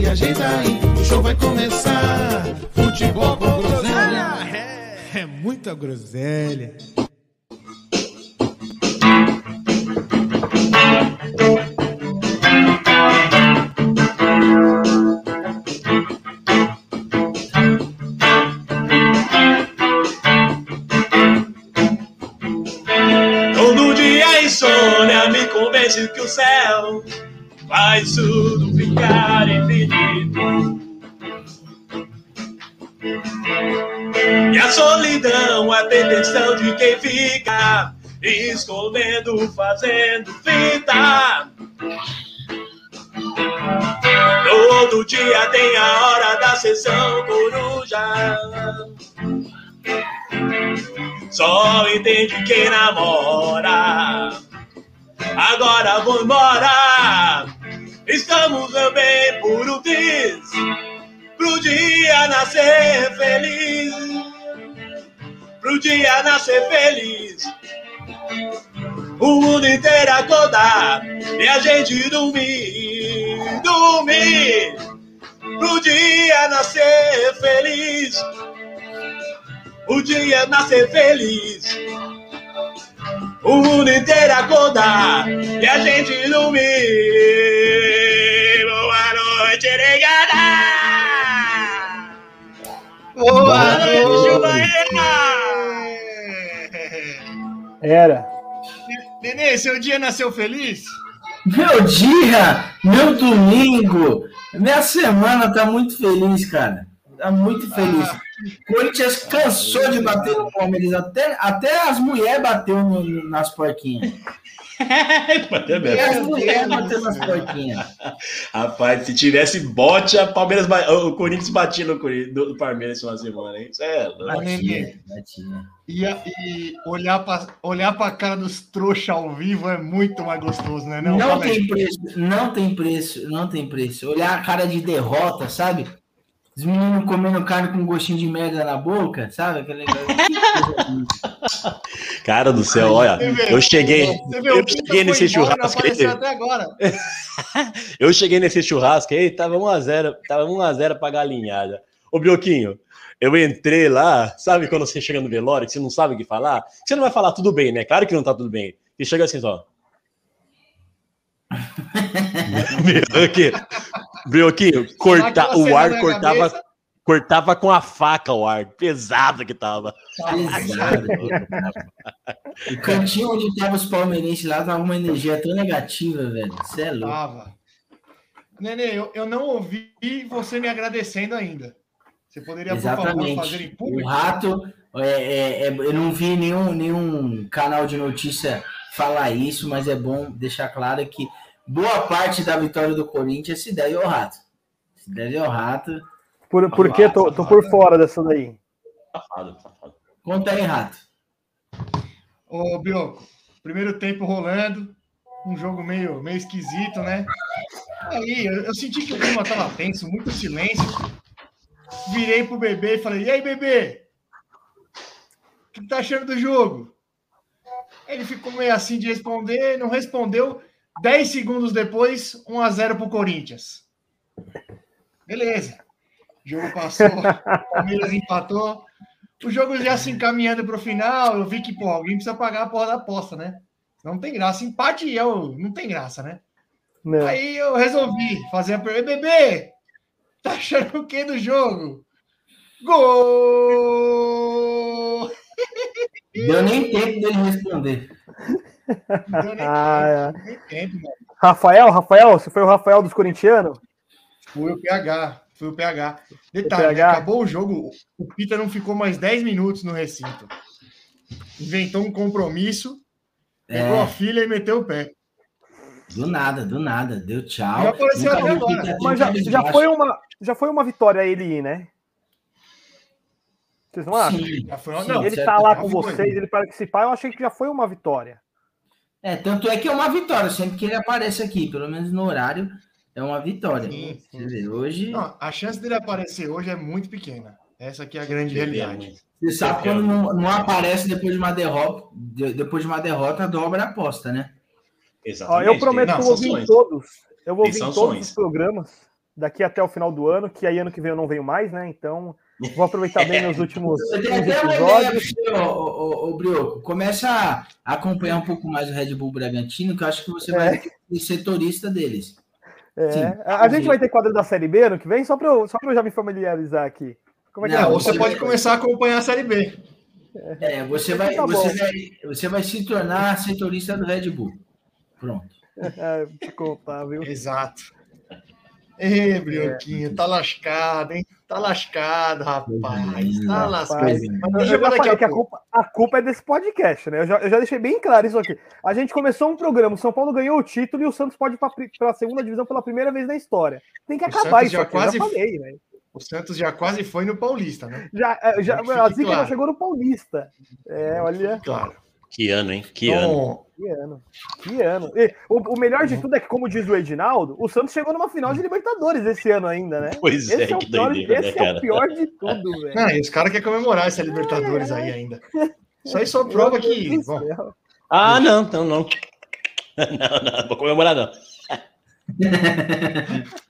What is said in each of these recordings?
Se ajeita aí, o show vai começar. Futebol com groselha. É, muita groselha. Todo dia a insônia me convence que o céu faz tudo ficar infinito. E a solidão a pretensão de quem fica escondendo, fazendo fita. Todo dia tem a hora da sessão coruja. Só entende quem namora. Agora vou embora. Estamos também por um triz. Pro dia nascer feliz. Pro dia nascer feliz. O mundo inteiro acordar e a gente dormir, dormir. Pro dia nascer feliz o dia nascer feliz. O mundo inteiro acordar e a gente dormir. Boa noite, negada! Boa noite, Juliana! Era. Nenê, seu dia nasceu feliz? Meu dia, meu domingo, minha semana tá muito feliz, cara. Tá muito feliz. Corinthians cansou de bater no Palmeiras. Até, até as mulheres bateu no, nas porquinhas. E as mulheres bateu nas porquinhas. Rapaz, se tivesse bote, a Palmeiras, o Corinthians batia no, no Palmeiras de semana, hein? Isso é. Batia, batia. E, a- e olhar pra, olhar pra cara dos trouxa ao vivo é muito mais gostoso, né? Não, Não, tem preço, não tem preço, não tem preço. Olhar a cara de derrota, sabe? Os meninos comendo carne com gostinho de merda na boca, sabe? Aquele... Cara do céu, olha, eu cheguei, eu cheguei nesse churrasco aí. Eu cheguei nesse churrasco aí, tava 1x0, tava 1x0 pra galinhada. Ô, Brioquinho, eu entrei lá, sabe quando você chega no velório, que você não sabe o que falar? Você não vai falar tudo bem, né? Claro que não tá tudo bem. E chega assim só. Aqui. Brioquinho, corta, o ar cortava, cabeça? cortava com a faca o ar. Pesado que tava. Pesado. o cantinho onde tava os palmeirenses lá tava uma energia tão negativa, velho. Você é louco. Tava. Nenê, eu, eu não ouvi você me agradecendo ainda. Você poderia, por favor, fazer em Exatamente. O público? rato, é, é, é, eu não vi nenhum, nenhum canal de notícia falar isso, mas é bom deixar claro que boa parte da vitória do Corinthians se deve ao rato. Se deve ao rato. Por, por que tô, tô por fora dessa daí? Safado, safado. Conta aí, rato. Ô, Bioco, primeiro tempo rolando, um jogo meio, meio esquisito, né? Aí eu, eu senti que o clima tava tenso, muito silêncio. Virei pro bebê e falei: E aí, bebê? O que tá achando do jogo? Ele ficou meio assim de responder, não respondeu. 10 segundos depois, 1 a 0 pro Corinthians. Beleza. O jogo passou, o Palmeiras empatou. O jogo já se encaminhando para o final, eu vi que, pô, alguém precisa pagar a porra da aposta, né? Não tem graça. Empate é o... não tem graça, né? Não. Aí eu resolvi fazer a pergunta. Bebê, tá achando o que do jogo? Gol! Deu nem tempo dele responder. Não deu nem Ah, tempo, nem tempo, mano. Rafael, Rafael, você foi o Rafael dos corintianos? Foi o PH. Foi o PH. Detalhe, O né? PH. acabou o jogo, o Pita não ficou mais 10 minutos no recinto. Inventou um compromisso, pegou É. a filha e meteu o pé. Do nada, do nada. Deu tchau. Já apareceu até agora. Mas já, já foi uma, já foi uma vitória ele ir, né? Vocês não acham? Sim. Já foi uma- Sim, não, ele certo, tá lá com vocês, ele participar, eu achei que já foi uma vitória. É, tanto é que é uma vitória, sempre que ele aparece aqui, pelo menos no horário, é uma vitória. Sim, sim, Quer dizer, hoje, Não, a chance dele aparecer hoje é muito pequena. Essa aqui é a grande realidade. você sabe quando não, não aparece depois de uma derrota, de- depois de uma derrota, dobra a aposta, né? Ó, Exatamente. eu prometo Não, que eu vou ouvir todos. Eu vou ouvir todos os programas daqui até o final do ano, que aí ano que vem eu não venho mais, né? Então, vou aproveitar bem meus últimos Eu 15 tenho até uma ideia, episódios. ô, ô, ô, Brioco. Começa a acompanhar um pouco mais o Red Bull Bragantino, que eu acho que você vai ser setorista deles. É, Sim. a, a gente vai ter quadro da Série B ano que vem, só para eu, só pra eu já me familiarizar aqui. Como é que Não, é? Ou você pode começar a acompanhar a Série B. É, você vai, Tá você vai, você vai se tornar setorista do Red Bull. Pronto. É, viu? Exato. Ê, Brioquinho, tá lascado, hein? Tá lascado, rapaz. Tá lascado. Rapaz, Mas Eu deixa já falei a que a culpa, a culpa é desse podcast, né? Eu já, eu já deixei bem claro isso aqui. A gente começou um programa, o São Paulo ganhou o título e o Santos pode ir para a segunda divisão pela primeira vez na história. Tem que O acabar Santos isso já aqui, quase- eu já falei, velho. O Santos já quase foi no Paulista, né? Já, é, já, Que a Zica claro. já chegou no Paulista. É, olha, Claro. Que ano, hein? Que ano. Então, que ano. Que ano. E o, o melhor de tudo é que, como diz o Edinaldo, o Santos chegou numa final de Libertadores esse ano ainda, né? Pois é, Esse é, o que pior, doideira, né, esse é o pior de tudo, velho. não, e os caras querem comemorar essa Libertadores aí ainda. Isso aí só prova que. Bom. Ah, não, então não. Não, não, vou comemorar não.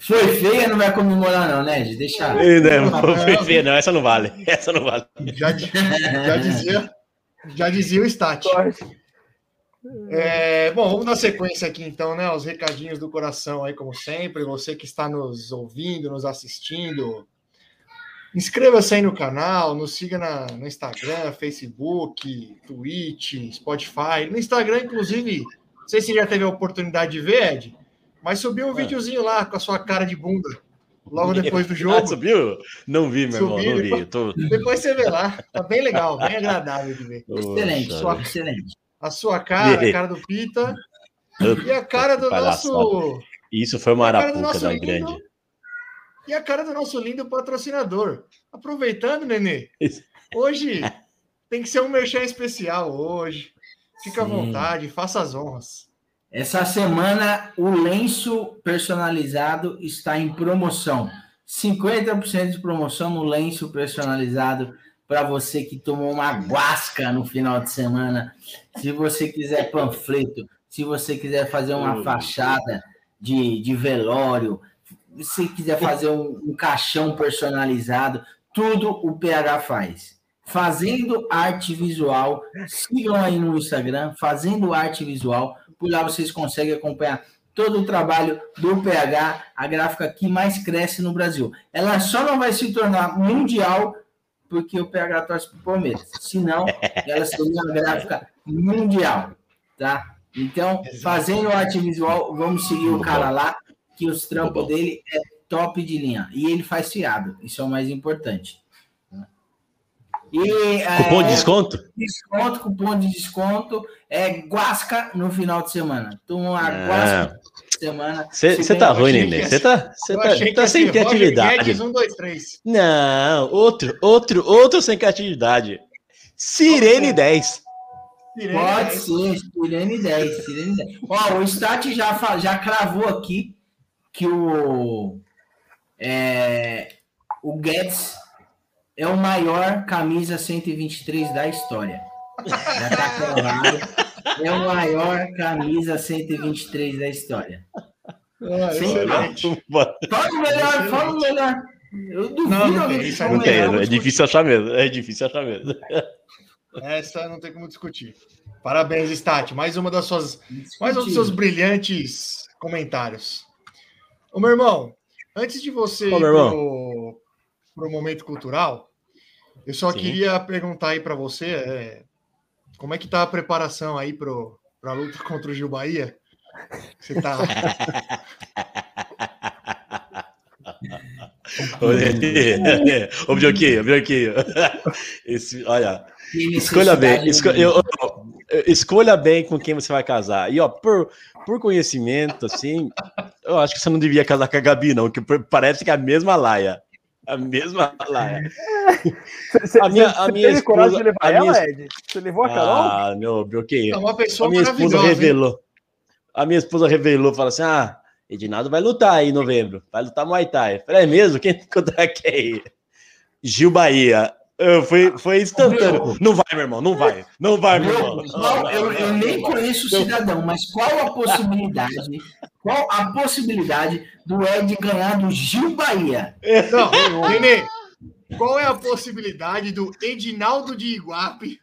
Foi feia, não vai comemorar, não, né? Deixa. Ei, Não, vou ver, não, essa não vale. Essa não vale. já, já dizia. Já dizia o Stat. É, bom, vamos na sequência aqui então, né? Os recadinhos do coração aí, como sempre. Você que está nos ouvindo, nos assistindo, inscreva-se aí no canal, nos siga na, no Instagram, Facebook, Twitch, Spotify. No Instagram, inclusive, não sei se já teve a oportunidade de ver, Ed, mas subiu um Ah. videozinho lá com a sua cara de bunda, logo depois do Ah, jogo. subiu? Não vi, meu irmão, Subiu, não vi. Tô... Depois você vê lá, tá bem legal, bem agradável de ver. Excelente, Poxa, excelente. A sua cara, a cara do Pita e a cara do nosso. Isso foi uma arapuca da lindo- grande. E a cara do nosso lindo patrocinador. Aproveitando, Nenê, hoje tem que ser um merchan especial hoje. Fica à Sim. vontade, faça as honras. Essa semana o lenço personalizado está em promoção. 50% de promoção no lenço personalizado para você que tomou uma guasca no final de semana. Se você quiser panfleto, se você quiser fazer uma Hum. fachada de, de velório, se quiser fazer um, um caixão personalizado, tudo o PH faz. Fazendo arte visual, sigam aí no Instagram, fazendo arte visual, por lá vocês conseguem acompanhar todo o trabalho do PH, a gráfica que mais cresce no Brasil. Ela só não vai se tornar mundial porque o PH torce para o Palmeiras. Senão, ela seria uma gráfica mundial, tá? Então, fazendo arte visual, vamos seguir o cara lá, que os trampos dele é top de linha. E ele faz fiado, isso é o mais importante. E, Cupom é, de desconto? desconto, cupom de desconto, é guasca no final de semana. Toma uma Ah. guasca no semana. Você tá ruim, Nenê. Você tá, você Eu tá, que tá ia sem criatividade. Guedes, um, dois, três. Não, outro, outro, outro sem criatividade. Sirene 10. Tirei, Pode né? ser, Sirene 10, Sirene 10. Ó, o Stat já, já cravou aqui que o, é, o Guedes é o maior camisa 123 da história. Já tá cravado. É o maior camisa 123 da história. Ah, Sim. Fala o melhor, fala o melhor. Eu duvido Não, não tem, alguém isso falar aí o Não tem, melhor. é difícil achar mesmo. É difícil achar mesmo. Essa não tem como discutir. Parabéns, Stat. Mais uma das suas Mais um dos seus brilhantes comentários. Ô, meu irmão, antes de você Ô, ir pro, pro momento cultural, eu só Sim. queria perguntar aí para você é, como é que tá a preparação aí pro, pra luta contra o Gil Bahia? Você tá. Ô, Bioquinho, Bioquinho. Esse, olha, escolha bem. esco- eu- eu- escolha bem com quem você vai casar. E, ó, por, por conhecimento, assim, eu acho que você não devia casar com a Gabi, não, que parece que é a mesma laia. A mesma lá. Você A minha- a minha teve coragem de esposa- levar a ela, minha- Ed? Você levou a Carol? Ah, meu, Bioquinho. É uma A pessoa minha esposa maravilhosa. hein? revelou. A minha esposa revelou, falou assim: ah, Edinaldo vai lutar aí em novembro. Vai lutar Muay Thai. Eu Falei, é mesmo? Quem contra quem? Gil Bahia. Eu, foi, foi instantâneo. Não vai, meu irmão, não vai. Não vai, meu irmão. Qual- eu, eu nem conheço o cidadão, mas qual a possibilidade? Qual a possibilidade do Ed ganhar do Gil Bahia? Não, Nenê, qual é a possibilidade do Edinaldo de Iguape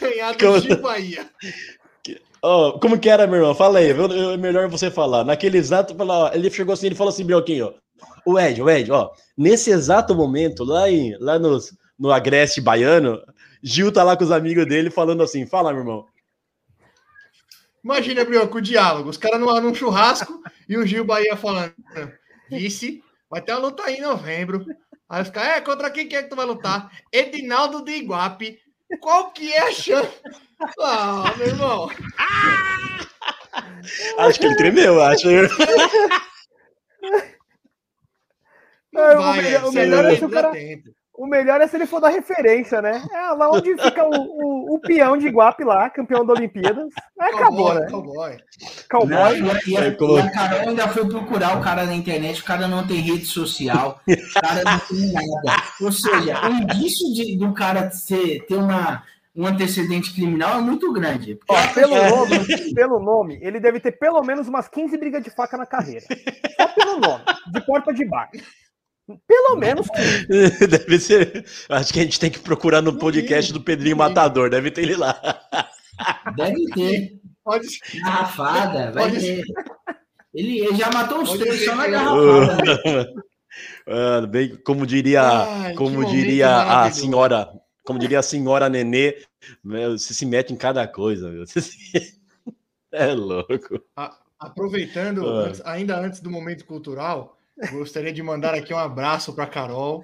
ganhar do Como- Gil Bahia? Ó, como que era, meu irmão? Fala aí, eu- eu- é melhor você falar. Naquele exato, ele chegou assim, ele falou assim, Bioquinho, ó, o Ed, o Ed, ó, nesse exato momento, lá, em, lá nos, no Agreste Baiano, Gil tá lá com os amigos dele falando assim, fala, meu irmão. Imagina, Brioco, o diálogo. Os caras num, num churrasco e o Gil Bahia falando: Vice, vai ter uma luta aí em novembro. Aí os caras, é, contra quem que é que tu vai lutar? Edinaldo de Iguape. Qual que é a chance? Ah, meu irmão. Acho que ele tremeu, acho. Não É, o vai, melhor- é, o melhor é se o cara- tempo. O melhor é se ele for dar referência, né? É lá onde fica o, o, o peão de Iguape lá, campeão da Olimpíadas. Aí acabou, Cowboy, né? cowboy. Cowboy. Não, e, a, e a- É e Carol ainda foi procurar o cara na internet, o cara não tem rede social, o cara não tem nada. Ou seja, o indício de, do cara ser, ter uma, um antecedente criminal é muito grande. Ó, pelo, É. nome, pelo nome, ele deve ter pelo menos umas 15 brigas de faca na carreira. Só pelo nome, de porta de bar. Pelo menos 15. Deve ser. Acho que a gente tem que procurar no podcast do Pedrinho Matador, deve ter ele lá. deve ter. Pode ser. Garrafada, vai Pode ter. Ele, ele já matou os Pode três ser só na garrafada. Ah, bem, como diria, Ai, como diria a senhora, como diria a senhora Nenê, você se mete em cada coisa, se- É louco. A- aproveitando, Ah. antes- ainda antes do momento cultural, gostaria de mandar aqui um abraço para Carol,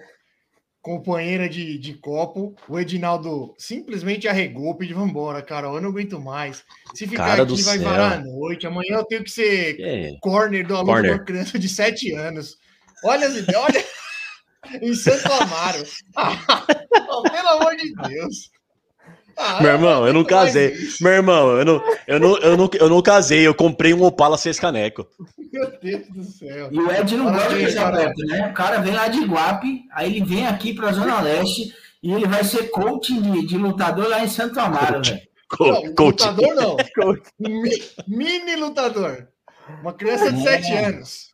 companheira de, de copo. O Edinaldo simplesmente arregou, pediu: vambora, Carol, eu não aguento mais. Se ficar Cara aqui, vai céu. varar a noite. Amanhã eu tenho que ser É. corner do aluno Corner. de uma criança de 7 anos. Olha olha. em Santo Amaro. Oh, pelo amor de Deus. Ah, Meu irmão, eu não casei. Meu irmão, eu não, eu não, eu não, eu não casei, eu comprei um Opala seis caneco. Meu Deus do céu. E o Ed não gosta Carol. aberto, né? O cara vem lá de Iguape, aí ele vem aqui pra Zona Leste e ele vai ser coach de, de lutador lá em Santo Amaro, velho. Co- Não, coach. lutador não. Mi- Mini lutador. Uma criança de 7 anos.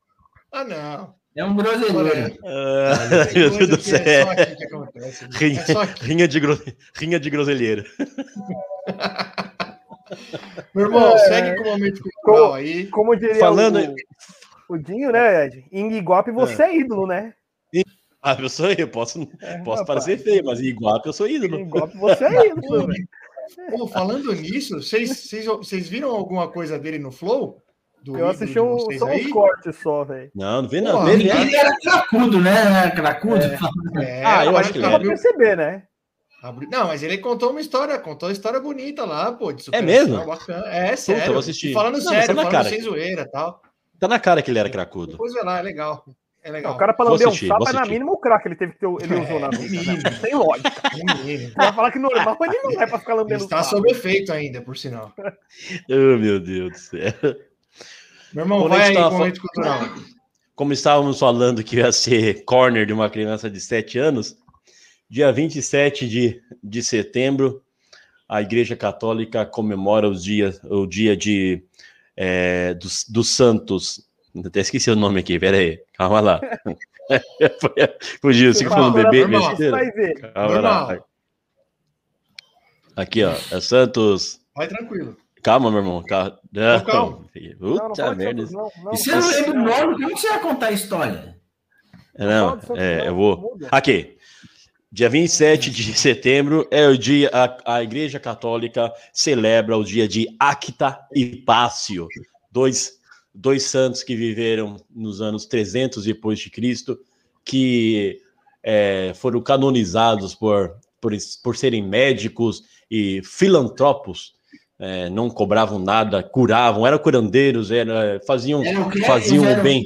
Ah, não. É um groselheiro. Ah, meu Deus do que é só céu. aqui que acontece. Rinha, É só aqui. rinha, de gro... rinha de groselheiro. Meu irmão, É. segue com o momento cultural aí. Como diria Falando- o, o Dinho, né, Ed? Em Iguape você é ídolo, né? Ah, eu sou eu, posso, posso rapaz. parecer feio, mas em Iguape eu sou Em ídolo. Iguape você é ídolo. Pô, falando nisso, vocês viram alguma coisa dele no Flow? Do Eu assisti um, só uns aí? cortes só, velho. Não, não vê não. Vê. Ele era cracudo, né? Cracudo? É, Ah, eu acho que ele era. perceber, né? Não, mas ele contou uma história, contou uma história bonita lá, pô, de superação, mesmo? Bacana. É, sério. eu vou assistir. Falando Não, mas sério, tá na falando cara. sem zoeira e tal. Tá na cara que ele era cracudo. Depois vai lá, é legal. É legal. O cara pra lamber um sapo vou é na mínima o craque ele teve que ter, ele usou na É, vida. mínimo. Né? Sem lógica. Vai falar que normal ele não é pra ficar lambendo Está sob efeito ainda, por sinal. Oh, meu Deus do céu. Meu irmão, a vai aí com momento cultural. Como estávamos falando que ia ser corner de uma criança de 7 anos, dia 27 de, de setembro, a Igreja Católica comemora os dias, o dia de, é, dos, dos santos. Até esqueci o nome aqui, pera aí. Calma lá. Fugiu, você Você falando bebê, besteira? Calma lá. Aqui, ó. É Santos. Vai tranquilo. Calma, meu irmão. Calma. Não, calma. Não, não Puta de merda. Santos, não. não. E você não lembra o nome, como você vai contar a história? Não, é, não, eu vou. Aqui. Dia 27 de setembro é o dia a, a Igreja Católica celebra o dia de Acta e Pácio, dois, dois santos que viveram nos anos 300 depois de Cristo, que é, foram canonizados por, por, por serem médicos e filantropos, é, não cobravam nada, curavam, eram curandeiros, era, faziam, Era o quê? faziam o eram- bem.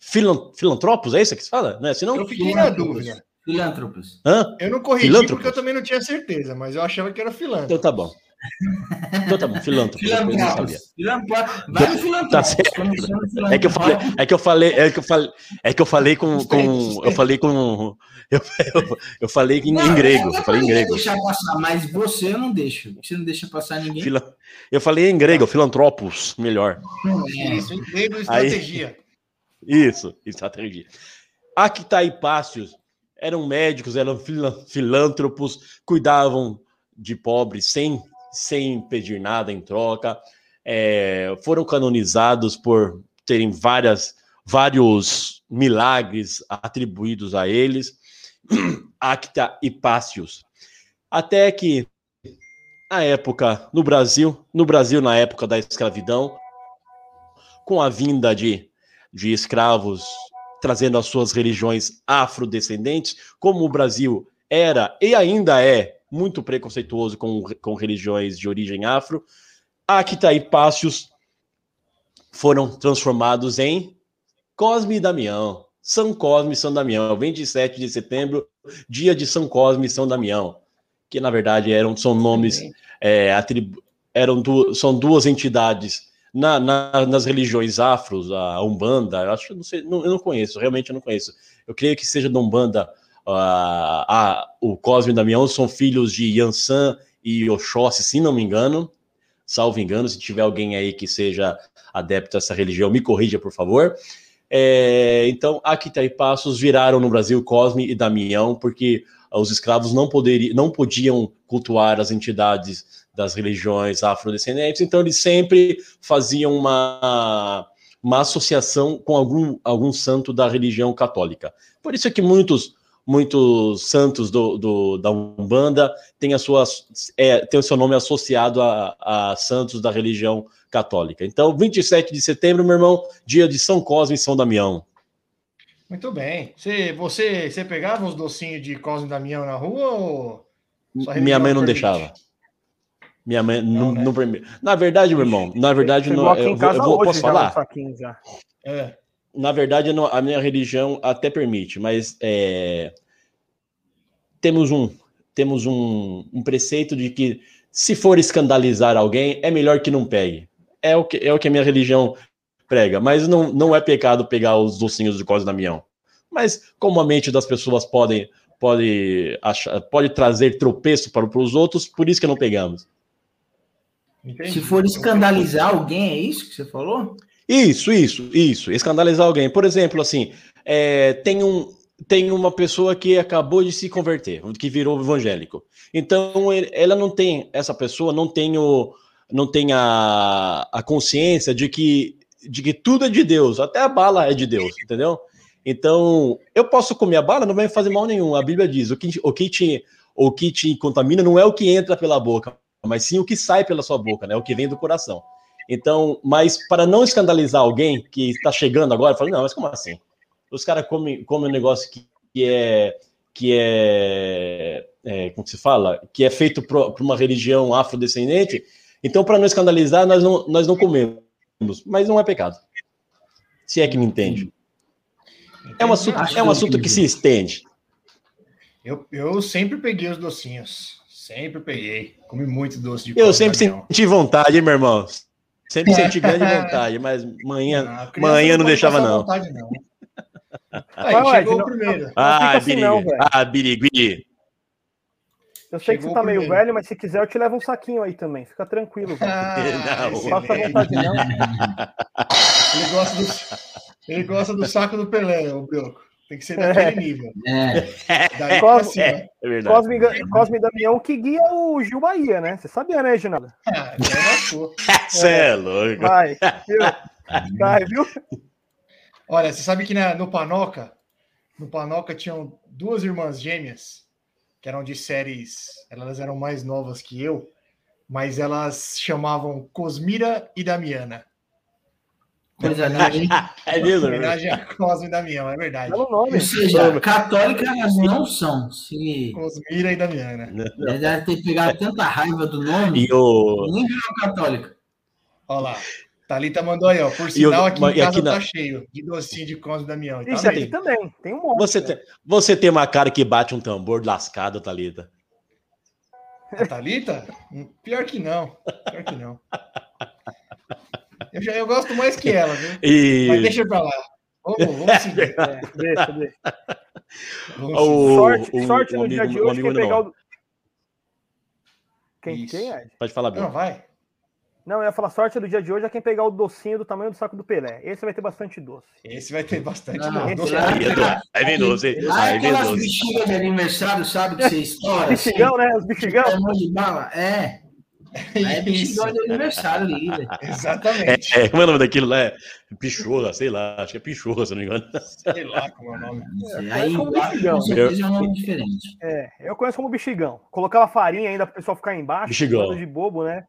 filan- filantropos, é isso que se fala? Não é assim não? Eu fiquei na dúvida. Filântropos. Hã? Eu não corrigi porque eu também não tinha certeza, mas eu achava que era filântropo. Então tá bom. Então tá bom. Filantropos. Filantropos. Vários filantropos. Tá certo. Começando É que eu falei, é que eu falei, é que eu falei, é que eu falei com, Sustento, com sustento. eu falei com, eu, eu, eu falei em, Não, em grego, eu falei em grego. deixar passar, mas você eu não deixo. Você não deixa passar ninguém. Fila- eu falei em grego, filantropos, melhor. É. Isso, emprego e estratégia. Isso, estratégia. Actaipácios eram médicos, eram filântropos, cuidavam de pobres sem, sem pedir nada em troca, é, foram canonizados por terem várias, vários milagres atribuídos a eles. Acta e Pácios. Até que a época no Brasil, no Brasil na época da escravidão, com a vinda de, de escravos trazendo as suas religiões afrodescendentes, como o Brasil era e ainda é muito preconceituoso com, com religiões de origem afro, Actaipácios foram transformados em Cosme e Damião. São Cosme e São Damião, 27 de setembro, dia de São Cosme e São Damião, que na verdade eram, são nomes, é, eram du- são duas entidades na- na- nas religiões afros, a Umbanda, eu acho não sei, não- eu não conheço, realmente eu não conheço. Eu creio que seja da Umbanda, ah, a- o Cosme e Damião são filhos de Yansan e Oxóssi, se não me engano, salvo engano, se tiver alguém aí que seja adepto a essa religião, me corrija, por favor. É, então, Aquitaipassos viraram no Brasil Cosme e Damião, porque os escravos não, poderiam, não podiam cultuar as entidades das religiões afrodescendentes, então eles sempre faziam uma, uma associação com algum, algum santo da religião católica. Por isso é que muitos muitos santos do, do- da Umbanda têm, a sua, é, têm o seu nome associado a, a santos da religião católica. Então, 27 de setembro, meu irmão, dia de São Cosme e São Damião. Muito bem. Você, você, você pegava os docinhos de Cosme e Damião na rua ou. Minha mãe não permite? deixava. Minha mãe não, Não, né? não permite. Na verdade, meu irmão, na verdade, não, eu, eu vou- hoje posso falar? É. Na verdade, não- a minha religião até permite, mas é, temos um temos um, um preceito de que se for escandalizar alguém, é melhor que não pegue. É o que, é o que a minha religião prega, mas não, não é pecado pegar os docinhos de Cosme Damião. Mas como a mente das pessoas pode, pode, achar, pode trazer tropeço para, para os outros, por isso que não pegamos. Entendi. Se for escandalizar alguém, é isso que você falou? Isso, isso, isso. Escandalizar alguém. Por exemplo, assim, é, tem, um, tem uma pessoa que acabou de se converter, que virou evangélico. Então, ele- ela não tem, essa pessoa não tem, o, não tem a, a consciência de que, de que tudo é de Deus, até a bala é de Deus, entendeu? Então, eu posso comer a bala, não vai me fazer mal nenhum. A Bíblia diz: o que, o que, te, o que te contamina não é o que entra pela boca, mas sim o que sai pela sua boca, né? O que vem do coração. Então, mas para não escandalizar alguém que está chegando agora, falo, não, mas como assim? Os caras comem, comem um negócio que, que é que é, é, como que se fala, que é feito por uma religião afrodescendente. Então, para não escandalizar, nós não, nós não comemos, mas não é pecado. Se é que me entende. É um assunto, é um assunto que se estende. Eu, eu sempre peguei os docinhos. Sempre peguei. Comi muito doce de Eu sempre senti vontade, hein, meu irmão? Sempre senti grande vontade, mas manhã, criança manhã não pode deixava, não. vontade, não. Aí, Vai, chegou o primeiro. Ah, assim não, birigui. Ah, birigui. Eu sei que Chegou você tá meio primeiro. velho, mas se quiser eu te levo um saquinho aí também. Fica tranquilo, velho. Ah, Não. Faça à vontade não. Ele gosta, do, ele gosta do saco do Pelé, o Brioco. Tem que ser É. daquele nível. É. Daí pra Cosme- cima. É, é verdade. Cosme, Cosme e Damião que guia o Gil Bahia, né? Você sabia, né, Reginaldo? Ah, já lascou. Você é louco. Vai, viu? Vai, viu? Olha, você sabe que na- no Panoca, no Panoca tinham duas irmãs gêmeas, que eram de séries, elas eram mais novas que eu, mas elas chamavam Cosmira e Damiana. Coisa Homenagem- É mesmo? Homenagem a Cosme e Damião, é verdade. Pelo nome. Ou seja, católica elas não são. Se Cosmira e Damiana. elas devem ter pegado tanta raiva do nome, E o. nem virou católica. Olha lá. Thalita mandou aí, ó. Por E sinal, eu- aqui em casa aqui na- tá cheio de docinho de Cosme Damião. E tá Isso aqui mesmo. também, tem um monte. Você tem, você tem uma cara que bate um tambor lascado, Thalita. A Thalita? Pior que não. Pior que não. Eu, já, eu gosto mais que ela, viu? E Mas deixa pra lá. Vamos, vamos seguir. É, deixa, deixa. Vamos seguir. o, sorte o- sorte o no amigo, dia de hoje, quem pegar não. o. Quem, Isso. quem é? Pode falar, Não, Bill. vai. Não, eu ia falar sorte do dia de hoje é quem pegar o docinho do tamanho do saco do Pelé. Esse vai ter bastante doce. Esse vai ter bastante. Não, doce. Aí é doce. Aí vem doce. hein? Aí vem aquelas doce. bexigas de aniversário, sabe? Que você estoura. assim, Bexigão, né? Os bexigão. tamanho de bala. É. É bexigão de aniversário ali, velho. Exatamente. É, como é o nome daquilo lá? É Pichorra, sei lá, acho que é Pichorra, se não me engano. Sei lá como é o nome. É, Aí como bexigão. com certeza é um nome diferente. É, eu conheço como bexigão. Colocava farinha ainda pro pessoal ficar embaixo. Bexigão. bando de bobo, né?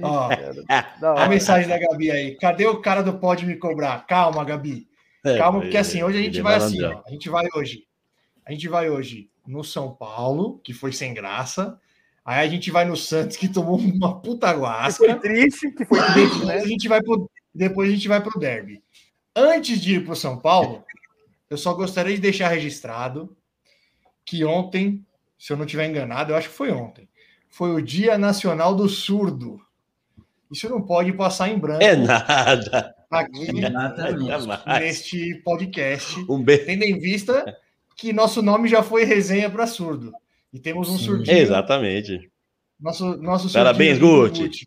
Ó, a mensagem da Gabi aí. Cadê o cara do Pode Me Cobrar? Calma, Gabi. É, Calma, porque assim, hoje a gente é vai assim, ó. A gente vai hoje. A gente vai hoje no São Paulo, que foi sem graça. Aí a gente vai no Santos, que tomou uma puta Que foi guasca. triste, que foi triste, Depois né? a gente vai pro, depois a gente vai pro derby. Antes de ir pro São Paulo, eu só gostaria de deixar registrado que ontem, se eu não tiver enganado, eu acho que foi ontem, foi o Dia Nacional do Surdo. Isso não pode passar em branco É nada. aqui Exatamente. Jamais. neste podcast, Um beijo. tendo em vista que nosso nome já foi resenha para surdo. E temos um Sim. surdinho. Exatamente. Nosso, nosso Parabéns, surdinho Guti. Guti.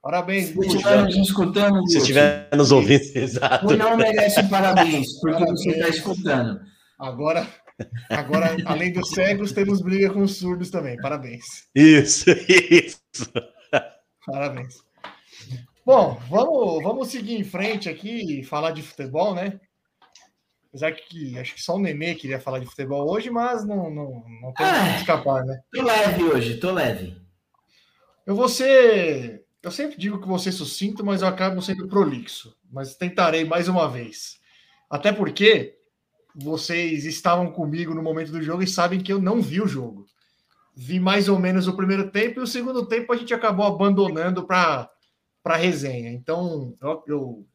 Parabéns, Se estiver nos escutando, Se estiver nos ouvindo, exato. você não merece parabéns, porque Parabéns. você está escutando. Agora, agora, além dos cegos, temos briga com os surdos também. Parabéns. Isso, isso. Parabéns. Bom, vamos, vamos seguir em frente aqui e falar de futebol, né? Apesar que acho que só o Nenê queria falar de futebol hoje, mas não, não, não tem como Ah. escapar, né? Tô leve hoje, tô leve. Eu vou ser. Eu sempre digo que vou ser sucinto, mas eu acabo sendo prolixo. Mas tentarei mais uma vez. Até porque vocês estavam comigo no momento do jogo e sabem que eu não vi o jogo. Vi mais ou menos o primeiro tempo e o segundo tempo a gente acabou abandonando para para resenha. Então, eu, eu-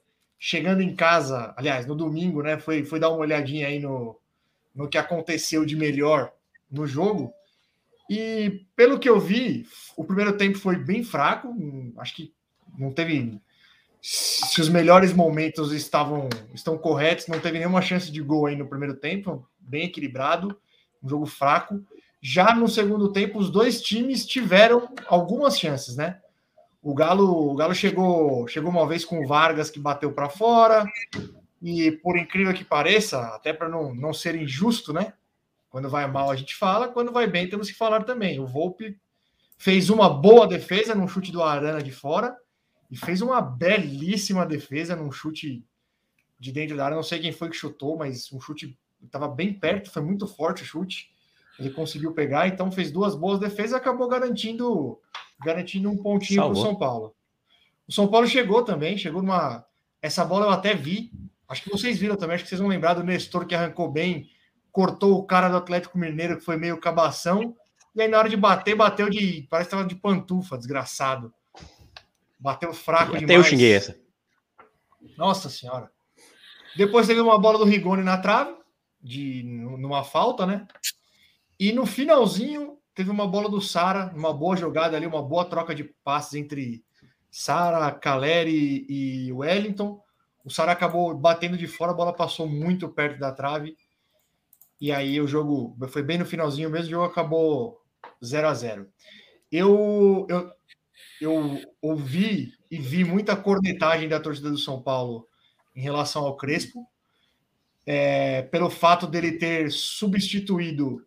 chegando em casa, aliás, no domingo, né, foi, foi dar uma olhadinha aí no, no que aconteceu de melhor no jogo. E pelo que eu vi, o primeiro tempo foi bem fraco. Acho que não teve. Se os melhores momentos estavam estão corretos, não teve nenhuma chance de gol aí no primeiro tempo, bem equilibrado, um jogo fraco. Já no segundo tempo, os dois times tiveram algumas chances, né? O Galo, o Galo chegou, chegou uma vez com o Vargas que bateu para fora. E por incrível que pareça, até para não, não ser injusto, né? Quando vai mal a gente fala, quando vai bem temos que falar também. O Volpe fez uma boa defesa num chute do Arana de fora e fez uma belíssima defesa num chute de dentro da área. Não sei quem foi que chutou, mas um chute estava bem perto, foi muito forte o chute. Ele conseguiu pegar, então fez duas boas defesas e acabou garantindo garantindo um pontinho para o. São Paulo. O São Paulo chegou também, chegou numa. Essa bola eu até vi. Acho que vocês viram também, acho que vocês vão lembrar do Nestor que arrancou bem, cortou o cara do Atlético Mineiro, que foi meio cabação. E aí, na hora de bater, bateu de. Parece que tava de pantufa, desgraçado. Bateu fraco Até demais. eu xinguei essa. Nossa senhora. Depois teve uma bola do Rigoni na trave, de, numa falta, né? E no finalzinho, teve uma bola do Sara, uma boa jogada ali, uma boa troca de passes entre Sara, Caleri e Wellington. O Sara acabou batendo de fora, a bola passou muito perto da trave. E aí o jogo foi bem no finalzinho mesmo, o jogo acabou 0 a 0 eu, eu, eu ouvi e vi muita cornetagem da torcida do São Paulo em relação ao Crespo, é, pelo fato dele ter substituído.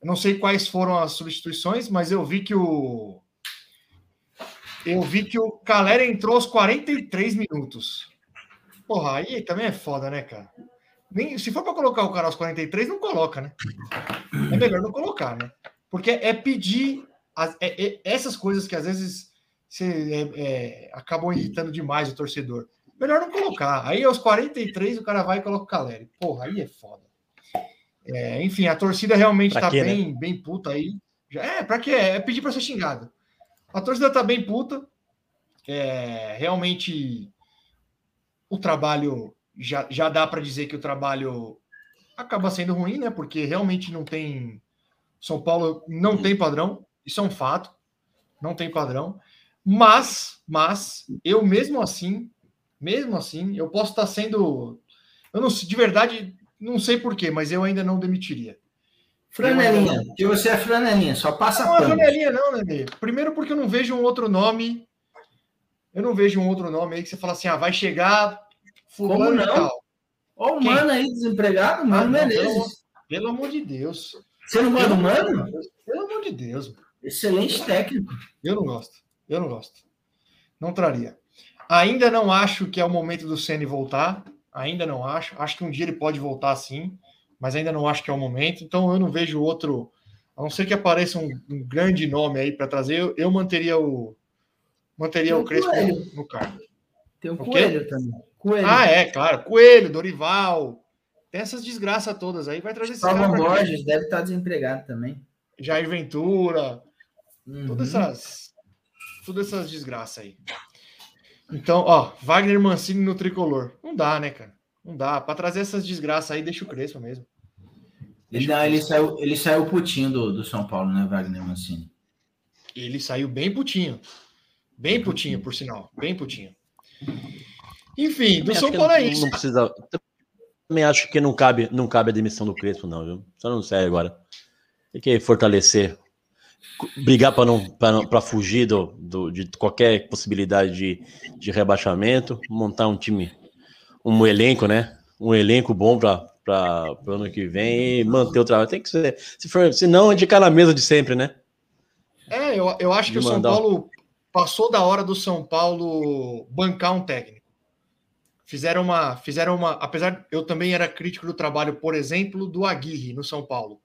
Eu não sei quais foram as substituições, mas eu vi que o. Eu vi que o Calera entrou aos 43 minutos. Porra, aí também é foda, né, cara? Nem, se for para colocar o cara aos 43, não coloca, né? É melhor não colocar, né? Porque é pedir as- é- é- essas coisas que às vezes você, é, é, acabam irritando demais o torcedor. Melhor não colocar. Aí aos 43 o cara vai e coloca o Caleri. Porra, aí é foda. É, enfim, a torcida realmente Pra tá quê, né? bem, bem puta aí. Já, é, pra quê? É pedir pra ser xingado. A torcida tá bem puta. É, realmente o trabalho já, já dá para dizer que o trabalho acaba sendo ruim, né? Porque realmente não tem. São Paulo não tem padrão, isso é um fato, não tem padrão. Mas, mas, eu mesmo assim, mesmo assim, eu posso estar sendo. Eu não de verdade, não sei porquê, mas eu ainda não demitiria. Franelinha, que você é franelinha, só passa Não é pano. franelinha, não, Nenê. Primeiro porque eu não vejo um outro nome. Eu não vejo um outro nome aí que você fala assim, ah, vai chegar fulano Como e não? tal. Ó, o mano aí desempregado, Ah, mano não, Menezes. Pelo amor de Deus. Você não gosta do mano? Pelo amor de Deus. Excelente técnico. Eu não gosto. Eu não gosto. Não traria. Ainda não acho que é o momento do Ceni voltar. Ainda não acho. Acho que um dia ele pode voltar sim, mas ainda não acho que é o momento. Então eu não vejo outro. A não ser que apareça um, um grande nome aí para trazer, eu, eu manteria o manteria Tem o Crespo Coelho. no, cargo. Tem o O quê? Coelho também. Coelho. Ah, é, claro. Coelho, Dorival. Tem essas desgraças todas aí. Vai trazer esse cara quê? Borges deve estar desempregado também. Jair Ventura. Uhum. Todas essas. Todas essas desgraças aí. Então, ó, Wagner Mancini no tricolor. Não dá, né, cara? Não dá. Pra trazer essas desgraças aí, deixa o Crespo mesmo. Ele, não, ele, saiu, ele saiu putinho do, do São Paulo, né, Wagner Mancini? Ele saiu bem putinho. Bem putinho, por sinal. Bem putinho. Enfim, do São Paulo é isso. Não precisa. Também acho que não cabe, não cabe a demissão do Crespo, não, viu? Só não sei agora. Tem que fortalecer. Brigar para não, pra fugir do, do- de qualquer possibilidade de, de rebaixamento, montar um time, um elenco, né? Um elenco bom para o ano que vem e manter o trabalho. Tem que ser. Se for, se não, é de cara na mesa de sempre, né? É, eu, eu acho que De o São mandar- Paulo passou da hora do São Paulo bancar um técnico. Fizeram uma, fizeram uma, apesar eu também era crítico do trabalho, por exemplo, do Aguirre no São Paulo.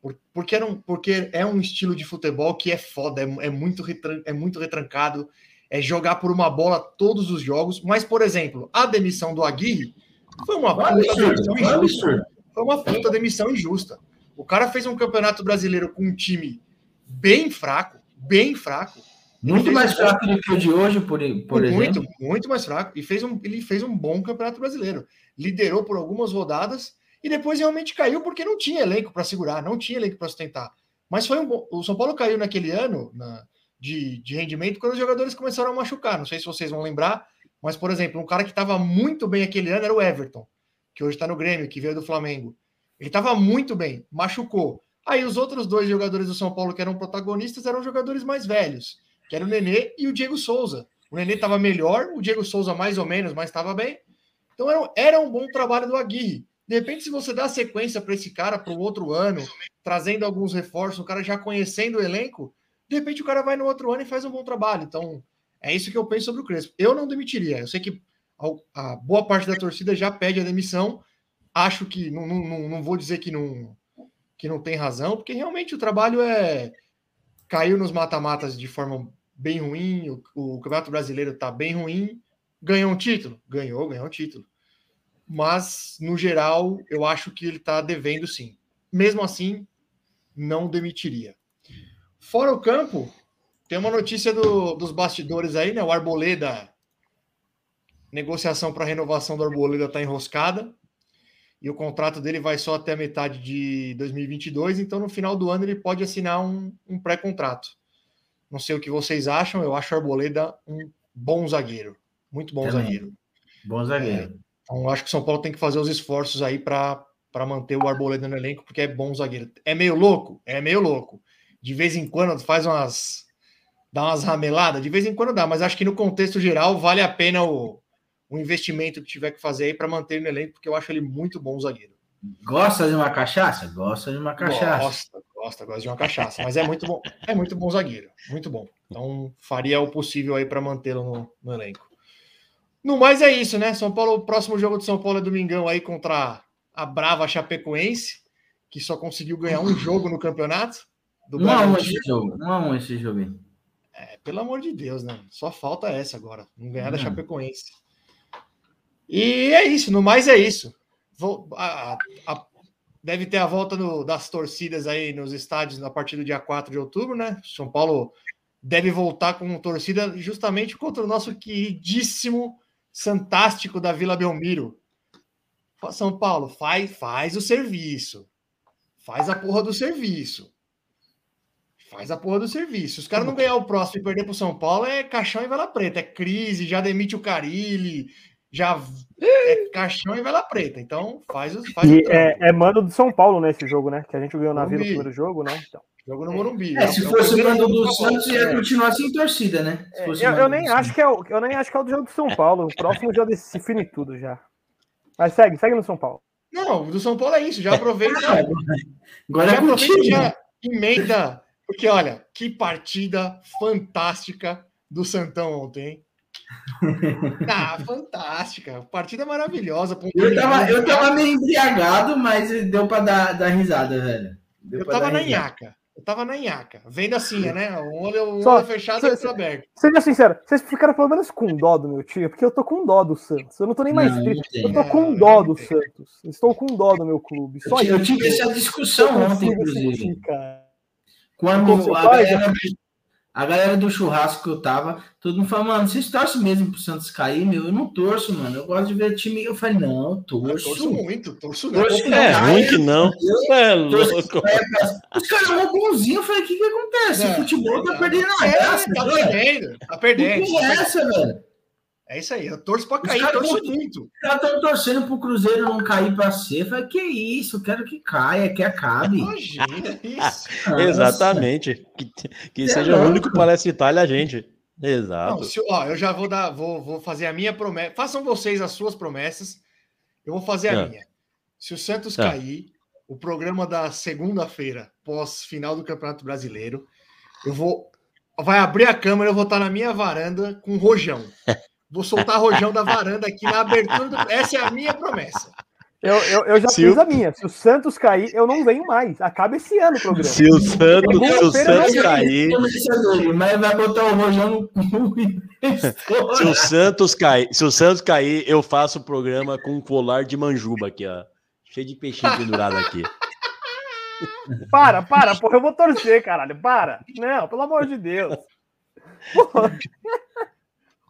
Por- Porque, era um, porque é um estilo de futebol que é foda, é, é muito, retran- é muito retrancado, é jogar por uma bola todos os jogos. Mas, por exemplo, a demissão do Aguirre foi uma Um puta demissão injusta. Foi uma puta demissão injusta. O cara fez um campeonato brasileiro com um time bem fraco, bem fraco. Muito mais um- fraco do que o de hoje, por, por muito, exemplo. muito mais fraco. E fez um, ele fez um bom campeonato brasileiro. Liderou por algumas rodadas e depois realmente caiu porque não tinha elenco para segurar, não tinha elenco para sustentar. Mas foi um bom. O São Paulo caiu naquele ano na- de, de rendimento quando os jogadores começaram a machucar. Não sei se vocês vão lembrar, mas, por exemplo, um cara que estava muito bem aquele ano era o Everton, que hoje está no Grêmio, que veio do Flamengo. Ele estava muito bem, machucou. Aí os outros dois jogadores do São Paulo que eram protagonistas eram jogadores mais velhos, que era o Nenê e o Diego Souza. O Nenê estava melhor, o Diego Souza mais ou menos, mas estava bem. Então era, era um bom trabalho do Aguirre. De repente, se você dá sequência para esse cara para o outro ano, trazendo alguns reforços, o cara já conhecendo o elenco, de repente o cara vai no outro ano e faz um bom trabalho. Então, é isso que eu penso sobre o Crespo. Eu não demitiria. Eu sei que a, boa parte da torcida já pede a demissão. Acho que não, não, não, não vou dizer que não, que não tem razão, porque realmente o trabalho é caiu nos mata-matas de forma bem ruim, o, o Campeonato Brasileiro está bem ruim, ganhou um título? Ganhou, ganhou um título. Mas, no geral, eu acho que ele está devendo sim. Mesmo assim, não demitiria. Fora o campo, tem uma notícia do- dos bastidores aí, né? O Arboleda, negociação para renovação do Arboleda está enroscada e o contrato dele vai só até a metade de 2022, então no final do ano ele pode assinar um, um pré-contrato. Não sei o que vocês acham, eu acho o Arboleda um bom zagueiro, muito bom Também. zagueiro. Bom zagueiro. Então acho que o São Paulo tem que fazer os esforços aí para manter o Arboleda no elenco, porque é bom zagueiro. É meio louco? É meio louco. De vez em quando faz umas. dá umas rameladas, de vez em quando dá, mas acho que no contexto geral vale a pena o, o investimento que tiver que fazer aí para manter no elenco, porque eu acho ele muito bom zagueiro. Gosta de uma cachaça? Gosta de uma cachaça. Gosta, gosta, gosta de uma cachaça, mas é muito bom, é muito bom zagueiro, muito bom. Então faria o possível aí para mantê-lo no, no elenco. No mais é isso, né? São Paulo, o próximo jogo de São Paulo é domingão aí contra a brava Chapecoense, que só conseguiu ganhar um jogo no campeonato. Do Não a Bragantino. esse jogo. Não a um esse jogo. É, pelo amor de Deus, né? Só falta essa agora, não ganhar da. Chapecoense. E é isso, no mais é isso. Vou- a- a- deve ter a volta do- das torcidas aí nos estádios a partir do dia 4 de outubro, né? São Paulo deve voltar com torcida justamente contra o nosso queridíssimo fantástico da Vila Belmiro. São Paulo, faz, faz o serviço. Faz a porra do serviço. Faz a porra do serviço. Se os caras não ganhar o próximo e perder pro São Paulo, é caixão e vela preta. É crise, já demite o Carilli, já é caixão e vela preta. Então faz, o- faz E é, é mando do São Paulo nesse jogo, né? Que a gente ganhou na Vila no primeiro jogo, né? Então, Jogo no Morumbi. É, se o fosse o mando do Santos, ia continuar sem torcida, né? Se é, eu, eu nem acho que é o, eu nem acho que é o do jogo do São Paulo. O próximo já se define tudo já. Mas segue, segue no São Paulo. Não, o do São Paulo é isso. Já aproveita. Ah, Agora já é aproveita contigo. e já emenda. Porque, olha, que partida fantástica do Santão ontem, hein? Ah, fantástica. Partida maravilhosa. Eu tava, eu tava meio embriagado, mas deu pra dar, dar risada, velho. Deu Eu tava na risada. nhaca. Eu tava na nhaca. Vendo assim, né? Um olho, um Só- olho fechado e só- outro aberto. Seja sincero, vocês ficaram pelo menos com dó do meu time, porque eu tô com dó do Santos. Eu não tô nem mais Não, triste. não Eu tô com dó do Santos. Estou com dó do meu clube. Eu Só tive- eu isso. tive essa discussão eu ontem, inclusive. sentir, cara. Quando a galera, a galera do churrasco que eu tava, todo mundo falou, mano, vocês torcem mesmo pro Santos cair? Meu, eu não torço, mano. Eu gosto de ver time. Eu falei, não, eu Eu torço. torço muito, torço não. Torço É ruim que não. É louco. Os caras vão bonzinho. Eu falei, o que que acontece? O futebol tá não. perdendo a É, graça, tá velho. perdendo, tá Que perdendo. porra é essa, velho? É isso aí, eu torço pra Os cair, torço vão- muito. Caras estão torcendo pro Cruzeiro não cair pra C. Eu falei, que isso? Eu quero que caia, que acabe. Imagina isso. Exatamente. Que, que É seja o único palestra Itália a gente. Não, Exato. se- ó, eu já vou dar, vou, vou fazer a minha promessa. Façam vocês as suas promessas. Eu vou fazer a Ah. minha. Se o Santos Ah. cair, o programa da segunda-feira, pós final do Campeonato Brasileiro, eu vou. Vai abrir a câmera, eu vou estar na minha varanda com rojão. Vou soltar rojão da varanda aqui na abertura do. Essa é a minha promessa. Eu, eu, eu já Se fiz o- a minha. Se o Santos cair, eu não venho mais. Acaba esse ano o programa. Se o Santos, se o Santos não cair, Mas vai botar o rojão no cu se o Santos cair, se o Santos cair, eu faço o programa com um colar de manjuba aqui, ó. Cheio de peixinho pendurado aqui. Para, para, porra, eu vou torcer, caralho. Para. Não, pelo amor de Deus. Porra.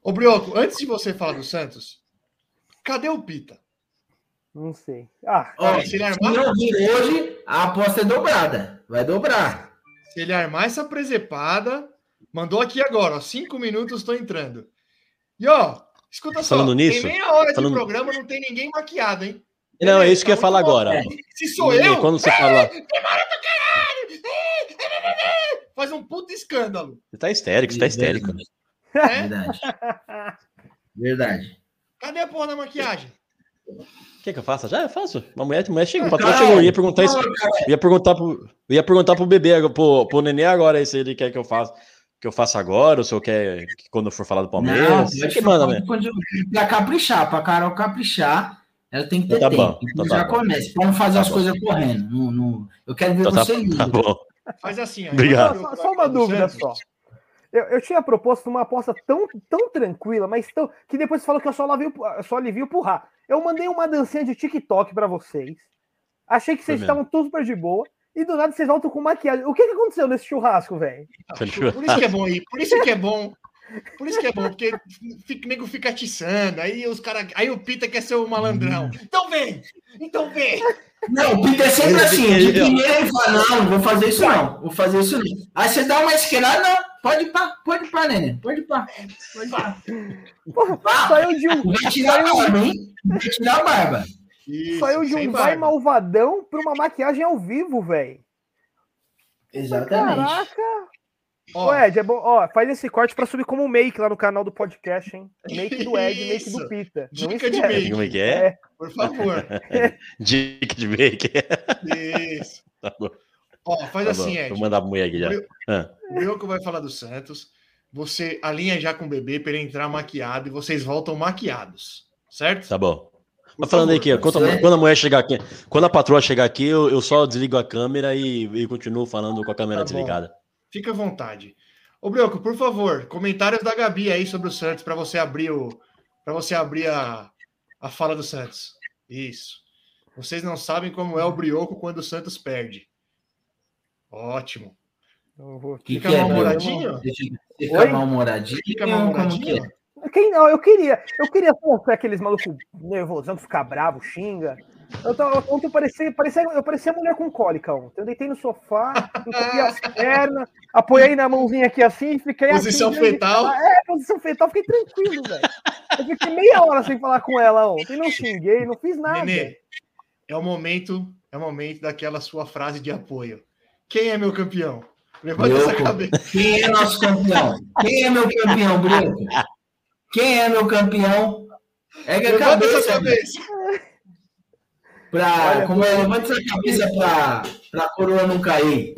Ô, Brioco, antes de você falar do Santos, cadê o Pita? Não sei. Ah, Ó, se ele se armar- não vir hoje, a aposta é dobrada. Vai dobrar. Se ele armar essa presepada, mandou aqui agora, ó, cinco minutos, estou entrando. E ó, escuta só, Falando nisso, tem meia hora falando- de programa, não tem ninguém maquiado, hein? Não, é isso que eu ia Tá falar bom. agora. Se sou eu, Quando você fala. faz um puta escândalo. Você tá histérico, você tá histérico. Né? Verdade. Verdade. Cadê a porra da maquiagem? Quer que eu faça? Já eu faço. Uma mulher, mulher chega, o patrão chegou. Eu ia perguntar isso. Ia perguntar pro, ia perguntar pro bebê, pro, pro nenê agora, se ele quer que eu faça. Que eu faça agora, ou se eu quer que quando eu for falar do Palmeiras. Não, que manda, né? Pra caprichar, pra Carol caprichar, ela tem que ter Então tá tempo. bom, Então então tá já bom. começa, pra não fazer Tá as coisas correndo. No, no- Eu quero ver Então tá, você tá livre. bom. Faz assim, ó. Obrigado. Só, só uma dúvida só. Eu, eu tinha proposto uma aposta tão, tão tranquila, mas tão. que depois você falou que eu só, lavei, só pro Rá. Eu mandei uma dancinha de TikTok pra vocês. Achei que vocês estavam tudo super de boa. E do nada vocês voltam com maquiagem. O que, que aconteceu nesse churrasco, velho? Por isso que é bom aí, por isso que é bom. Por isso que é bom, porque fica, nego fica atiçando, aí os caras. Aí o Pita quer ser o malandrão. Então vem! Então vem! Não, o Peter é sempre assim. ele- De primeira ele fala, não, não vou fazer isso não. Vou fazer isso não. Aí você dá uma esquerda, não. Pode ir pá, pode ir pá, neném. Pode ir pá. Pode ir pá. Porra, Vá. saiu de um, Vai tirar a barba, hein? Vai tirar a barba. Isso, saiu de um vai barba. malvadão pra uma maquiagem ao vivo, velho. Exatamente. Caraca! Ó, Ô, Ed, é bom. Ó, faz esse corte pra subir como make lá no canal do podcast, hein? Make do Ed, make Isso. do Pita. Não Dica de make. Como é que é? Por favor. Dica de make. Isso. Tá bom. Ó, faz Tá assim, bom. Ed. Vou mandar pra mulher aqui já. Eu- Ah. O Brioco vai falar do Santos. Você alinha já com o bebê para ele entrar maquiado e vocês voltam maquiados. Certo? Tá bom. Por Tá falando aí quando, a- quando a mulher chegar aqui, quando a patroa chegar aqui, eu, eu só desligo a câmera e, e continuo falando com a câmera Tá bom. Fica à vontade. Ô, Brioco, por favor, comentários da Gabi aí sobre o Santos para você abrir o para você abrir a, a fala do Santos. Isso. Vocês não sabem como é o Brioco quando o Santos perde. Ótimo. Vou- Que Fica que é, mal-humoradinho? Bruno? Fica Oi? mal-humoradinho. Fica Como que mal-humoradinho? é? Quem, não, eu queria, eu queria ser aqueles malucos nervosão, ficar bravo, xinga. Eu, tava- ontem eu parecia, parecia, eu parecia mulher com cólica ontem. Eu deitei no sofá, encopi as pernas, apoiei na mãozinha aqui assim e fiquei Posição assim, grande- fetal. É, posição fetal, fiquei tranquilo, velho. Eu fiquei meia hora sem falar com ela ontem, não xinguei, não fiz nada. Nenê, é o momento, é o momento daquela sua frase de apoio. Quem é meu campeão? Levanta essa cabeça. Quem é nosso campeão? Quem é meu campeão, Brioco? Quem é meu campeão? É que a Levanta essa cabeça, cabeça. Pra, Olha, como é, levanta essa cabeça pra, pra coroa não cair.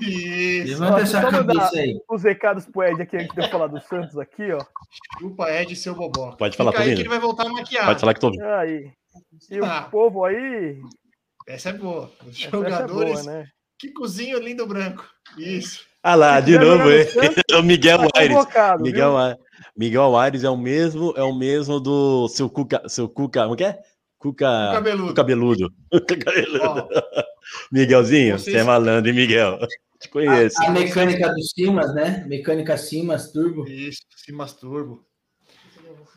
Isso. Levanta essa cabeça aí. Os recados pro Ed aqui antes de eu falar do Santos aqui, ó. Chupa Ed, seu bobó. Pode falar, Fica aí que ele vai voltar maquiado. Pode falar que tô ouvindo. Aí. E o Ah. povo aí. Essa é boa. Os essa- jogadores Essa é boa, né? que cozinham lindo branco. Isso. Ah lá, de novo, ele. Santos, o Miguel tá Aires. Miguel, viu? Miguel Aires é o mesmo, é o mesmo do seu Cuca, seu Cuca, como que é? Cuca, Cabeludo. Cuca cabeludo. Cabeludo. Miguelzinho, você é malandro, hein, Miguel? Te conheço. A mecânica do Simas, né? Mecânica Simas, turbo. isso, se masturbo.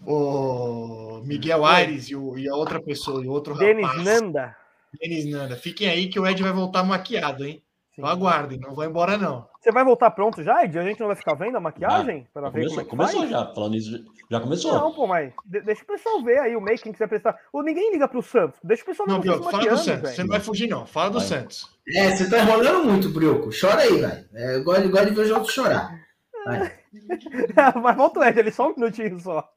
O Miguel Aires e, o- e a outra pessoa, e o outro Denis rapaz. Nanda. Denis Nanda. Fiquem aí que o Ed vai voltar maquiado, hein? Sim. Então aguardem, não vai embora não. Você vai voltar pronto já, Ed? A gente não vai ficar vendo a maquiagem? para ver como Começou, é começou faz? já, falando isso, já começou. Não, pô, mas de- deixa o pessoal ver aí o making que você vai prestar. Ou ninguém liga pro Santos. Deixa o pessoal ver Não, Bioco, fala do Santos. velho. Você não vai fugir, não. Fala do Vai. Santos. É, você tá enrolando muito, Brioco. Chora aí, velho. É, eu gosto, eu gosto de ver os outros chorar. Vai. mas volta o Ed ali, só um minutinho só.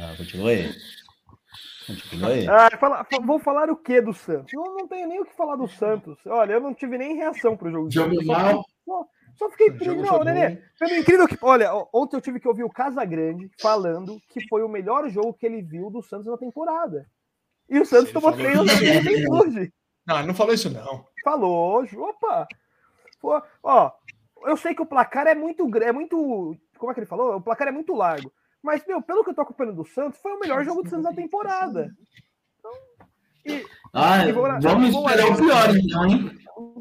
Ah, continua aí. Continua aí. Ah, fala- fa- vou falar o que do Santos? Eu não tenho nem o que falar do Santos. Olha, eu não tive nem reação pro jogo. Jogo. Só mal. fiquei- Só, só fiquei O triste. jogo Não, foi Nenê, pelo incrível que. Olha, ontem eu tive que ouvir o Casagrande falando que foi o melhor jogo que ele viu do Santos na temporada. E o Santos Ele tomou três na isso. juventude. Não, ele não falou isso, não. Falou, opa! Pô, ó, eu sei que o placar é muito grande, é muito. Como é que ele falou? O placar é muito largo. Mas, meu, pelo que eu tô acompanhando do Santos, foi o melhor jogo do Santos da temporada. Então, e, Ah, E vou- vamos esperar o pior, então, hein?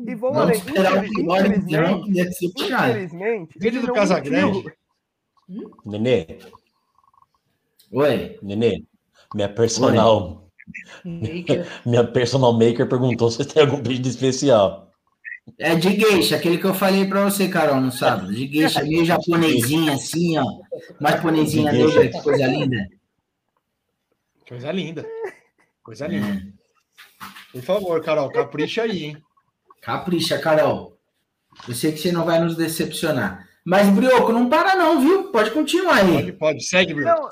e vou Vamos além. esperar o pior, então, deve ser puxado. infelizmente, Vídeo do Casagrande. Nenê, Oi. Nenê, minha personal, minha personal maker perguntou se tem algum pedido especial. É de geisha, aquele que eu falei pra você, Carol, no sábado. De geisha, meio japonesinha, assim, ó. Uma japonesinha De geisha. negra, que coisa linda. Coisa linda. Coisa linda. É. Por favor, Carol, capricha aí, hein? Capricha, Carol. Eu sei que você não vai nos decepcionar. Mas, Brioco, não para não, viu? Pode continuar aí. Pode, pode. Segue, Bruno. Não,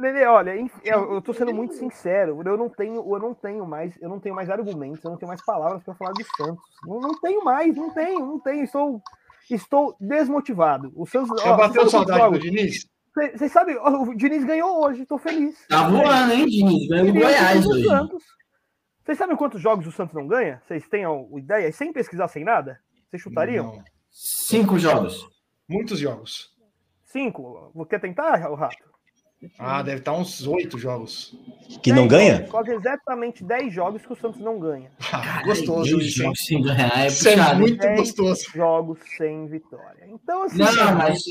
Nenê, olha, inf- eu, tô sendo muito sincero. Eu não tenho, eu não tenho mais, eu não tenho mais argumentos, eu não tenho mais palavras para falar do Santos. Não, não tenho mais, não tenho, não tenho. Estou, estou desmotivado. O Santos. Já ó, bateu saudade quantos do jogos? Diniz? Cê- Vocês sabem, ó, o Diniz ganhou hoje, tô feliz. Tá voando, hein, Diniz? Ganhou o Goiás hoje. Santos. Vocês sabem quantos jogos o Santos não ganha? Vocês têm a ideia? Sem pesquisar, sem nada? Vocês chutariam? Não. Cinco jogos. Muitos jogos. Cinco? Quer tentar, o Rato? Ah, deve estar uns oito jogos. Que não Dez ganha? Quase exatamente 10 jogos que o Santos não ganha. Ah, gostoso isso, jogos sem ganhar, é Isso é puxado. muito Dez gostoso. Jogos sem vitória. Então, assim. Não, mas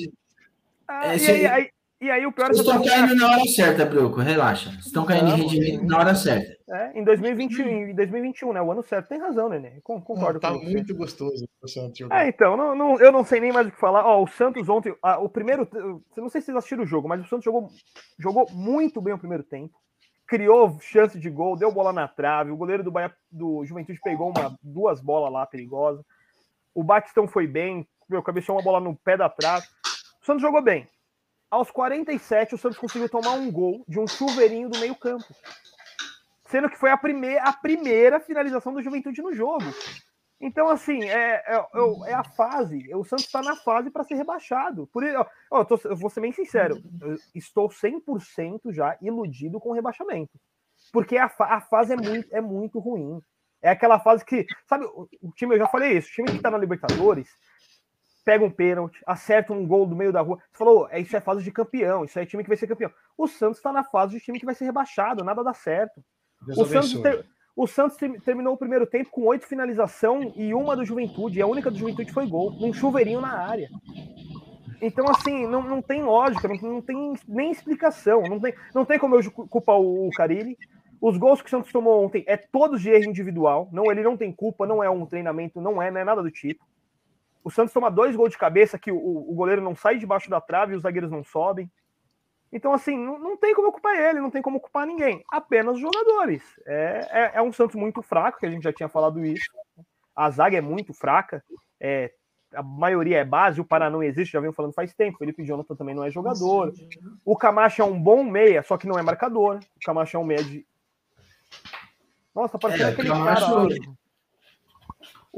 ah, esse e, aí- aí- e aí o pior é vocês estão caindo na hora certa, Brioco. Relaxa. Vocês estão caindo em Não, rendimento na hora certa. é, em 2021, em 2021, né? O ano certo. Tem razão, Nenê. Con- Concordo tá com você. muito gostoso o Santos jogar. É, então, não, não- eu não sei nem mais o que falar. Ó, o Santos ontem, ah, o primeiro, eu não sei se vocês assistiram o jogo, mas o Santos jogou, jogou muito bem o primeiro tempo. Criou chance de gol, deu bola na trave. O goleiro do, Bahia, do Juventude pegou uma, duas bolas lá perigosas. O Batistão foi bem, meu, cabeceou uma bola no pé da trave. O Santos jogou bem. Aos 47, o Santos conseguiu tomar um gol de um chuveirinho do meio-campo. Sendo que foi a primeira, a primeira finalização do Juventude no jogo. Então, assim, é, é, é- é a fase. O Santos está na fase para ser rebaixado. Por ó, eu, tô- eu vou ser bem sincero. Estou 100% já iludido com o rebaixamento. Porque a, a fase é muito, é muito ruim. É aquela fase que. Sabe, o, o time, eu já falei isso, o time que está na Libertadores pega um pênalti, acerta um gol do meio da rua. Você falou, é, isso é fase de campeão, isso é time que vai ser campeão. O Santos está na fase de time que vai ser rebaixado, nada dá certo. Deus O Santos, ter- o Santos ter- terminou o primeiro tempo com oito finalização e uma do Juventude. E a única do Juventude foi gol, um chuveirinho na área. Então, assim, não, não tem lógica, não, não tem nem explicação. Não tem, não tem como eu culpar o, o Carilli. Os gols que o Santos tomou ontem é todos de erro individual. Não, ele não tem culpa, não é um treinamento, não é, não é nada do tipo. O Santos toma dois gols de cabeça que o, o goleiro não sai debaixo da trave e os zagueiros não sobem. Então, assim, não, não tem como culpar ele, não tem como culpar ninguém. Apenas os jogadores. É, é, é um Santos muito fraco, que a gente já tinha falado isso. A zaga é muito fraca. É, a maioria é base, o Pará não existe, já venho falando faz tempo. Felipe Jonathan também não é jogador. O Camacho é um bom meia, só que não é marcador. O Camacho é um meia de. Nossa, parecendo É, aquele Camacho- cara. lá.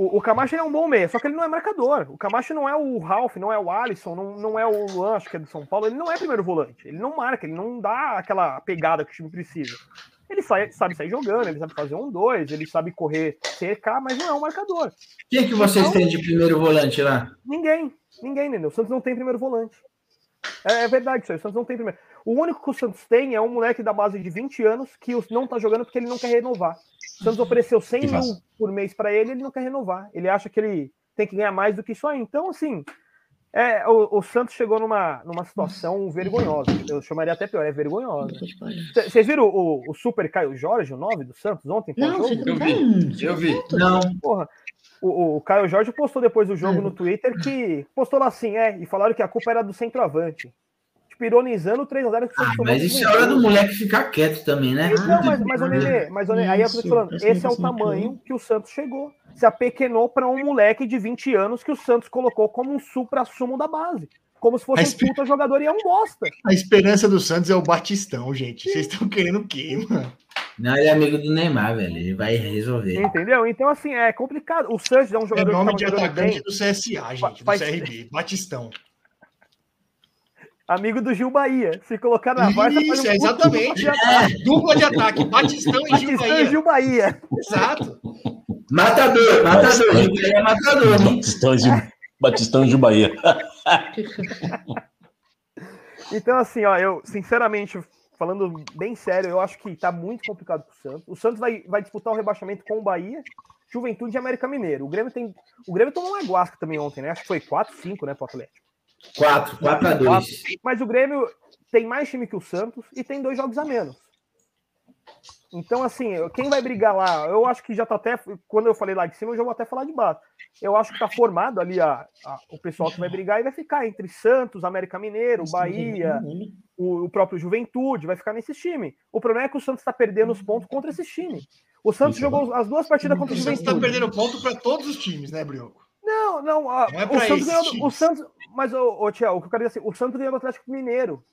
O, o Camacho é um bom meia, só que ele não é marcador. O Camacho não é o Ralph, não é o Alisson, não, não é o Luan, acho que é do São Paulo. Ele não é primeiro volante. Ele não marca, ele não dá aquela pegada que o time precisa. Ele sai- sabe sair jogando, ele sabe fazer um dois, ele sabe correr cercar, mas não é um marcador. Quem que vocês Então- têm de primeiro volante lá? Ninguém, ninguém, entendeu? O Santos não tem primeiro volante. É, é verdade isso aí, o Santos não tem primeiro. O único que o Santos tem é um moleque da base de 20 anos que o- não tá jogando porque ele não quer renovar. O Santos ofereceu 100 Que mil por mês para ele, ele não quer renovar. Ele acha que ele tem que ganhar mais do que isso aí. Então, assim, é, o, o Santos chegou numa, numa situação vergonhosa. Eu chamaria até pior, é vergonhosa. Vocês viram o, o Super Caio Jorge, o 9 do Santos, ontem? Não, fica Eu vi, falando. eu vi. Não. Porra, o, o Caio Jorge postou depois do jogo Hum. no Twitter que postou lá assim, é, e falaram que a culpa era do centroavante. Tipo, ironizando o 3x0 que o Ah, mas isso é hora do moleque ficar quieto também, né? Então, mas, mas, ô, Nenê, mas Nenê, aí é eu tô Isso, falando, essa esse é o ligação tamanho que o Santos chegou. Se apequenou para um moleque de 20 anos que o Santos colocou como um supra-sumo da base. Como se fosse Mas- um puta jogador e é um bosta. A esperança do Santos é o Batistão, gente. Vocês estão querendo o quê, mano? Não, ele é amigo do Neymar, velho. Ele vai resolver. Entendeu? Então, assim, é complicado. O Santos é um É jogador nome que de tava jogando atacante bem, do CSA, gente, do Faz- CRB. Batistão. Amigo do Gil Bahia. Se colocar na Varsa, faz Isso, um é exatamente. dupla de ataque. Dupla de ataque, Batistão e Gil Batistão e Bahia. Gil Bahia. Exato. Matador, matador. Ele é matador? Batistão de, Batistão de Bahia. Então, assim, ó, eu, sinceramente, falando bem sério, eu acho que tá muito complicado pro Santos. O Santos vai, vai disputar o rebaixamento com o Bahia, Juventude e América Mineiro. O Grêmio tem. O Grêmio tomou uma guasca também ontem, né? Acho que foi 4, 5, né, pro Atlético. 4, 4 a 2. Mas o Grêmio tem mais time que o Santos e tem dois jogos a menos. Então, assim, quem vai brigar lá, eu acho que já tá até. Quando eu falei lá de cima, eu já vou até falar de baixo. Eu acho que tá formado ali a, a- o pessoal que vai brigar e vai ficar entre Santos, América Mineiro, Bahia, o, o próprio Juventude, vai ficar nesse time. O problema é que o Santos está perdendo os pontos contra esses times. O Santos Isso, jogou as duas partidas contra O o Santos tá Juventude. perdendo ponto para todos os times, né, Brioco? Não, não. a- Não é o Santos ganhou. O. Santos, mas, ô, ô Tiago, o que eu quero dizer assim, o Santos ganhou do Atlético Mineiro.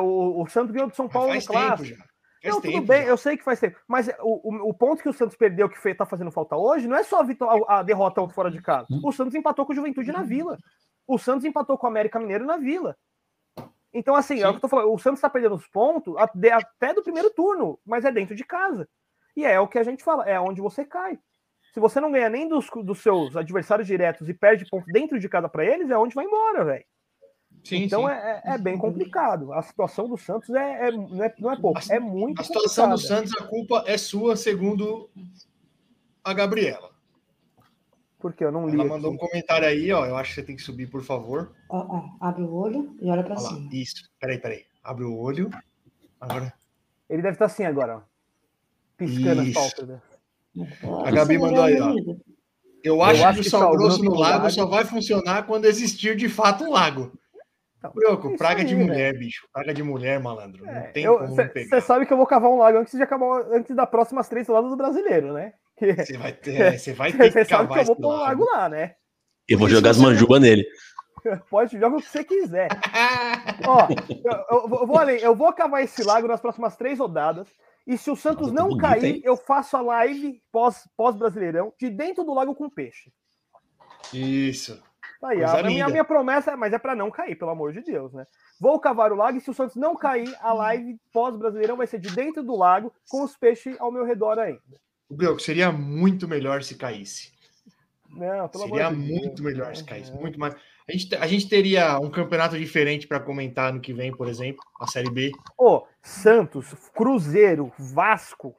O, o Santos ganhou do São Paulo no clássico. Não, tudo tempo bem, já. eu sei que faz tempo. Mas o, o, o ponto que o Santos perdeu, que fe- tá fazendo falta hoje, não é só a, a- derrota fora de casa. O Santos empatou com o Juventude na Vila. O Santos empatou com o América Mineiro na Vila. Então, assim, é o que eu tô falando. O Santos tá perdendo os pontos até, até do primeiro turno, mas é dentro de casa. E é o que a gente fala, é onde você cai. Se você não ganha nem dos, dos seus adversários diretos e perde ponto dentro de casa para eles, é onde vai embora, velho. Sim, Então sim. É, é- é bem complicado. A situação do Santos é, é- não, é não é pouco, é muito A situação do complicada. Santos, a culpa é sua, segundo a Gabriela. Porque eu não li. Ela aqui. mandou um comentário aí, ó. Eu acho que você tem que subir, por favor. Ó, ó, abre o olho e olha pra Olha lá. cima. Isso. Peraí, peraí. Abre o olho. Agora. Ele deve estar assim agora, ó. Piscando as Isso. faltas. né? A Gabi mandou aí, ó. Eu acho, acho que o sal grosso no lago lago- só vai funcionar quando existir de fato um lago. Então, Brioco, isso praga aí, de mulher, bicho. Praga de mulher, malandro. Não tem como não Você pegar. sabe que eu vou cavar um lago antes de acabar, antes da próximas três rodadas do brasileiro, né? Você vai ter, é, você vai ter Você que sabe que cavar eu vou pôr um lago lá, né? Eu vou jogar as você- manjubas nele. Pode jogar o que você quiser. Ó, eu, eu vou- eu vou além, eu vou cavar esse lago nas próximas três rodadas. E se o Santos Nossa, não bonito, cair, hein? eu faço a live pós- pós-brasileirão de dentro do lago com peixe. Isso. Aí, a, minha, a minha promessa, é- mas é para não cair, pelo amor de Deus, né? Vou cavar o lago e se o Santos não cair, a live pós-brasileirão vai ser de dentro do lago com os peixes ao meu redor ainda. O Brioco, seria muito melhor se caísse. Não, pelo Seria amor de Deus. muito melhor se Não, caísse. não. Muito mais. A gente, a gente teria um campeonato diferente para comentar no que vem, por exemplo, a Série B. Ô, Santos, Cruzeiro, Vasco.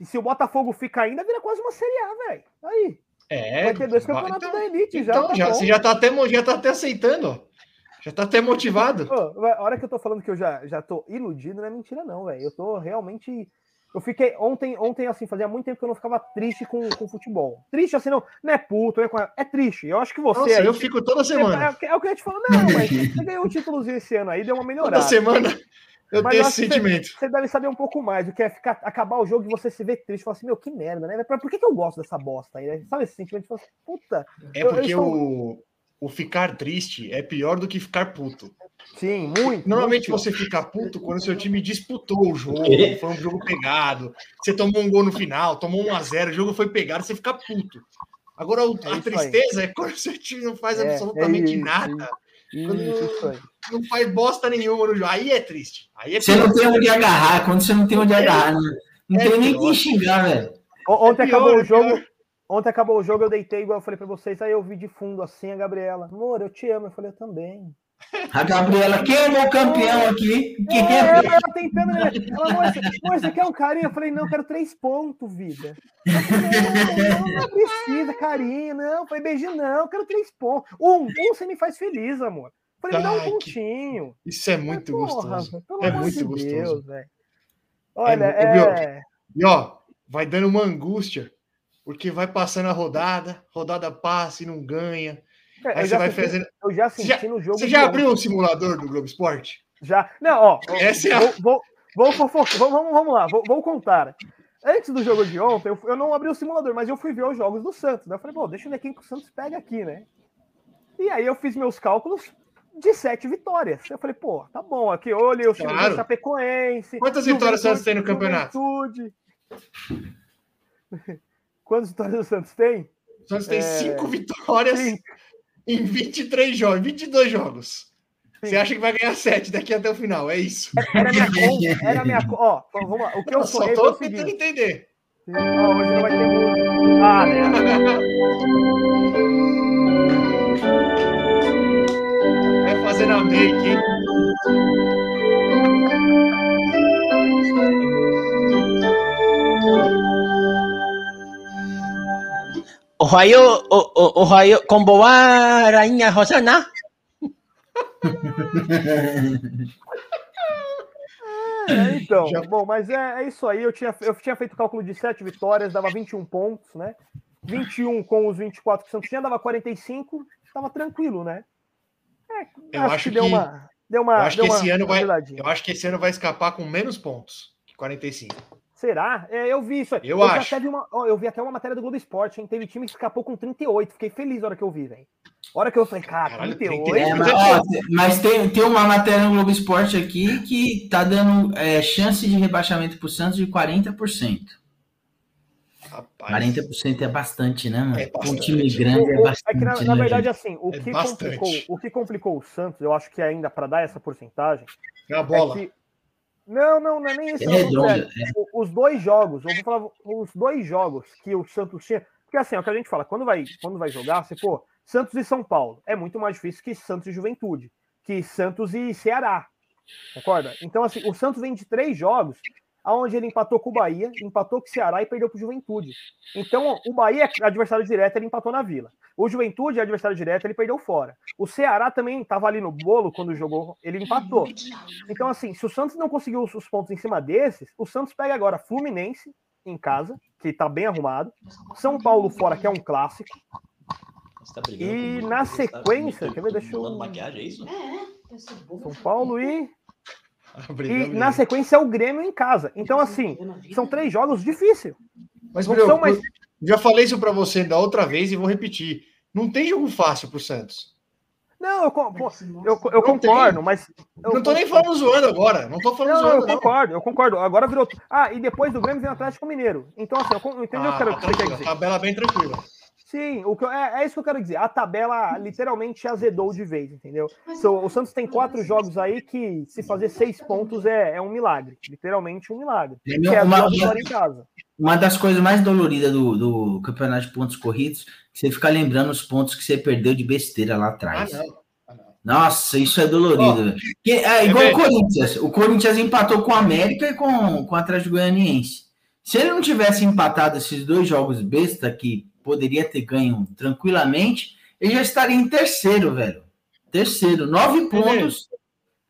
E se o Botafogo fica ainda, vira quase uma Série A, velho. Aí. É. vai ter dois campeonatos então- da Elite já. Então, tá já, bom. você já tá, até, já tá até aceitando, ó. Já tá até motivado. Ô, a hora que eu tô falando que eu já, já tô iludido, não é mentira, não, velho. Eu tô realmente. Eu fiquei. Ontem, ontem, assim, fazia muito tempo que eu não ficava triste com, com futebol. Triste, assim, não, não é puto, é, é triste. Eu acho que você. Nossa, aí, eu fico toda semana. É, é, é o que eu ia te falar, não, mas você ganhou um títulozinho esse ano aí, deu uma melhorada. Toda semana eu Mas tenho eu esse sentimento. Você, você deve saber um pouco mais do que é ficar, acabar o jogo e você se ver triste. Falar assim, meu, que merda, né? Por que, que eu gosto dessa bosta aí? né? Sabe esse sentimento? Fala assim, Puta. É eu- eu porque estou- o, o ficar triste é pior do que ficar puto. Sim, muito. Normalmente muito. você fica puto quando seu time disputou o jogo, foi um jogo pegado, você tomou um gol no final, tomou 1 a 0 o jogo foi pegado, você fica puto. Agora É a aí. tristeza é quando seu time não faz É, é absolutamente isso, nada, Isso, isso aí. não faz bosta nenhuma no jogo. Aí é triste. Aí é Você não tem onde agarrar, quando você não tem onde agarrar, né? não É tem nem quem xingar, velho. O- Ontem É pior, acabou é o jogo. Ontem acabou o jogo, eu deitei igual eu falei pra vocês. Aí eu vi de fundo assim a Gabriela. Amor, eu te amo. Eu falei, eu também. A Gabriela, quem é o meu campeão aqui? Quem É, é? ela tentando, né? Ela, amor, você, amor, você quer um carinho? Eu falei, não, eu quero três pontos, vida. Falei, não, não, não precisa, carinho, não. Eu falei, beijinho, não, eu quero três pontos. Um, um você me faz feliz, amor. Eu falei, me dá um pontinho. Isso é Mas, muito porra, gostoso. pelo É amor muito de gostoso. Deus, velho. Olha, É, é. E ó, vai dando uma angústia, porque vai passando a rodada, rodada passa e não ganha. é, Aí você vai senti- fazendo. Eu já senti já- no jogo. Você já ontem. abriu o simulador do Globo Esporte? Já. Não, ó. Essa é a- vou, vou, vou. Vamos, vamos, vamos lá, vou, vou contar. Antes do jogo de ontem, eu, eu não abri o simulador, mas eu fui ver os jogos do Santos. Né? Eu falei, pô, deixa eu ver quem que o Santos pega aqui, né? E aí eu fiz meus cálculos de sete vitórias. Eu falei, pô, tá bom, aqui olhei o time do Chapecoense. Quantas vitórias o Santos tem no campeonato? Juventude. Quantas vitórias o Santos tem? O Santos tem É, cinco vitórias Sim. em 23 jogos, 22 jogos. Sim. Você acha que vai ganhar 7 daqui até o final? É isso. Era minha conta. Era minha conta. Ó, vamos lá. O que eu Eu só sonhei foi tô seguinte. tentando entender. Ó, hoje não vai ter música. Ah, né? Vai fazendo a make, hein? Ohio, o, o, Ohio, como va, Rainha Rosana? É, então, Já- bom, mas é, é isso aí. Eu tinha, eu tinha feito cálculo de 7 vitórias, dava 21 pontos, né? 21 com os 24 que o Santos tinha, dava 45, tava tranquilo, né? É, Eu acho que deu que- uma. Deu uma Eu acho deu que uma esse ano vai. Eu acho que esse ano vai escapar com menos pontos que 45. Será? É, eu vi isso aí. Eu já acho. uma, ó, eu vi até uma matéria do Globo Esporte, hein? Teve time que escapou com 38. Fiquei feliz na hora que eu vi, velho. A hora que eu falei, cara, Caralho, 38. 38. É, mas, ó, mas tem, tem uma matéria no Globo Esporte aqui que tá dando é, chance de rebaixamento pro Santos de 40%. Rapaz. 40% é bastante, né, mano? É Com um bastante. time grande é O- bastante. é que, na, né, na verdade, gente? assim, o É que, bastante. complicou, o que complicou o Santos, eu acho que ainda para dar essa porcentagem, É a bola. É que... Não, não, não é nem isso. É redonda. O- Os dois jogos, eu vou falar os dois jogos que o Santos tinha. Porque assim, é o que a gente fala, quando vai, quando vai jogar, você, pô, Santos e São Paulo é muito mais difícil que Santos e Juventude, que Santos e Ceará. Concorda? Então, assim, o Santos vem de três jogos, aonde ele empatou com o Bahia, empatou com o Ceará e perdeu para o Juventude. Então, o Bahia é adversário direto, ele empatou na Vila. O Juventude é adversário direto, ele perdeu fora. O Ceará também estava ali no bolo quando jogou, ele empatou. Então, assim, se o Santos não conseguiu os- os pontos em cima desses, o Santos pega agora Fluminense em casa, que tá bem arrumado, São Paulo fora, que é um clássico, tá E na tá sequência, quer ver, deixa eu- maquiagem, é isso? São Paulo e. Ah, E mesmo. na sequência é o Grêmio em casa. Então, assim, são três jogos difíceis. Mas, não são mais- já falei isso pra você da outra vez e vou repetir. Não tem jogo fácil pro Santos. Não, eu, pô, eu, eu Não concordo, tem. mas. eu- não tô nem falando zoando agora. Não tô falando Não, não, eu zoando, não. concordo, eu concordo. Agora virou. Ah, e depois do Grêmio vem o Atlético Mineiro. Então, assim, eu con- eu entendi o Ah, que eu quero- o que você quer tranquilo. dizer. Tabela bem tranquila. Sim, o que eu- é, é isso que eu quero dizer. A tabela literalmente azedou de vez, entendeu? So, o Santos tem quatro jogos aí que se fazer seis pontos é, é um milagre. Literalmente um milagre. É, Que é uma- casa. Uma das coisas mais doloridas do, do campeonato de pontos corridos, você fica lembrando os pontos que você perdeu de besteira lá Ah, atrás. não. Ah, não. Nossa, isso é dolorido. velho. Que- é igual É o Corinthians. O Corinthians empatou com o América e com, com o Atlético Goianiense. Se ele não tivesse empatado esses dois jogos besta que poderia ter ganho tranquilamente, ele já estaria em terceiro, velho. Terceiro, nove pontos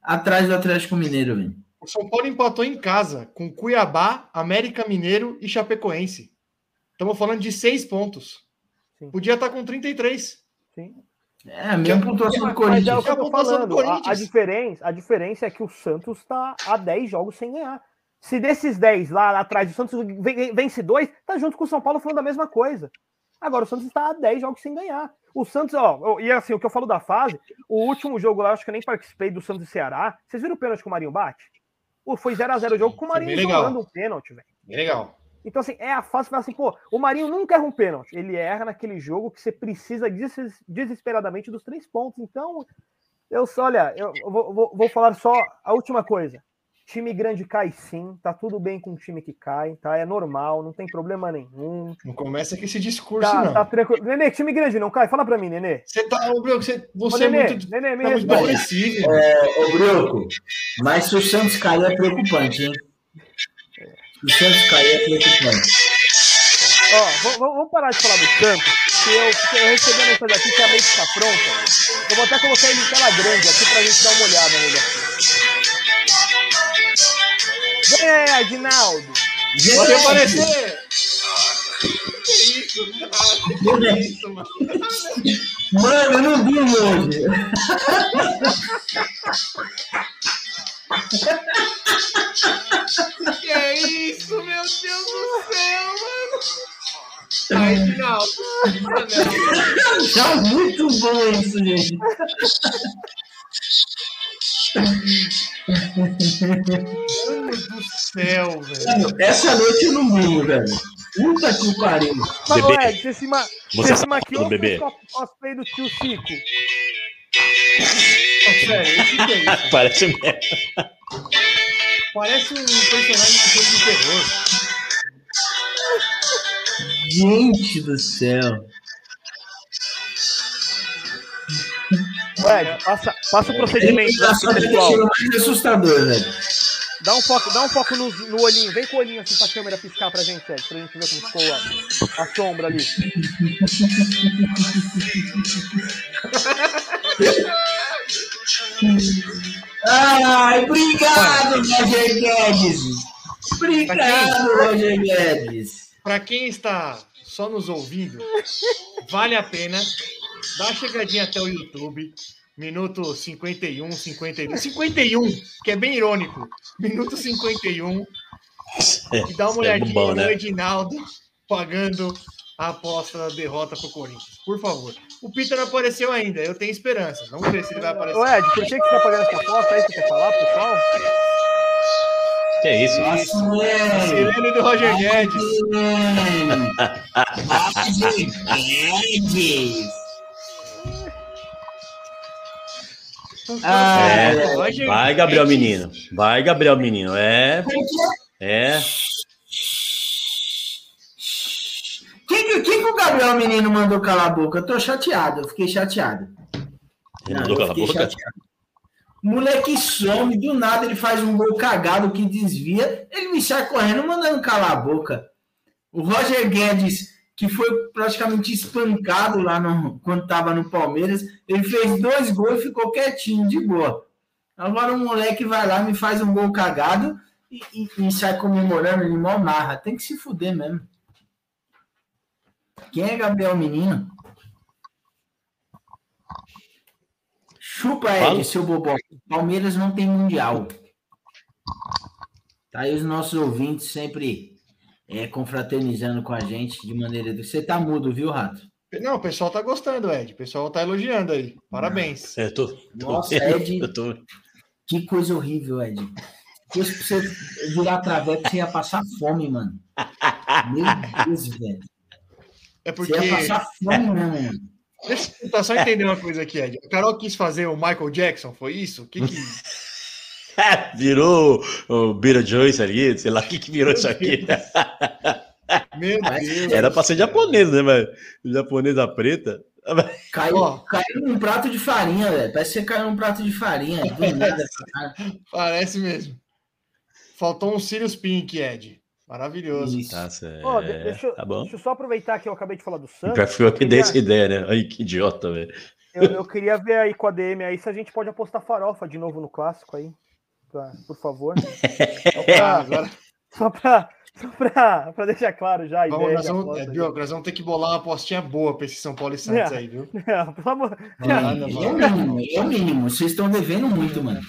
atrás do Atlético Mineiro, velho. O São Paulo empatou em casa com Cuiabá, América Mineiro e Chapecoense. Estamos falando de seis pontos. Sim. Podia estar com 33. Sim. É, a mesma pontuação do é o Corinthians. tô A do falando. A, a diferença, a diferença é que o Santos está a 10 jogos sem ganhar. Se desses 10 lá atrás o Santos ven- vence dois, tá junto com o São Paulo falando a mesma coisa. Agora o Santos está a 10 jogos sem ganhar. O Santos, ó, e assim, o que eu falo da fase, o último jogo lá, acho que eu nem participei do Santos e Ceará. Vocês viram o pênalti que o Marinho bate? Pô, Foi 0x0 o jogo com o Marinho jogando um pênalti, velho. Legal. Então, assim, é a fase que fala assim, pô, o Marinho nunca erra um pênalti. Ele erra naquele jogo que você precisa des- desesperadamente dos três pontos. Então, eu só, olha, eu vou, vou- vou falar só a última coisa. Time grande cai sim, tá tudo bem com o time que cai, tá? É normal, não tem problema nenhum. Não começa com esse discurso, Tá, não. tá tranquilo. Nenê, time grande não cai? Fala pra mim, Nenê. Você tá. Ô, Bruno, você, Ô, você é Nenê, muito. Nenê, me tá muito depressivo. Ô, Brioco, mas se o Santos cair é preocupante, hein? Se o Santos cair é preocupante. Ó, vamos- parar de falar do Santos, que eu, porque eu recebi a mensagem aqui que a mente tá pronta. Eu vou até colocar ele em tela grande aqui pra gente dar uma olhada nele aqui. Vem aí, Adinaldo. Pode aparecer! Que isso, cara? Que isso, mano? Mano, eu não durmo hoje. Que isso, meu Deus do céu, mano! Ai, não. Tá muito bom isso, gente. Mano do céu, velho. Essa noite eu não durmo, velho. Puta que pariu. Mas, Bebê, Ed, você se, ma você se maquiou bebê. com o cosplay do tio Cico? Não, sério, o que que é isso? Parece mesmo. Parece um personagem de filme de terror. Gente do céu. Ed, passa, passa o procedimento né, que pessoal. mais assustador, velho. Dá um foco, dá um foco no, no olhinho. Vem com o olhinho assim pra câmera piscar pra gente, Ed, pra gente ver como ficou a, a sombra ali. Ai, obrigado, Roger Guedes. Obrigado, Roger Guedes. Para quem está só nos ouvindo, vale a pena dar uma chegadinha até o YouTube. Minuto 51, 52. 51, que é bem irônico. Minuto 51. E dá uma É olhadinha bom, no né? Edinaldo pagando a aposta da derrota pro Corinthians. Por favor. O Peter não apareceu ainda. Eu tenho esperanças. Vamos ver se ele vai aparecer. Ô, Ed, por que, que você tá pagando essa aposta? É isso que você quer falar, pessoal? Que é isso? Velho. Sirene do Roger Guedes. Roger Guedes. É, Ah, Roger vai, Gabriel. Menino. Vai, Gabriel Menino. É. É. Quem, que- quem que o Gabriel Menino mandou calar a boca? Eu tô chateado, eu fiquei chateado. Ele Não, mandou eu cala a boca. chateado. Moleque some, do nada ele faz um gol cagado que desvia, ele me sai correndo mandando calar a boca. O Roger Guedes, que foi praticamente espancado lá no, quando estava no Palmeiras, ele fez dois gols e ficou quietinho, de boa. Agora o moleque vai lá, me faz um gol cagado e, e- e sai comemorando, ele mal narra. Tem que se fuder mesmo. Quem é Gabriel Menino? Chupa. Ed, seu bobó. Palmeiras não tem mundial. Tá aí os nossos ouvintes sempre é, confraternizando com a gente de maneira. Você tá mudo, viu, Rato? Não, o pessoal tá gostando, Ed. O pessoal tá elogiando aí. Parabéns. É, tô, tô Nossa, Ed. eu tô- Que coisa horrível, Ed. Se fosse pra você virar traveco, você ia passar fome, mano. Meu Deus, velho. É porque. Você ia passar fome mesmo, mano. Deixa eu tentar só entender uma coisa aqui, Ed. A Carol quis fazer o Michael Jackson, foi isso? O que que. Virou o Beetlejuice ali, sei lá o que, que virou isso aqui. Meu Deus. Era pra ser japonês, né, mas japonesa preta. Caiu, Ó. caiu num prato de farinha, velho. Parece que você caiu num prato de farinha. Do nada, cara. Parece mesmo. Faltou um Sirius Pink, Ed. Maravilhoso. Isso. Tá certo. De- deixa, eu- tá bom. deixa eu só aproveitar que eu acabei de falar do Santos. Pior que foi eu que dei essa ideia, né? Ai, que idiota, velho. Eu, eu queria ver aí com a DM aí se a gente pode apostar farofa de novo no clássico aí. Pra- por favor. Só agora só pra, só pra, pra deixar claro já vamos, ideia. nós, vamos, é, nós vamos ter que bolar uma apostinha boa pra esse São Paulo e Santos É. aí, viu? Não, pelo amor- É, é o mínimo, é o mínimo. Vocês estão devendo muito, mano.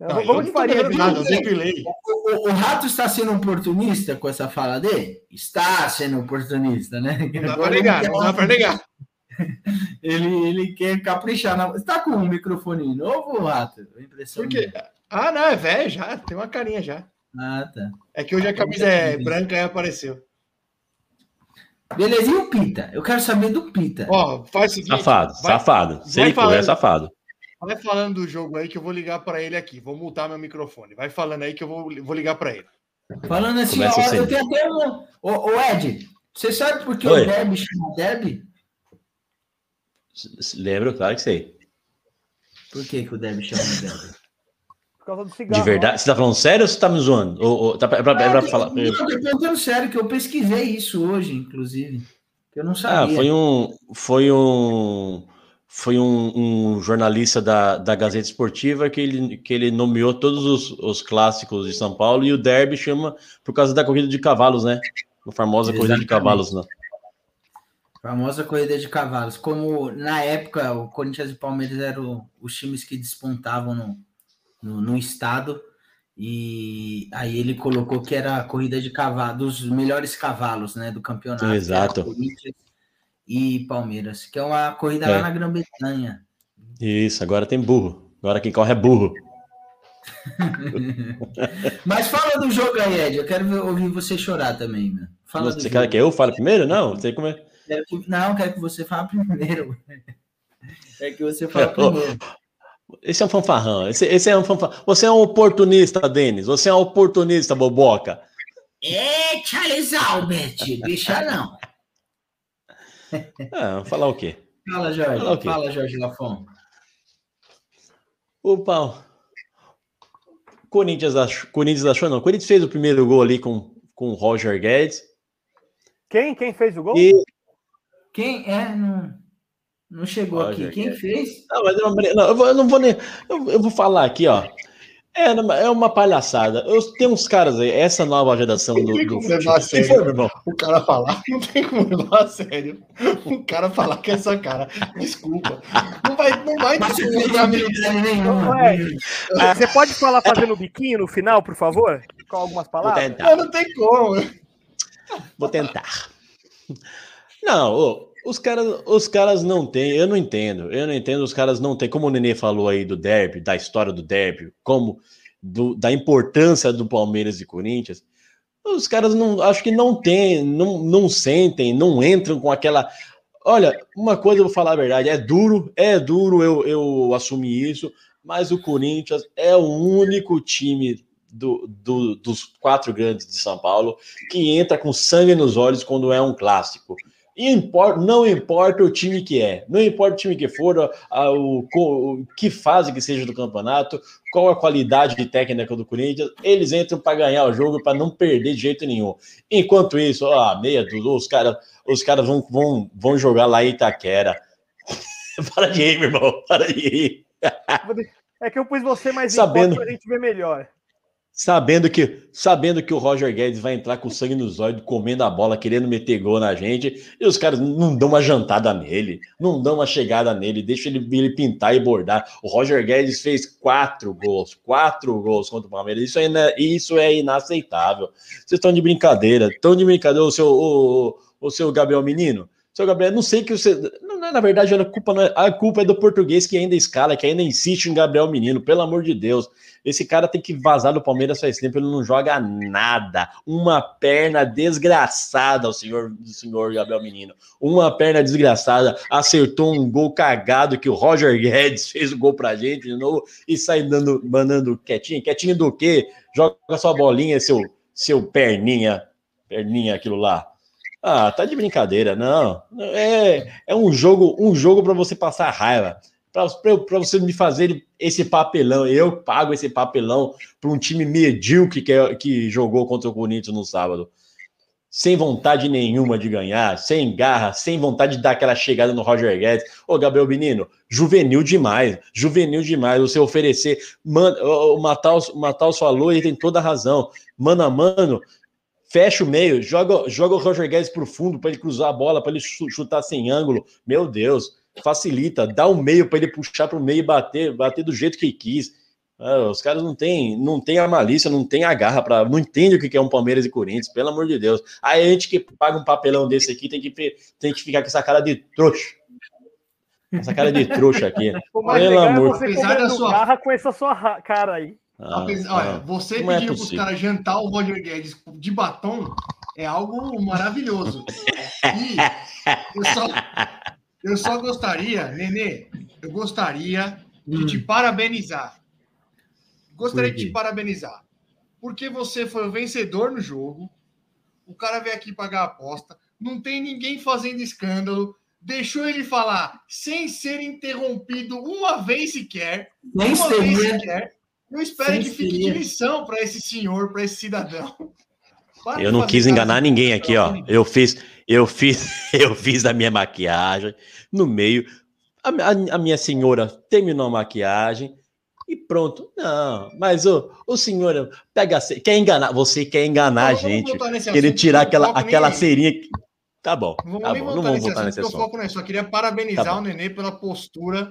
Não, Vamos eu de nada. O, o- o Rato está sendo oportunista com essa fala dele? Está sendo oportunista, né? Não dá pra negar, ele não quer- dá pra negar. Ele, ele quer caprichar. Na... Você tá com um microfone novo, Rato? A impressão Por quê? Ah, não, é velho já, tem uma carinha já. Ah, tá. É que hoje a camisa é branca e apareceu. Beleza, e o Pita? Eu quero saber do Pita. Ó, faz o seguinte. Safado, vai, safado. Se vai ele for, é falando. safado. vai falando do jogo aí que eu vou ligar pra ele aqui. Vou multar meu microfone. Vai falando aí que eu vou, vou ligar pra ele. Falando assim, Começa ó, assim. eu tenho até um. Ô, ô, Ed, você sabe por que Oi. o Derby chama Derby? S- Lembro, claro que sei. Por que, que o Derby chama Derby? Por causa do cigarro. De verdade, você tá falando sério ou você tá me zoando? Ou, ou- tá, é pra, é pra falar. Não, eu tô perguntando sério, que eu pesquisei isso hoje, inclusive. Eu não Ah, sabia. foi um. Foi um. Foi um, um jornalista da, da Gazeta Esportiva que ele, que ele nomeou todos os, os clássicos de São Paulo e o Derby chama por causa da corrida de cavalos, né? A famosa corrida de Exatamente. cavalos, né? Famosa corrida de cavalos. Como na época o Corinthians e Palmeiras eram os times que despontavam no, no, no estado. E aí ele colocou que era a corrida de cavalos, dos melhores cavalos né, do campeonato. Exato. E Palmeiras, que é uma corrida É. lá na Grã-Bretanha. Isso, agora tem burro. Agora quem corre é burro. Mas fala do jogo aí, Ed. Eu quero ouvir você chorar também, meu. Fala Você quer que eu fale primeiro? Não, você como é. Não, quero que você fale primeiro. É que você fala primeiro. Esse é um fanfarrão. Esse, esse é um fanfarrão. Você é um oportunista, Denis. Você é um oportunista, boboca. É, Charles Albert, bicha não. Ah, falar o quê? Fala, Jorge. Fala o quê? Fala, Jorge Lafon. O pau. Corinthians achou, Corinthians achou, não. Corinthians fez o primeiro gol ali com, com o Roger Guedes. Quem? Quem fez o gol? E, Quem é? Não, não chegou Roger aqui. Quem Guedes. fez? não, mas eu não, não, eu, vou- eu não vou nem. Eu, eu vou falar aqui, ó. É, uma- é uma palhaçada. Eu, tem uns caras aí, essa nova geração do. Não tem do como levar a que sério. foi, irmão? O cara falar, não tem como levar a sério. O cara falar que é essa cara. Desculpa. Não vai, não vai Mas você ter não tem nenhuma. Ué, Ah, Você pode falar fazendo biquinho no final, por favor? Com algumas Vou palavras? tentar. Mas não tem como. Vou tentar. Não, ô, os caras, os caras não têm, eu não entendo, eu não entendo, os caras não têm, como o Nenê falou aí do derby, da história do derby, como do- da importância do Palmeiras e Corinthians, os caras não, acho que não tem, não, não sentem, não entram com aquela. Olha, uma coisa eu vou falar a verdade, é duro, é duro eu, eu assumir isso, mas o Corinthians é o único time do- do- dos quatro grandes de São Paulo que entra com sangue nos olhos quando é um clássico. Não importa o time que é, não importa o time que for, a- a- o, o que fase que seja do campeonato, qual a qualidade de técnica do Corinthians, eles entram para ganhar o jogo, para não perder de jeito nenhum. Enquanto isso, ó, meia dúzia, os caras os caras vão, vão, vão jogar lá em Itaquera. para de ir, meu irmão, para de ir. É que eu pus você mais Sabendo- em pra gente ver melhor. Sabendo que, sabendo que o Roger Guedes vai entrar com sangue nos olhos, comendo a bola, querendo meter gol na gente, e os caras não dão uma jantada nele, não dão uma chegada nele, deixa ele, ele pintar e bordar. O Roger Guedes fez quatro gols, quatro gols contra o Palmeiras. Isso é, isso é inaceitável. Vocês estão de brincadeira, estão de brincadeira, o seu, o, o seu Gabriel Menino. Seu Gabriel, não sei que você. na verdade, a culpa, é, a culpa é do português que ainda escala, que ainda insiste em Gabriel Menino, pelo amor de Deus. Esse cara tem que vazar do Palmeiras faz tempo, ele não joga nada. Uma perna desgraçada, o senhor, o senhor Gabriel Menino. Uma perna desgraçada, acertou um gol cagado que o Roger Guedes fez o gol pra gente de novo e sai dando, mandando quietinho. Quietinho do quê? Joga sua bolinha, seu, seu perninha, perninha aquilo lá. Ah, tá de brincadeira, não. É, é um jogo, um jogo para você passar raiva para você me fazer esse papelão. Eu pago esse papelão para um time medíocre que, é- que jogou contra o Corinthians no sábado. sem vontade nenhuma de ganhar, sem garra, sem vontade de dar aquela chegada no Roger Guedes. Ô, Gabriel Menino, juvenil demais, juvenil demais. Você oferecer, mano, o Mataus, o falou e tem toda a razão. Mano a mano, fecha o meio, joga, joga o Roger Guedes pro fundo para ele cruzar a bola, para ele chu- chutar sem ângulo. Meu Deus, facilita, dá um meio para ele puxar pro meio e bater, bater do jeito que quis. Ah, os caras não têm não tem a malícia, não tem a garra para, não entende o que é um Palmeiras e Corinthians, pelo amor de Deus. Aí a gente que paga um papelão desse aqui tem que tem que ficar com essa cara de trouxa. Essa cara de trouxa aqui. O Pelo legal amor. é você Apesar da comendo sua- garra com essa sua ra- cara aí. Ah, Apesar- olha, ah, você não é pros possível. caras jantar o Roger Guedes de batom é algo maravilhoso. E eu só, eu só gostaria, Nenê, eu gostaria de te parabenizar. Gostaria de te parabenizar. Porque você foi o vencedor no jogo. O cara veio aqui pagar a aposta. Não tem ninguém fazendo escândalo. Deixou ele falar sem ser interrompido uma vez sequer. Nem uma vez seria. sequer. Eu espero Sem que fique de seria. lição para esse senhor, para esse cidadão. Para Eu de não quis enganar de- ninguém aqui, ó. Eu fiz, eu fiz, eu fiz a minha maquiagem no meio. A, a- a minha senhora terminou a maquiagem e pronto. Não, mas o, o senhor pega, quer enganar, você quer enganar a gente, querer tirar aquela, nem aquela aí. cerinha. que- Tá bom, Não vamos tá nem bom, não voltar vamos nesse voltar assunto, nesse assunto. foco nisso. Só queria parabenizar Tá o Nenê pela postura,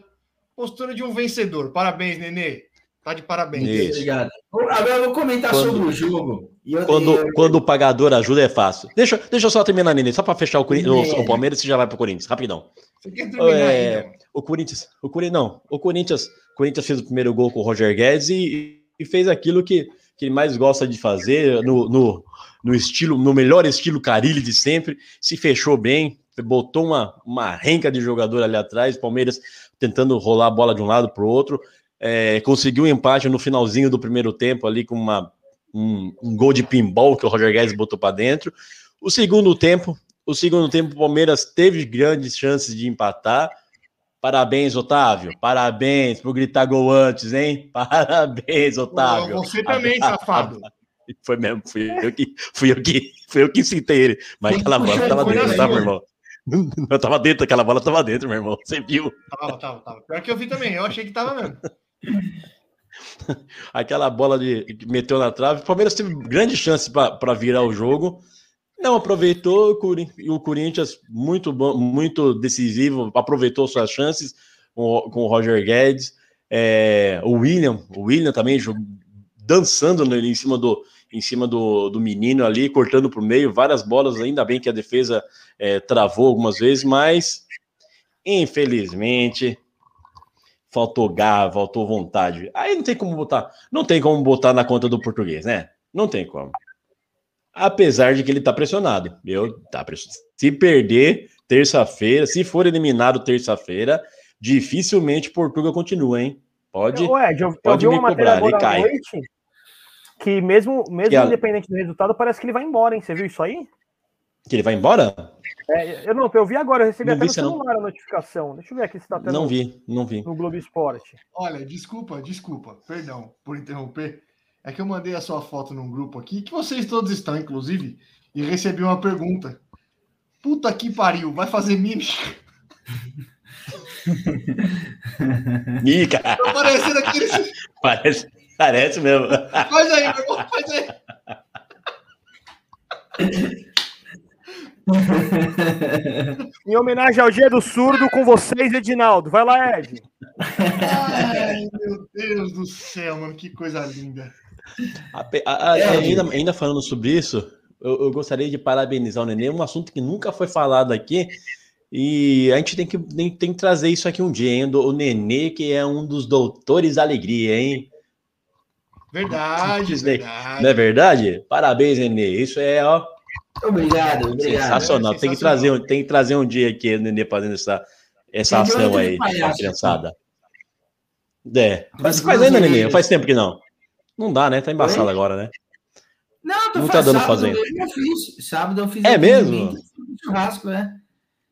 postura de um vencedor. Parabéns, Nenê. Tá de parabéns. Isso. Obrigado. Agora eu vou comentar Quando- sobre o jogo. E eu- Quando, eu- quando o pagador ajuda é fácil. Deixa, deixa eu só terminar, Nenê, só para fechar o, Corinthians, o, É. o Palmeiras, você já vai pro Corinthians, rapidão. Você quer terminar É, ainda? o Corinthians, o Corinthians, não, o Corinthians, o Corinthians fez o primeiro gol com o Roger Guedes e, e fez aquilo que, que ele mais gosta de fazer no, no, no estilo, no melhor estilo Carilli de sempre, se fechou bem, botou uma, uma renca de jogador ali atrás, Palmeiras tentando rolar a bola de um lado para o outro, é, conseguiu um empate no finalzinho do primeiro tempo ali com uma, um, um gol de pinball que o Roger Guedes botou para dentro. O segundo tempo, o segundo tempo, o Palmeiras teve grandes chances de empatar. Parabéns, Otávio. Parabéns por gritar gol antes, hein? Parabéns, Otávio. Você também, safado. Foi mesmo, fui eu que fui eu que fui eu que citei ele, mas aquela bola tava dentro, tá, meu irmão? Eu tava dentro, aquela bola tava dentro, meu irmão. Você viu? Tava, tava, tava. Pior que eu vi também. Eu achei que tava mesmo. Aquela bola de que meteu na trave. O Palmeiras teve grande chance para virar o jogo. Não aproveitou, o Cori- o Corinthians, muito bom, muito decisivo, aproveitou suas chances com, com o Roger Guedes. É, o William, o William também dançando no- em cima do em cima do, do menino ali, cortando para o meio, várias bolas, ainda bem que a defesa é, travou algumas vezes, mas infelizmente faltou garra, faltou vontade. Aí não tem como botar, não tem como botar na conta do português, né? Não tem como. Apesar de que ele tá pressionado. Eu tá pressionado. Se perder terça-feira, se for eliminado terça-feira, dificilmente Portugal continua, hein? Pode. Eu, eu pode me cobrar, ele cai. noite que mesmo, mesmo Que a- independente do resultado, parece que ele vai embora, hein? Você viu isso aí? Que ele vai embora? É, eu não, eu vi agora, eu recebi Não até vi no isso, não. celular a notificação. Deixa eu ver aqui se tá tendo Não vi, não vi. no Globo Esporte. Olha, desculpa, desculpa, perdão por interromper. É que eu mandei a sua foto num grupo aqui, que vocês todos estão, inclusive, e recebi uma pergunta. Puta que pariu, vai fazer mímica? Ih, cara, Tá parecendo aquele. parece, parece mesmo. Faz aí, meu irmão, faz aí. Em homenagem ao Dia do Surdo, com vocês, Edinaldo. Vai lá, Ed. Ai, meu Deus do céu, mano, que coisa linda. Ape- a- a- ainda, ainda falando sobre isso, eu, eu gostaria de parabenizar o Nenê, um assunto que nunca foi falado aqui, e a gente tem que, tem, tem que trazer isso aqui um dia, hein? O Nenê, que é um dos doutores da alegria, hein? Verdade, verdade. Não é verdade? Parabéns, Nenê. Isso é ó, Obrigado, obrigado. sensacional. Tem que, trazer, um- tem que trazer um dia aqui o Nenê fazendo essa, essa Tem ação aí, a palhaço, criançada. É. Mas faz ainda, groselha. Nenê? Faz tempo que não. Não dá, né? Tá embaçado Oi? agora, né? Não, tô Não tá dando sábado fazendo. Eu fiz. Sábado eu fiz É mesmo? Churrasco, né?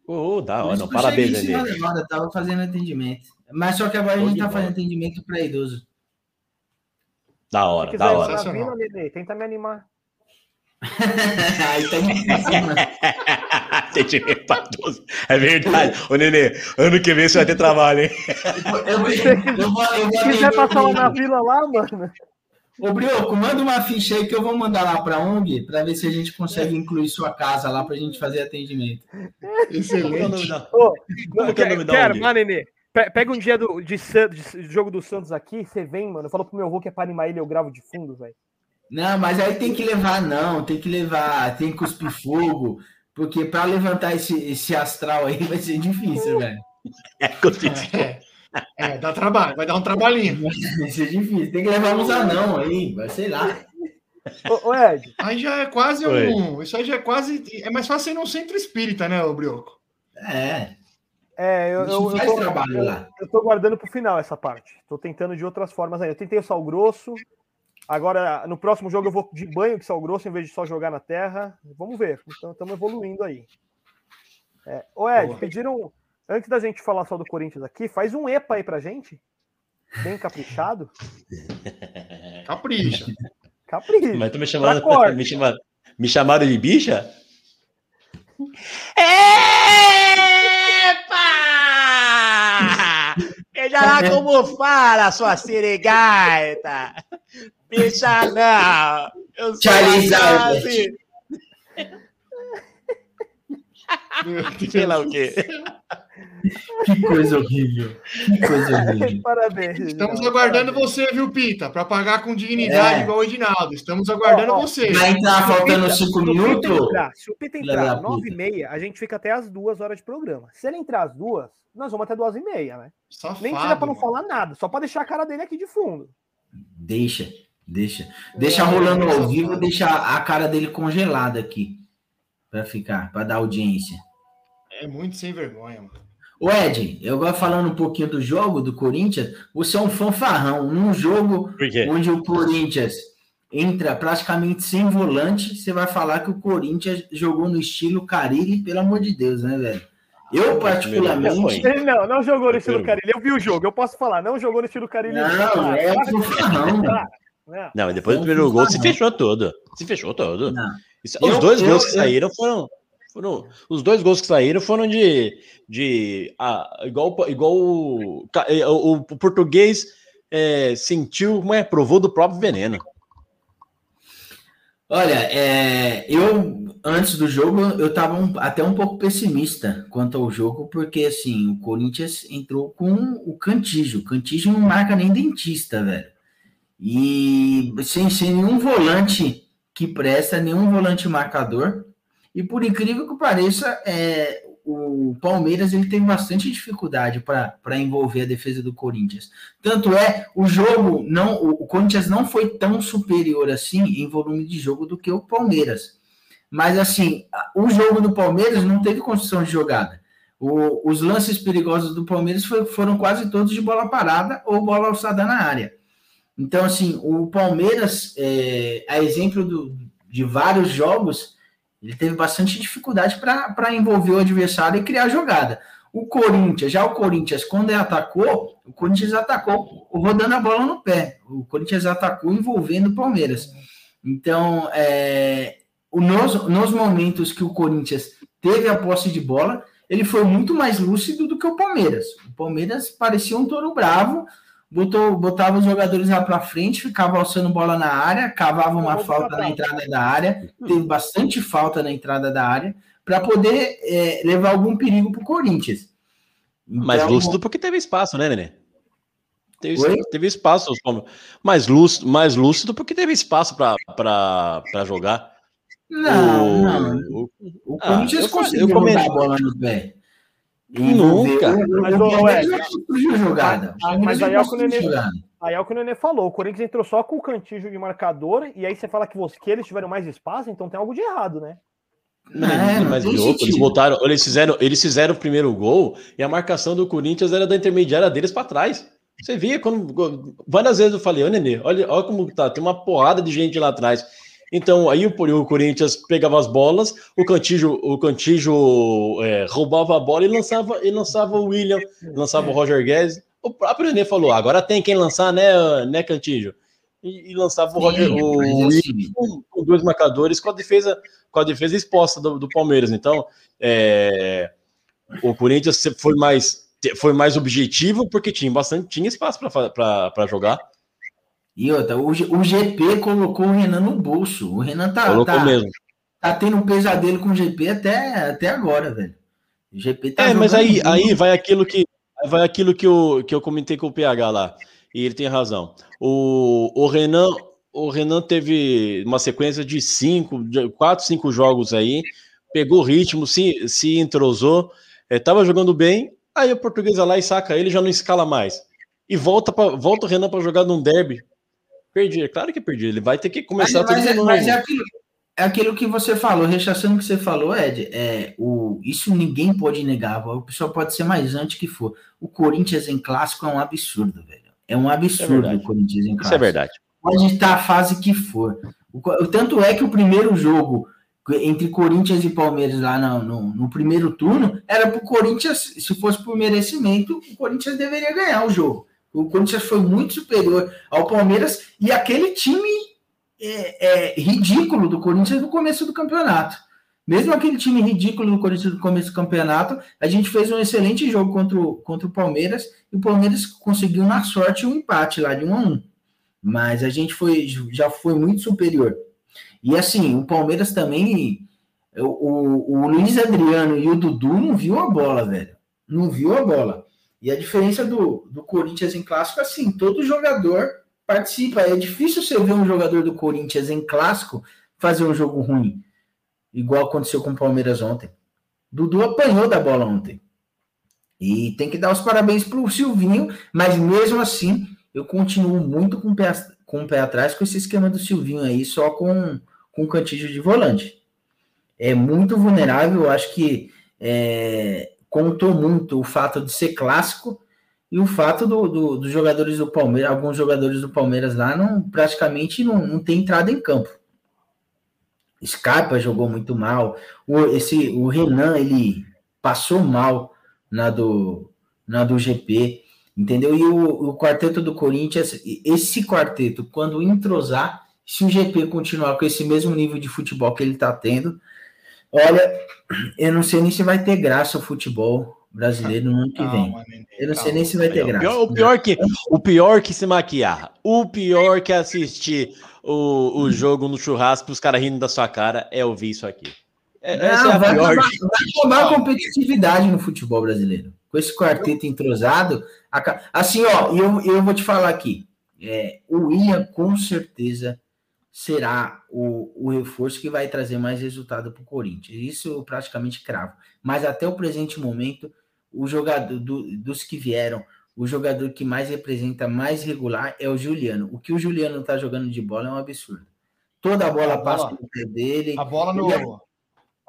Ô, da Por hora. isso não, eu Parabéns, Nenê. hora, tava fazendo atendimento. Mas só que agora a Show gente tá bola. fazendo atendimento para idoso. Da hora, da hora. Nenê, tenta me animar. Aí tá difícil, mano. Sentimento pra 12. É verdade. Ô, Nenê, ano que vem você vai ter trabalho, hein? Eu, vou- eu vou, eu vou Se quiser passar lá na vila lá, mano. Ô, Brioco, manda uma ficha aí que eu vou mandar lá pra ONG pra ver se a gente consegue incluir sua casa lá pra gente fazer atendimento. Como que é o nome Excelente. da- Ô, Como que é o nome da quero, ONG? mano, Nenê. Pe- Pega um dia do, de, San- de jogo do Santos aqui, você vem, mano. Eu falo pro meu avô que é pra animar ele, eu gravo de fundo, velho. Não, mas aí tem que levar, não, tem que levar, tem que cuspir fogo, porque pra levantar esse, esse astral aí vai ser difícil, velho. É. É, é, dá trabalho, vai dar um trabalhinho. Vai ser difícil. Tem que levar uns anão aí, vai sei lá. Ô, ô, Ed, Aí já é quase Oi. um. Isso aí já é quase. É mais fácil ir num centro espírita, né, ô Brioco? É, é, eu, eu, eu tô, trabalho lá. eu tô guardando pro final essa parte. Tô tentando de outras formas aí. Eu tentei o sal grosso. Agora, no próximo jogo, eu vou de banho com sal grosso em vez de só jogar na terra. Vamos ver. Então, estamos evoluindo aí. É, ô, Ed, Boa. pediram. Antes da gente falar só do Corinthians aqui, faz um EPA aí pra gente. Bem caprichado. Capricha. Capricho. Mas tu me chamaram, Pra me chamaram, me chamaram de bicha? Epa! Veja lá como fala, sua sirigaita! Bicha não! Eu sou Deus. Sei lá o quê. Que coisa horrível. Que coisa horrível. Parabéns. Estamos Reginaldo, aguardando parabéns. você, viu, Pita? Para pagar com dignidade É. igual o Edinaldo. Estamos aguardando Ó, ó, você. Vai entrar faltando Pita, cinco se o Pita minutos? entrar- Se o Pita entrar da às puta. 9 e meia, a gente fica até as duas horas de programa. Se ele entrar às duas, nós vamos até duas e meia, né? Safado, Nem seja pra não falar nada, só pra deixar a cara dele aqui de fundo. Deixa, deixa. Deixa rolando ao vivo, deixa a cara dele congelada aqui. Pra ficar, pra dar audiência. É muito sem vergonha, mano. Ô Ed, eu agora falando um pouquinho do jogo do Corinthians, você é um fanfarrão. Num jogo onde o Corinthians entra praticamente sem volante, você vai falar que o Corinthians jogou no estilo Carilli, pelo amor de Deus, né, velho? Eu, particularmente. Ele não, não jogou no estilo. Carilho. Eu vi o jogo, eu posso falar, não jogou no estilo Carilho. Não, é um fanfarrão, mano. Não. Depois do primeiro gol se fechou todo. Se fechou todo. Isso- os dois eu- gols que eu- saíram foram, foram. Os dois gols que saíram foram de. de ah, igual igual o, eh, o, o português eh, sentiu, como é? Provou do próprio veneno. Olha, é, eu antes do jogo eu estava até um pouco pessimista quanto ao jogo, porque assim, o Corinthians entrou com o Cantígio. O Cantígio não marca nem dentista, velho. E sem, sem nenhum volante que presta, nenhum volante marcador. E por incrível que pareça, é, o Palmeiras ele tem bastante dificuldade para envolver a defesa do Corinthians. Tanto é, o jogo não, o, Corinthians não foi tão superior assim em volume de jogo do que o Palmeiras. Mas assim, o jogo do Palmeiras não teve construção de jogada. O- os lances perigosos do Palmeiras foi- foram quase todos de bola parada ou bola alçada na área. Então, assim, o Palmeiras, é, a exemplo do- de vários jogos, ele teve bastante dificuldade para envolver o adversário e criar jogada. O Corinthians, já o Corinthians, quando ele atacou, o Corinthians atacou rodando a bola no pé. O Corinthians atacou envolvendo o Palmeiras. Então, é, nos, nos momentos que o Corinthians teve a posse de bola, ele foi muito mais lúcido do que o Palmeiras. O Palmeiras parecia um touro bravo, botou, botava os jogadores lá para frente, ficava alçando bola na área, cavava uma falta na entrada da área, teve bastante falta na entrada da área, para poder é, levar algum perigo para o Corinthians. Mais Então, lúcido porque teve espaço, né, Nenê? Teve, Oi? teve espaço. Mais lúcido, mais lúcido porque teve espaço para jogar. Não, O- não. o- O Ah, Corinthians eu- conseguiu eu botar a bola no pé. E Nunca. Mas, o jogada. Mas já aí é o que o Nenê-. Aí é o que o Nenê falou, o Corinthians entrou só com o cantígio de marcador, e aí você fala que, você, que eles tiveram mais espaço, então tem algo de errado, né? Não, É, não mas eles voltaram, eles fizeram, eles fizeram o primeiro gol e a marcação do Corinthians era da intermediária deles para trás. Você via quando várias vezes eu falei, ô Nenê, olha, olha como tá, tem uma porrada de gente lá atrás. Então aí o, o Corinthians pegava as bolas, o Cantígio, o Cantígio é, roubava a bola e lançava, e lançava o William, lançava o Roger Guedes. O próprio Nenê falou, agora tem quem lançar, né, né Cantígio? e, e lançava o, Roger, Sim, o Williams assim, com, com dois marcadores com a defesa, com a defesa exposta do, do Palmeiras. Então, é, o Corinthians foi mais, foi mais objetivo porque tinha bastante tinha espaço para jogar. E outra, o, o GP colocou o Renan no bolso. O Renan tá, Colocou tá, mesmo. tá tendo um pesadelo com o GP até, até agora, velho. O GP tá É, mas aí, aí vai aquilo que vai aquilo que eu, que eu comentei com o PH lá. E ele tem razão. O, o Renan, o Renan teve uma sequência de cinco, de quatro, cinco jogos aí, pegou ritmo, se, se entrosou, é, tava jogando bem. Aí o português vai lá e saca ele, já não escala mais. E volta, pra, volta o Renan para jogar num derby. Perdi, é claro que perdi. Ele vai ter que Mas, começar tudo mas de é, novo. mas é aquilo, é aquilo que você falou, rechaçando o que você falou, Ed. É, o, isso ninguém pode negar. O pessoal pode ser mais antes que for. O Corinthians em clássico é um absurdo, velho. É um absurdo verdade. o Corinthians em Isso clássico. é verdade. pode estar a fase que for. O tanto é que o primeiro jogo entre Corinthians e Palmeiras lá no, no, no primeiro turno era para o Corinthians, se fosse por merecimento, o Corinthians deveria ganhar o jogo. O Corinthians foi muito superior ao Palmeiras e aquele time é, é, ridículo do Corinthians no começo do campeonato. Mesmo aquele time ridículo no Corinthians no começo do campeonato, a gente fez um excelente jogo contra o, contra o Palmeiras e o Palmeiras conseguiu na sorte um empate lá de 1 a 1 mas a gente foi, já foi muito superior. E assim, o Palmeiras também, o, o, o Luiz Adriano e o Dudu não viu a bola, velho. Não viu a bola. E a diferença do, do Corinthians em clássico, assim, todo jogador participa. É difícil você ver um jogador do Corinthians em clássico fazer um jogo ruim, igual aconteceu com o Palmeiras ontem. Dudu apanhou da bola ontem. E tem que dar os parabéns pro Silvinho, mas mesmo assim, eu continuo muito com o pé, com o pé atrás com esse esquema do Silvinho aí, só com, com o cantígio de volante. É muito vulnerável, eu acho que é, contou muito o fato de ser clássico e o fato do, do- dos jogadores do Palmeiras, alguns jogadores do Palmeiras lá, não, praticamente não, não tem entrada em campo. Scarpa jogou muito mal. O, esse, o Renan, ele passou mal na do, na do GP, entendeu? E o, o quarteto do Corinthians, esse quarteto, quando entrosar, se o GP continuar com esse mesmo nível de futebol que ele está tendo, olha, eu não sei nem se vai ter graça o futebol brasileiro no ano que vem. Calma, Eu não sei calma. nem se vai ter O graça. pior, o pior que o pior que se maquiar, o pior que assistir o, o jogo no churrasco, os caras rindo da sua cara, é ouvir isso aqui. É, Não, essa é a vai, pior. acabar, vai acabar a competitividade no futebol brasileiro. Com esse quarteto entrosado. aca- Assim, ó, e eu, eu vou te falar aqui. é, o William, com certeza, será o, o reforço que vai trazer mais resultado para o Corinthians. Isso eu praticamente cravo. Mas até o presente momento, o jogador do- dos que vieram, o jogador que mais representa, mais regular, é o Juliano. O que o Juliano está jogando de bola é um absurdo. Toda a bola A passa bola- pelo pé dele. A bola Ele é- no.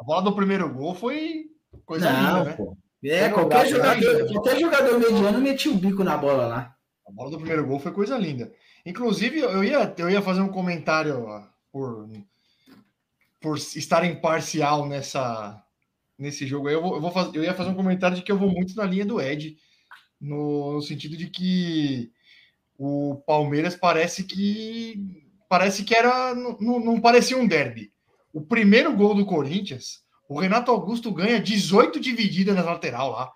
A bola do primeiro gol foi coisa não, linda, né? pô. É, Foi qualquer no braço jogador, qualquer jogador mediano metia o bico na bola lá. A bola do primeiro gol foi coisa linda. Inclusive, eu ia, eu ia fazer um comentário por, por estar imparcial nessa, nesse jogo. Eu, vou, eu, vou faz- eu ia fazer um comentário de que eu vou muito na linha do Ed, no, no sentido de que o Palmeiras parece que parece que era não- não parecia um derby. O primeiro gol do Corinthians, o Renato Augusto ganha 18 divididas na lateral lá.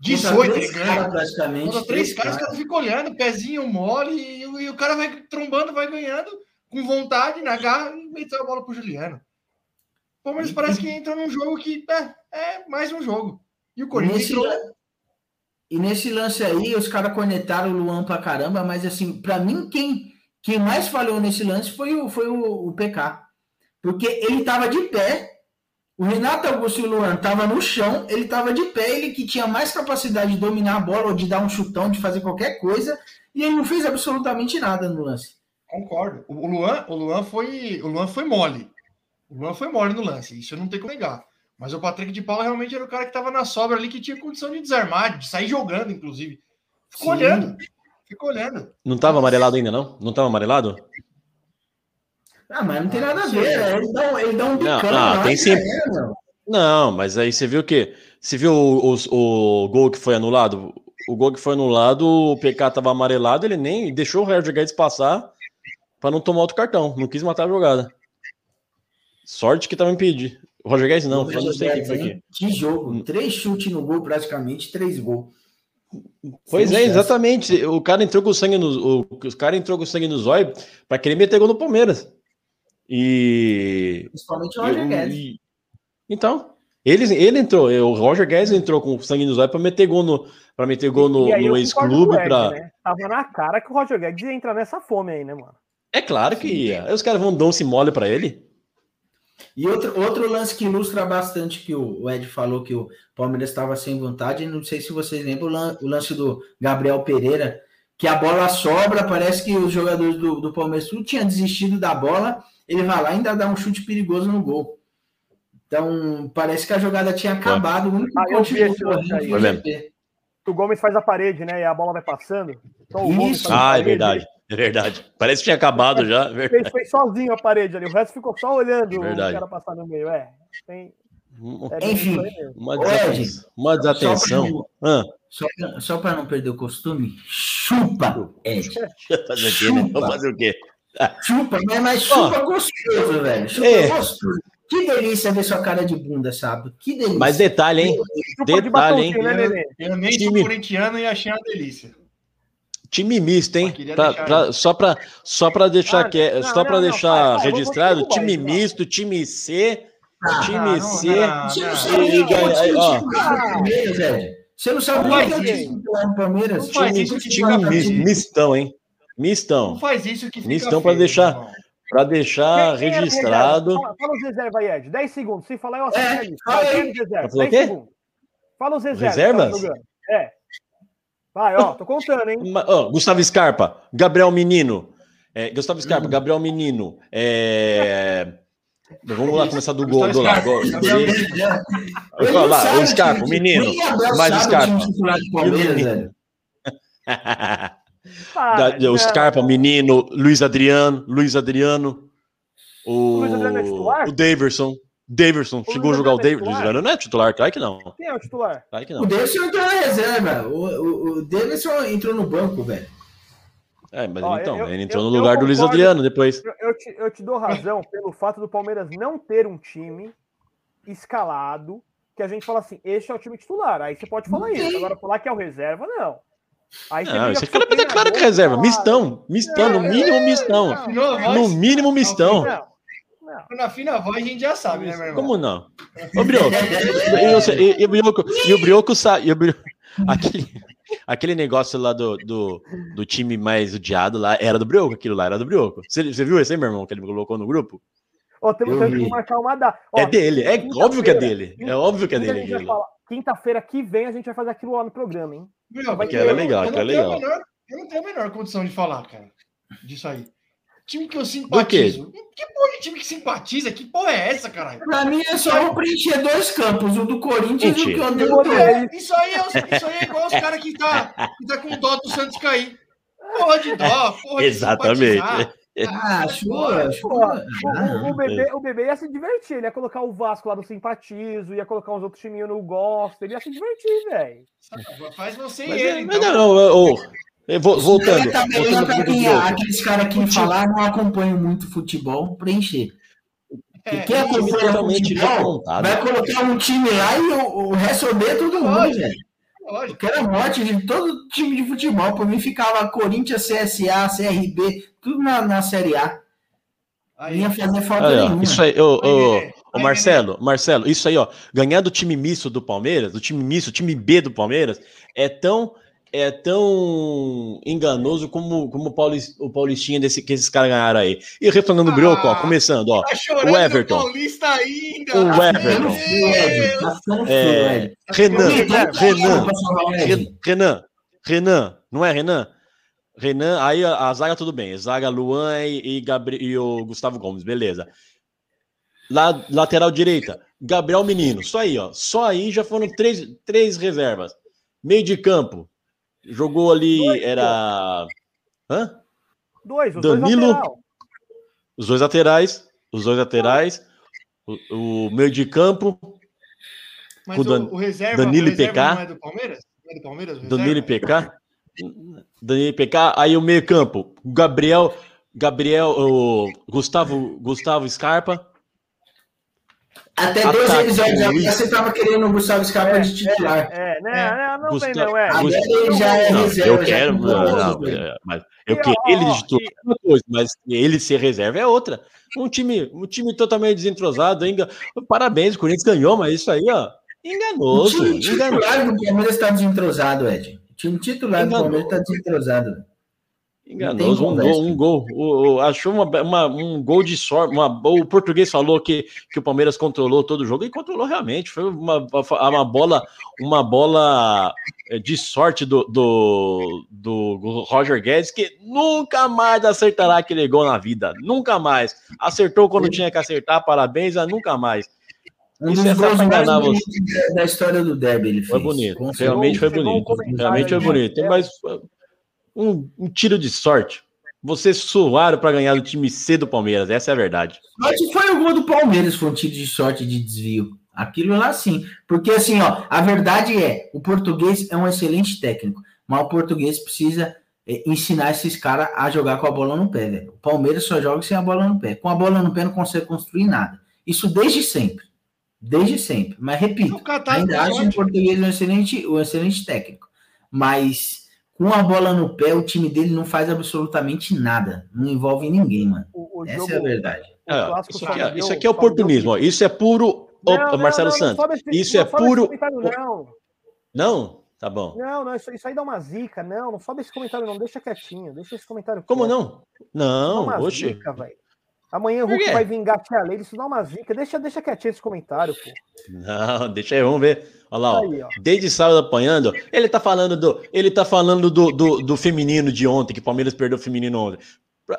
18 Contra ele três ganha. caras, praticamente. Contra três caras, os caras ficam olhando, pezinho mole, e, o- e o cara vai trombando, vai ganhando, com vontade, na garra, e meteu a bola pro Juliano. O Palmeiras E- parece que entra num jogo que é, é mais um jogo. E o Corinthians Nesse, entrou. e nesse lance aí, os caras cornetaram o Luan pra caramba, mas assim, pra mim, quem, quem mais falhou nesse lance foi o, foi o, o PK. Porque ele tava de pé, o Renato Augusto e o Luan tava no chão, ele tava de pé, ele que tinha mais capacidade de dominar a bola, ou de dar um chutão, de fazer qualquer coisa, e ele não fez absolutamente nada no lance. Concordo. O Luan, o Luan foi, o Luan foi mole. O Luan foi mole no lance, isso eu não tenho como negar. Mas o Patrick de Paula realmente era o cara que estava na sobra ali, que tinha condição de desarmar, de sair jogando, inclusive. Ficou Sim. olhando. Ficou olhando. Não tava amarelado ainda, não? Não tava amarelado? Ah, mas não tem Ah, nada a ver, né? ele dá, um- ele dá um bicão não, lá tem e sim. meu. Não, mas aí você viu o quê? Você viu o, os- o gol que foi anulado? o gol que foi anulado, o PK tava amarelado, ele nem deixou o Roger Guedes passar para não tomar outro cartão. Não quis matar a jogada. Sorte que tava impedido. O Roger Guedes não, O eu não sei quem foi aqui. Que jogo. Três chutes no gol, praticamente, três gols. Pois Sem é, chance. exatamente. O cara entrou com sangue no, o, o cara entrou com sangue no zóio para querer meter gol no Palmeiras. E Principalmente o Roger Guedes. e- então, ele, ele entrou, o Roger Guedes entrou com sangue no zóio para meter gol no para meter gol no, no ex-clube para né? Tava na cara que o Roger Guedes ia entrar nessa fome aí, né, mano? É claro que ia. Aí os caras vão dar um se mole para ele. E outro, outro lance que ilustra bastante que o Ed falou que o Palmeiras estava sem vontade, não sei se vocês lembram o lance do Gabriel Pereira, que a bola sobra, parece que os jogadores do, do Palmeiras tudo tinham desistido da bola, ele vai lá e ainda dá um chute perigoso no gol. Então, parece que a jogada tinha acabado, Ah, eu vi esse lance aí. o Gomes faz a parede, né? E a bola vai passando. Então, Isso. Ah, é verdade. É verdade. Parece que tinha acabado já. é Ele fez, fez sozinho a parede ali. O resto ficou só olhando Verdade. o cara passar no meio. É. Tem, é Enfim. Uma. Uma desatenção. Ah, Só, pra- só para não perder o costume, chupa, Ed. fazer o quê, né? Vou fazer o quê? Chupa, mas, mas chupa gostoso, velho. Chupa É. gostoso. Que delícia ver sua cara de bunda, sabe? Que delícia. Mas detalhe, hein? Chupa de Detalhe, hein? né, Nenê? Eu nem Time- sou corintiano e achei uma delícia. Time misto, hein? Pra- deixar pra- só para só pra deixar, Ah, que, não, só não, não, deixar vou- registrado, time isso, misto, time C, Ah, time não, C. não, Você não não. sabe E nem qual Você não sabe Não isso. time titular do Palmeiras. Não faz isso que fica mistão, hein? Não Mistão. faz isso que fica Mistão feio, deixar-. Pra deixar Quem- quem o registrado. reserva? Fala, fala os reservas aí, Ed. 10 segundos. Se falar, eu assisto É, fala Vai, aí. é o reserva? Vai falar o 10 quê? segundos. Fala os reservas. Reservas? que tá. É. Vai, ó, tô contando, hein? Ó, Gustavo Scarpa, Gabriel Menino. É, Gustavo Scarpa, Gabriel Menino. É, Vamos lá começar do gol. Do não lá, sabe o Scarpa, o menino. Mais Scarpa. o o o. Scarpa, o menino, Luiz Adriano, Luiz Adriano, o, Luiz Adriano é titular? o Daverson, Daverson, O chegou a jogar o é Daverson, Luiz? Adriano não é titular, claro que não, Quem é o titular? claro que O não. Davidson entrou na reserva. O, o, o Davidson entrou no banco, velho. É, mas Ó, então, eu- ele entrou eu- no lugar do Luiz concordo. Adriano depois. Eu, eu te, eu te dou razão pelo fato do Palmeiras não ter um time escalado que a gente fala assim, este é o time titular. Aí você pode falar Não isso. Agora falar que é o reserva, não. Aí Não, isso com aqui seu é claro que é reserva, mistão, mistão, no mínimo mistão, voz? no mínimo mistão. Não, não. Na fina voz a gente já sabe, né, meu irmão? Como não? Ô, Brioco, e, você- o Brioco, e o Brioco sabe. e o Aquele, aquele negócio lá do, do, do time mais odiado lá era do Brioco, aquilo lá era do Brioco. Você, você viu esse aí, meu irmão, que ele colocou no grupo? Ó, temos, que marcar uma data. Ó, é dele, é óbvio que é quinta-feira- dele. É óbvio que é dele. Quinta-feira que vem a gente vai fazer aquilo lá no programa, hein? Meu, Vai que era legal, que era legal. menor- eu não tenho a menor condição de falar, cara, disso aí. Time que eu quê? simpatizo. Que porra de time que simpatiza? Que porra é essa, caralho? Pra mim é só vou preencher dois campos, o do Corinthians e o que eu. É, isso, aí é, os- isso aí é igual os caras que tá, que tá com dó do Santos cair. Porra de dó, porra de Exatamente. Ah, chupa, Pô, chupa. o, o- o bebê, o bebê ia se divertir, ele ia colocar o Vasco lá no Simpatizo, ia colocar uns outros timinhos no Gosto, ele ia se divertir, velho. Faz você e ele, é, mas então. não, não, ô, eu voltando. É, voltando quem, Brioco. aqueles caras que falar não acompanham muito futebol, preencher. É, quem isso, acompanha futebol vai colocar um time lá e o, o resto odeia todo mundo, Lógico. velho. Eu lógico. quero a morte de todo time de futebol. Por mim ficava Corinthians, CSA, CRB, tudo na, na Série A. Não Aí, ia fazer falta Aí, nenhuma. isso aí, ô, ô, Aí, ô, aí, Marcelo, Marcelo, isso aí, ó, ganhar do time misto do Palmeiras, do time misto, time B do Palmeiras, é tão é tão enganoso como, como o, Paulis, o Paulistinha desse, que esses caras ganharam aí. E retornando o Brioco, ó, Ah, começando, ó, tá o Everton. no Paulista ainda. O Everton. Tá. Tá feio, É. Renan, Renan, o Renan, Renan, não é Renan? Renan, aí a, a zaga tudo bem, zaga Luan e, e, Gabri- e o Gustavo Gomes, beleza. La- lateral direita, Gabriel Menino, só aí, ó, só aí já foram três, três reservas. Meio de campo, jogou ali, Dois, era... Hã? Dois, os Danilo. dois lateral. Os dois laterais, os dois laterais, o, o meio de campo, Mas com o, Dan- o reserva, Danilo o reserva PK. não é do Palmeiras? do Palmeiras? Danilo e? PK. Danilo e PK. Aí o meio campo, Gabriel, Gabriel, o Gustavo, Gustavo Scarpa. Até dois Ataque, episódios atrás você tava querendo o Gustavo Scarpa de titular. É, né? É. né, Não vem, Gustavo- não, é. Agora Gustavo- ele já é Não, reserva. eu quero, não, não, é, mas eu E, quero ó, ele de titular é uma coisa, mas ele ser reserva é outra. Um time, um time totalmente desentrosado, ainda. Parabéns, o Corinthians ganhou, mas isso aí, ó, O enganoso, time enganoso. titular do Palmeiras está desentrosado, Ed. O time titular do Enganou. Palmeiras está desentrosado. Enganoso, um gol, um gol. O- o- achou uma, uma- um gol de sorte. uma- o português falou que, que o Palmeiras controlou todo o jogo e controlou realmente. Foi uma, uma bola, uma bola eh, de sorte do, do, do Roger Guedes, que nunca mais acertará aquele gol na vida. Nunca mais. Acertou quando tinha que acertar, parabéns, mas nunca mais. Um Isso é só pra mais enganar bonitos da- da história do Derby ele fez. Foi bonito. Realmente foi bonito. Realmente foi aqui, bonito. né? Mas um, um tiro de sorte. Vocês suaram para ganhar do time C do Palmeiras, essa é a verdade. Sorte foi o gol do Palmeiras, foi um tiro de sorte de desvio. Aquilo lá sim. Porque assim, ó, a verdade é, o português é um excelente técnico, mas o português precisa é, ensinar esses caras a jogar com a bola no pé, velho. O Palmeiras só joga sem a bola no pé. Com a bola no pé não consegue construir nada. Isso desde sempre. Desde sempre. Mas repito, Catar ainda acho sorte. o português um excelente, um excelente técnico. Mas com a bola no pé, o time dele não faz absolutamente nada. Não envolve ninguém, mano. O, o Essa jogo, é a verdade. o Ah, isso, aqui, é- isso aqui é Fabio- oportunismo, ó. isso é puro. Não, não, Marcelo não, Santos, isso é puro. comentário, Não, Não? Tá bom. não, não isso, isso aí dá uma zica. Não, não sobe esse comentário, não. Deixa quietinho. Deixa esse comentário Como quieto. não? Dá Não, uma oxe. zica, velho. Amanhã o Hulk vai vingar a lei. Isso dá uma zica. Deixa, deixa quietinho esse comentário, pô. Não, deixa aí, vamos ver. Olha lá. Aí, ó. Desde sábado apanhando, ele tá falando do, ele tá falando do, do, do feminino de ontem, que o Palmeiras perdeu o feminino ontem. Pra,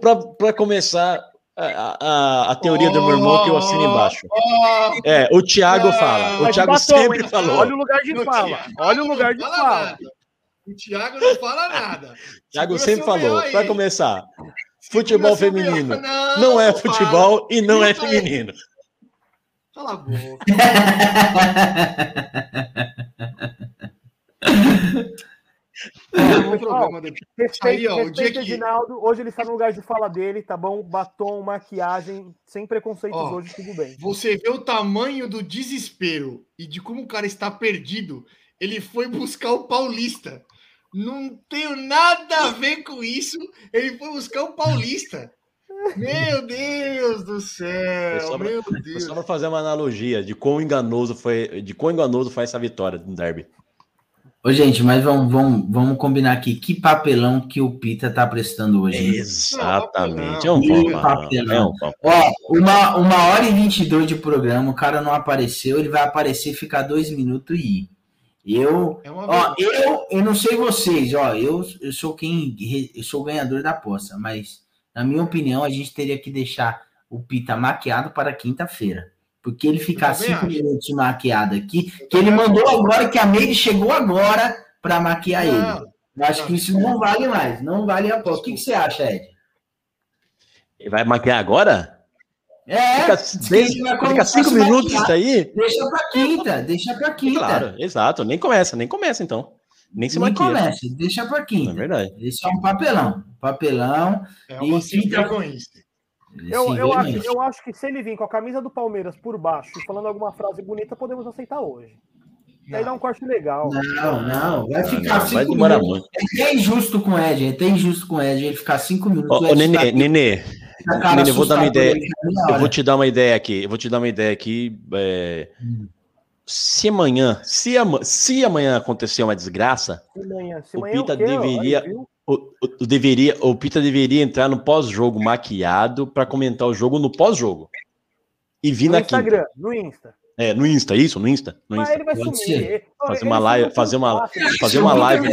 pra, pra começar a, a, a teoria do meu irmão que eu assino embaixo. Ó, É, o Thiago Ah, fala. O Thiago batom, sempre hein? falou. Olha o lugar de o fala. Thiago Olha o lugar de fala fala. O Thiago não fala nada. O Thiago Segura sempre falou. Pra aí. começar, futebol feminino não é fala. futebol e não é feminino. Cala a boca. Não. Respeite, Aí, respeite dia que-. Hoje ele está no lugar de fala dele, tá bom? Batom, maquiagem, sem preconceitos Ó, hoje, tudo bem. Você vê o tamanho do desespero e de como o cara está perdido. Ele foi buscar o Paulista. Não tenho nada a ver com isso. Ele foi buscar o Paulista. Meu Deus do céu. só pra- Meu Deus. só pra fazer uma analogia de quão enganoso foi, de quão enganoso foi essa vitória do Derby. Ô, gente, mas vamos, vamos, vamos combinar aqui. Que papelão que o Pita tá prestando hoje. né? Exatamente. É um pão, Papelão. é um pão. Ó, uma, uma hora e 22 de programa, o cara não apareceu, ele vai aparecer, ficar dois minutos e ir. Eu, É ó, eu, eu não sei vocês, ó, eu, eu sou quem, eu sou o ganhador da aposta, mas na minha opinião a gente teria que deixar o Pita maquiado para quinta-feira. Porque ele ficar cinco acho. minutos maquiado aqui, que ele mandou agora que a Meire chegou agora para maquiar ele. Não, Eu acho não, que isso não vale mais, não vale a aposta. O que, que você acha, Ed? Ele vai maquiar agora? É, Fica, vai fica cinco minutos isso aí? Deixa pra quinta, deixa pra quinta. Claro, exato. Nem começa, nem começa então. Nem se Nem maquia. começa, deixa pra É quinta. verdade. Isso é um papelão. Papelão. é uma E quinta-. Eu, se eu, vê acho, eu acho que se ele vir com a camisa do Palmeiras por baixo e falando alguma frase bonita, podemos aceitar hoje. E aí dá um corte legal. Não, não, vai Não, ficar não, vai cinco demorar minutos. muito. É até injusto com o Ed, é até injusto com o Ed ele ficar cinco minutos. Ô, Nenê, tá Nenê, Nenê, eu vou dar uma ideia. Eu vou te dar uma ideia aqui. Eu vou te dar uma ideia aqui. é, Se amanhã, se, ama- se amanhã acontecer uma desgraça, Se amanhã, se O amanhã Pita o deveria- o, o- o deveria, o Pita deveria entrar no pós-jogo maquiado para comentar o jogo no pós-jogo. E vir No na quinta. Instagram, no Insta. É, no Insta, isso? No Insta? No Mas Insta. ele vai Pode sumir. Fazer uma live- fazer uma- fazer uma Ele live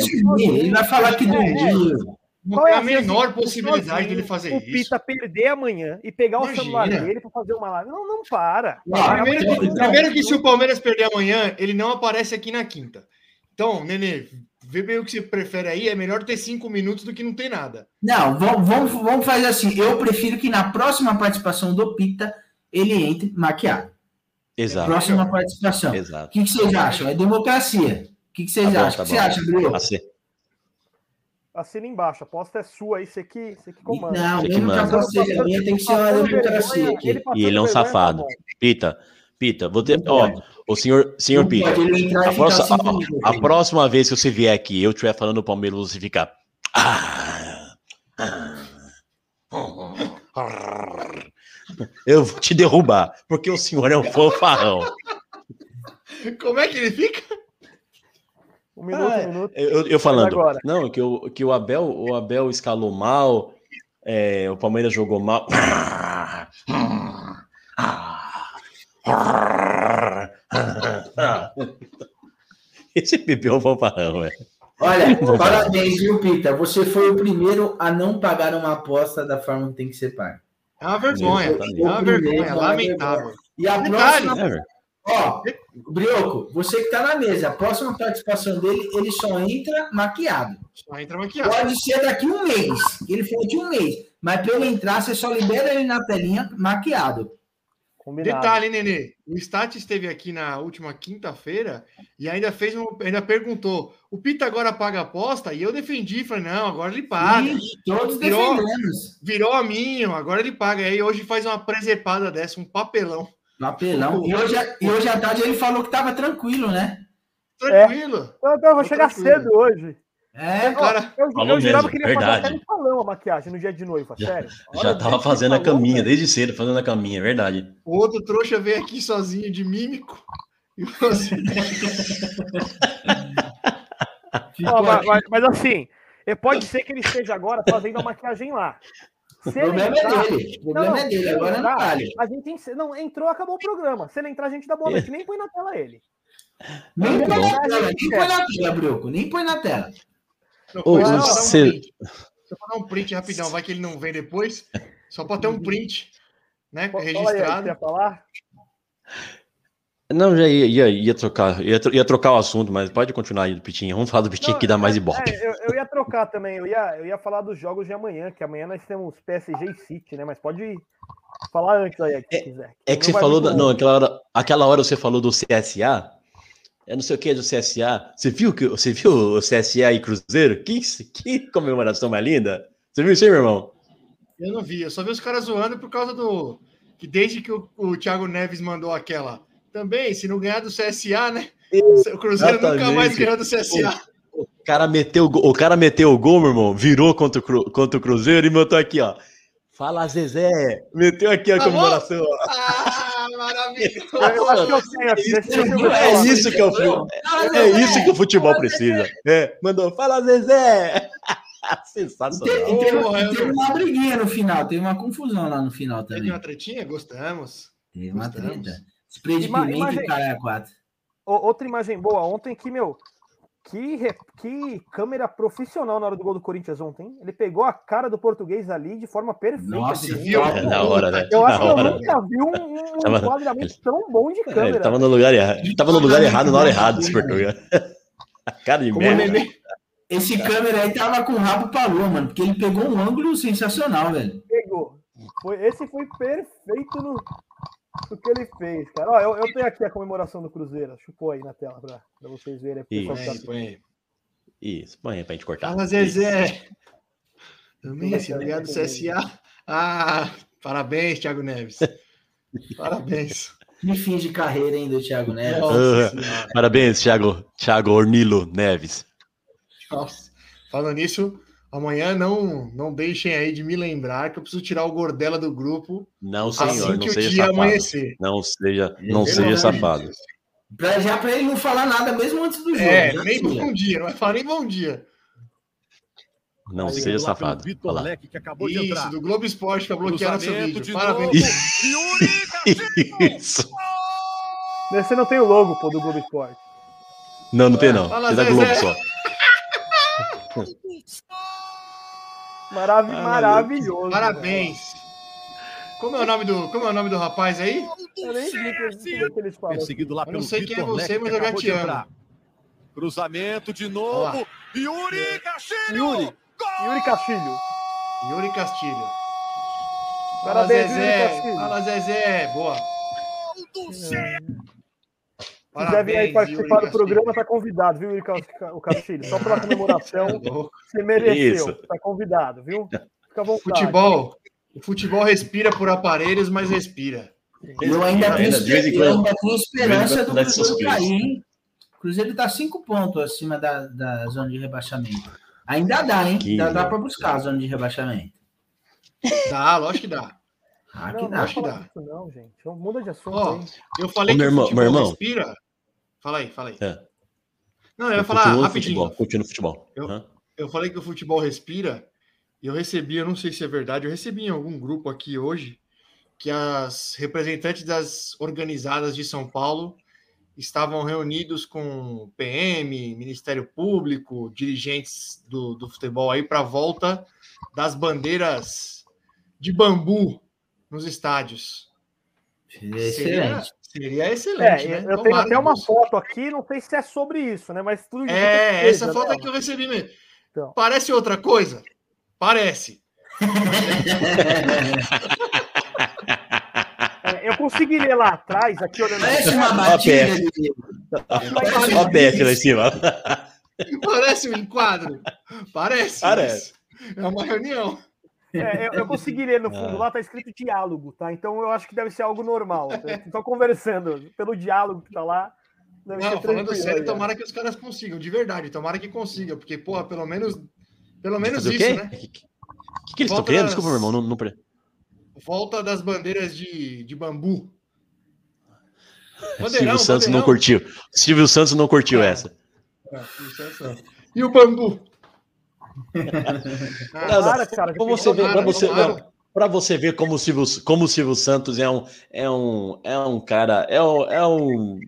Ele vai falar que É, dormiu. Não Qual tem é a menor do possibilidade dele fazer o isso. Pita perder amanhã e pegar o Imagina. celular dele pra fazer uma live. Não, não para. Ó, Primeiro que, então- primeiro que se o Palmeiras perder amanhã, ele não aparece aqui na quinta. Então, Nenê, vê bem o que você prefere aí. É melhor ter cinco minutos do que não ter nada. Não, vamos, vamos, vamos fazer assim. Eu prefiro que na próxima participação do Pita ele entre maquiado. Exato. Próxima participação. O Exato. que, que vocês acham? É democracia. que, que vocês Tá bom, acham? tá O que você bom. acha, Bruno? Assim, Assina embaixo, a aposta é sua aí, você que, você que comanda. Não, Você que a manda. minha, tem que ser uma democracia aqui. E ele é um safado. tá bom. Pita, Pita, vou ter. Ó, o senhor, senhor Pita. A, próxima- minutos a- a próxima vez que você vier aqui e eu estiver falando do Palmeiras, você fica. "Ah, ah, Eu vou te derrubar, porque o senhor é um fanfarrão. Como é que ele fica? Um minuto, Ah, um minuto. Eu, eu falando, agora? não, que, o, que o, Abel, o Abel escalou mal, é, o Palmeiras jogou mal. Esse Pepe é um fanfarrão, velho. Olha, parabéns, viu, Pita? Você foi o primeiro a não pagar uma aposta da forma que tem que ser paga. É uma vergonha. É uma vergonha, lamentável. E a próxima, É, velho. Ó, Brioco, você que tá na mesa, a próxima participação dele, ele só entra maquiado. Só entra maquiagem. Pode ser daqui um mês. Ele falou de um mês. Mas para ele entrar, você só libera ele na telinha maquiado. Combinado. Detalhe, hein, Nenê. O Stat esteve aqui na última quinta-feira e ainda fez um, ainda perguntou: o Pita agora paga a aposta? E eu defendi, falei, não, agora ele paga. E todos Virou- defendemos. Virou a minha, agora ele paga. E aí hoje faz uma presepada dessa, um papelão. Papelão. E hoje, e hoje à tarde ele falou que tava tranquilo, né? Tranquilo. Eu, eu vou chegar tranquilo. cedo hoje. É, cara, Eu, Falou eu jurava mesmo, que ele ia fazer verdade. até a maquiagem no dia de noiva, sério. Já tava fazendo a falou, caminha, velho. desde cedo, fazendo a caminha, é verdade. o outro trouxa veio aqui sozinho de mímico. E você... Ó, mas, mas- mas assim, é, pode ser que ele esteja agora fazendo a maquiagem lá. Se o problema entrar- é dele. O problema Não, é dele. Agora ele não entrar, vale. A gente não entrou, acabou o programa. Se ele entrar, a gente dá boa noite. Nem põe na tela ele. Nem põe na tela, nem põe na tela, Brioco. Nem põe na tela. Não, Ô, dar um print. Só pra dar um print rapidão, vai que ele não vem depois. Só pra ter um print, né? Aí, Registrado. você ia falar? Não, já ia, ia, ia trocar, ia, ia trocar o assunto, mas pode continuar aí do Pitinha. Vamos falar do Pitinha Não, que dá mais é- ibope. é, eu, eu ia trocar também. Eu ia, eu ia falar dos jogos de amanhã, que amanhã nós temos PSG e City, né? Mas pode falar antes aí, se quiser. É que você falou, da, não, aquela hora, aquela hora você falou do CSA. Eu não sei o que é do CSA. Você viu que você viu o CSA e Cruzeiro? Que, que comemoração mais linda! Você viu isso aí, meu irmão? Eu não vi, eu só vi os caras zoando por causa do. Que desde que o, o Thiago Neves mandou aquela. Também, se não ganhar do CSA, né? O Cruzeiro nunca Exatamente. mais ganhou do CSA. O cara meteu, o o cara meteu o gol, meu irmão, virou contra o, Cru- contra o Cruzeiro e botou aqui, ó. Fala, Zezé! Meteu aqui a Tá comemoração. ó. Ah, maravilhoso! Eu, eu acho que eu tenho aqui. deixa eu ver se eu É isso que é o futebol. É isso que o futebol precisa. É, mandou, fala, Zezé! Sensacional. E teve, e eu teve uma briguinha no final, teve uma confusão lá no final Teve também. uma tretinha? Gostamos. Teve uma Gostamos. treta. Spray de Ima- pimenta imagem- e caralho quatro. Outra imagem boa ontem que, meu, que, re- que câmera profissional na hora do gol do Corinthians ontem. hein? Ele pegou a cara do português ali de forma perfeita. Nossa, de- viu? É, na hora, né? Eu acho Na que eu hora. nunca vi um, um Tava- enquadramento tão bom de É, câmera. ele tava no lugar errado. Ele tava no lugar errado na hora errada, esse português. A cara de Como merda. Nenê, Esse câmera aí tava com o rabo pra lua, mano, porque ele pegou um ângulo sensacional, velho. Pegou. Foi, esse foi perfeito no, no que ele fez, cara. Ó, eu, eu tenho aqui a comemoração do Cruzeiro. Chupou aí na tela pra, pra vocês verem. Pessoal que tá Põe aí, põe. Isso, põe aí pra gente cortar. Fala, Zezé. Também, se não ganhar do CSA. Ah, parabéns, Thiago Neves. Parabéns. Que fim de carreira, hein, do Thiago Neves. Nossa. Senhora. Parabéns, Thiago, Thiago Ornilo Neves. Nossa. Falando nisso, amanhã não, não deixem aí de me lembrar que eu preciso tirar o Gordela do grupo Não, senhor, assim não que o seja dia safado. amanhecer. Não seja, não seja de safado. Pra, já pra ele não falar nada mesmo antes do jogo. É, nem tira. bom dia, não vai falar nem bom dia. Não Aí, seja safado. Vitor. Leque, que acabou de Isso, entrar. do Globo Esporte pra bloquear nosso Cruzamento vídeo. de Parabéns. Yuri Isso. Você não tem o logo, pô, do Globo Esporte. Não, não tem não. Fala, Tem da Zezé. Globo só. Maravi Ah, maravilhoso. Parabéns. Como é o nome do, como é o nome do rapaz aí? Eu nem vi que, que, que eles falam. Perseguido lá Eu não sei quem é você, mas eu já acabou te de amo. entrar. Cruzamento de novo. Yuri Castilho. Yuri. Yuri Castilho. Yuri Castilho. Parabéns, Fala, Yuri Zezé. Castilho. Fala, Zezé. Boa. do Zé. Se quiser vir aí Parabéns, participar Yuri do programa, tá convidado, viu, Yuri o Castilho? Só pela comemoração, Castilho. você mereceu. Isso. Tá convidado, viu? Fica à vontade. Futebol. O futebol respira por aparelhos, mas respira. Eu ainda tenho, esperança do dá Cruzeiro cair, hein? O Cruzeiro tá cinco pontos acima da, da zona de rebaixamento. Ainda dá, hein? Que- Ainda dá para buscar a zona de rebaixamento. Dá, lógico que dá. Ah, Não, que não dá. vai acho que dá. disso não, gente. Então, Muda de assunto Ó, aí. Eu falei Ô, que meu o irmão- meu irmão. respira. Fala aí, fala aí. É. Não, eu ia falar Continua no rapidinho. futebol. Continua no futebol. Eu- Hã? Eu falei que o futebol respira. E eu recebi, eu não sei se é verdade, eu recebi em algum grupo aqui hoje que as representantes das organizadas de São Paulo estavam reunidos com PM, Ministério Público, dirigentes do, do futebol aí para a volta das bandeiras de bambu nos estádios. Seria excelente. Seria, seria excelente, É, né? eu tenho Tomara até que uma você- foto aqui, não sei se é sobre isso, né? Mas tudo É, essa né? foto é que eu recebi mesmo. Então. Parece outra coisa? Parece. É, eu consegui ler lá atrás, aqui olhando. Parece uma batida. Ó PS lá em cima. Parece um enquadro. Parece. Parece. mas É uma reunião. É, eu, eu consegui ler no Ah. fundo, lá tá escrito diálogo, tá? Então eu acho que deve ser algo normal. Estou conversando pelo diálogo que tá lá. Deve Não, falando sério, tomara que os caras consigam, de verdade. Tomara que consigam, porque, porra, pelo menos. Pelo menos Fazer o isso, quê? né? O que, que, que eles estão querendo? Desculpa, meu irmão. Não, não... pre- Volta das bandeiras de, de bambu. Silvio Santos não bandeirão. curtiu. Silvio Santos não curtiu É. essa. É, Silvio Santos não. E o bambu? Ah, Tomara, cara, Pra você ver, pra você, você ver como o Silvio, como o Silvio Santos é um, é um, é um cara, é um, é um,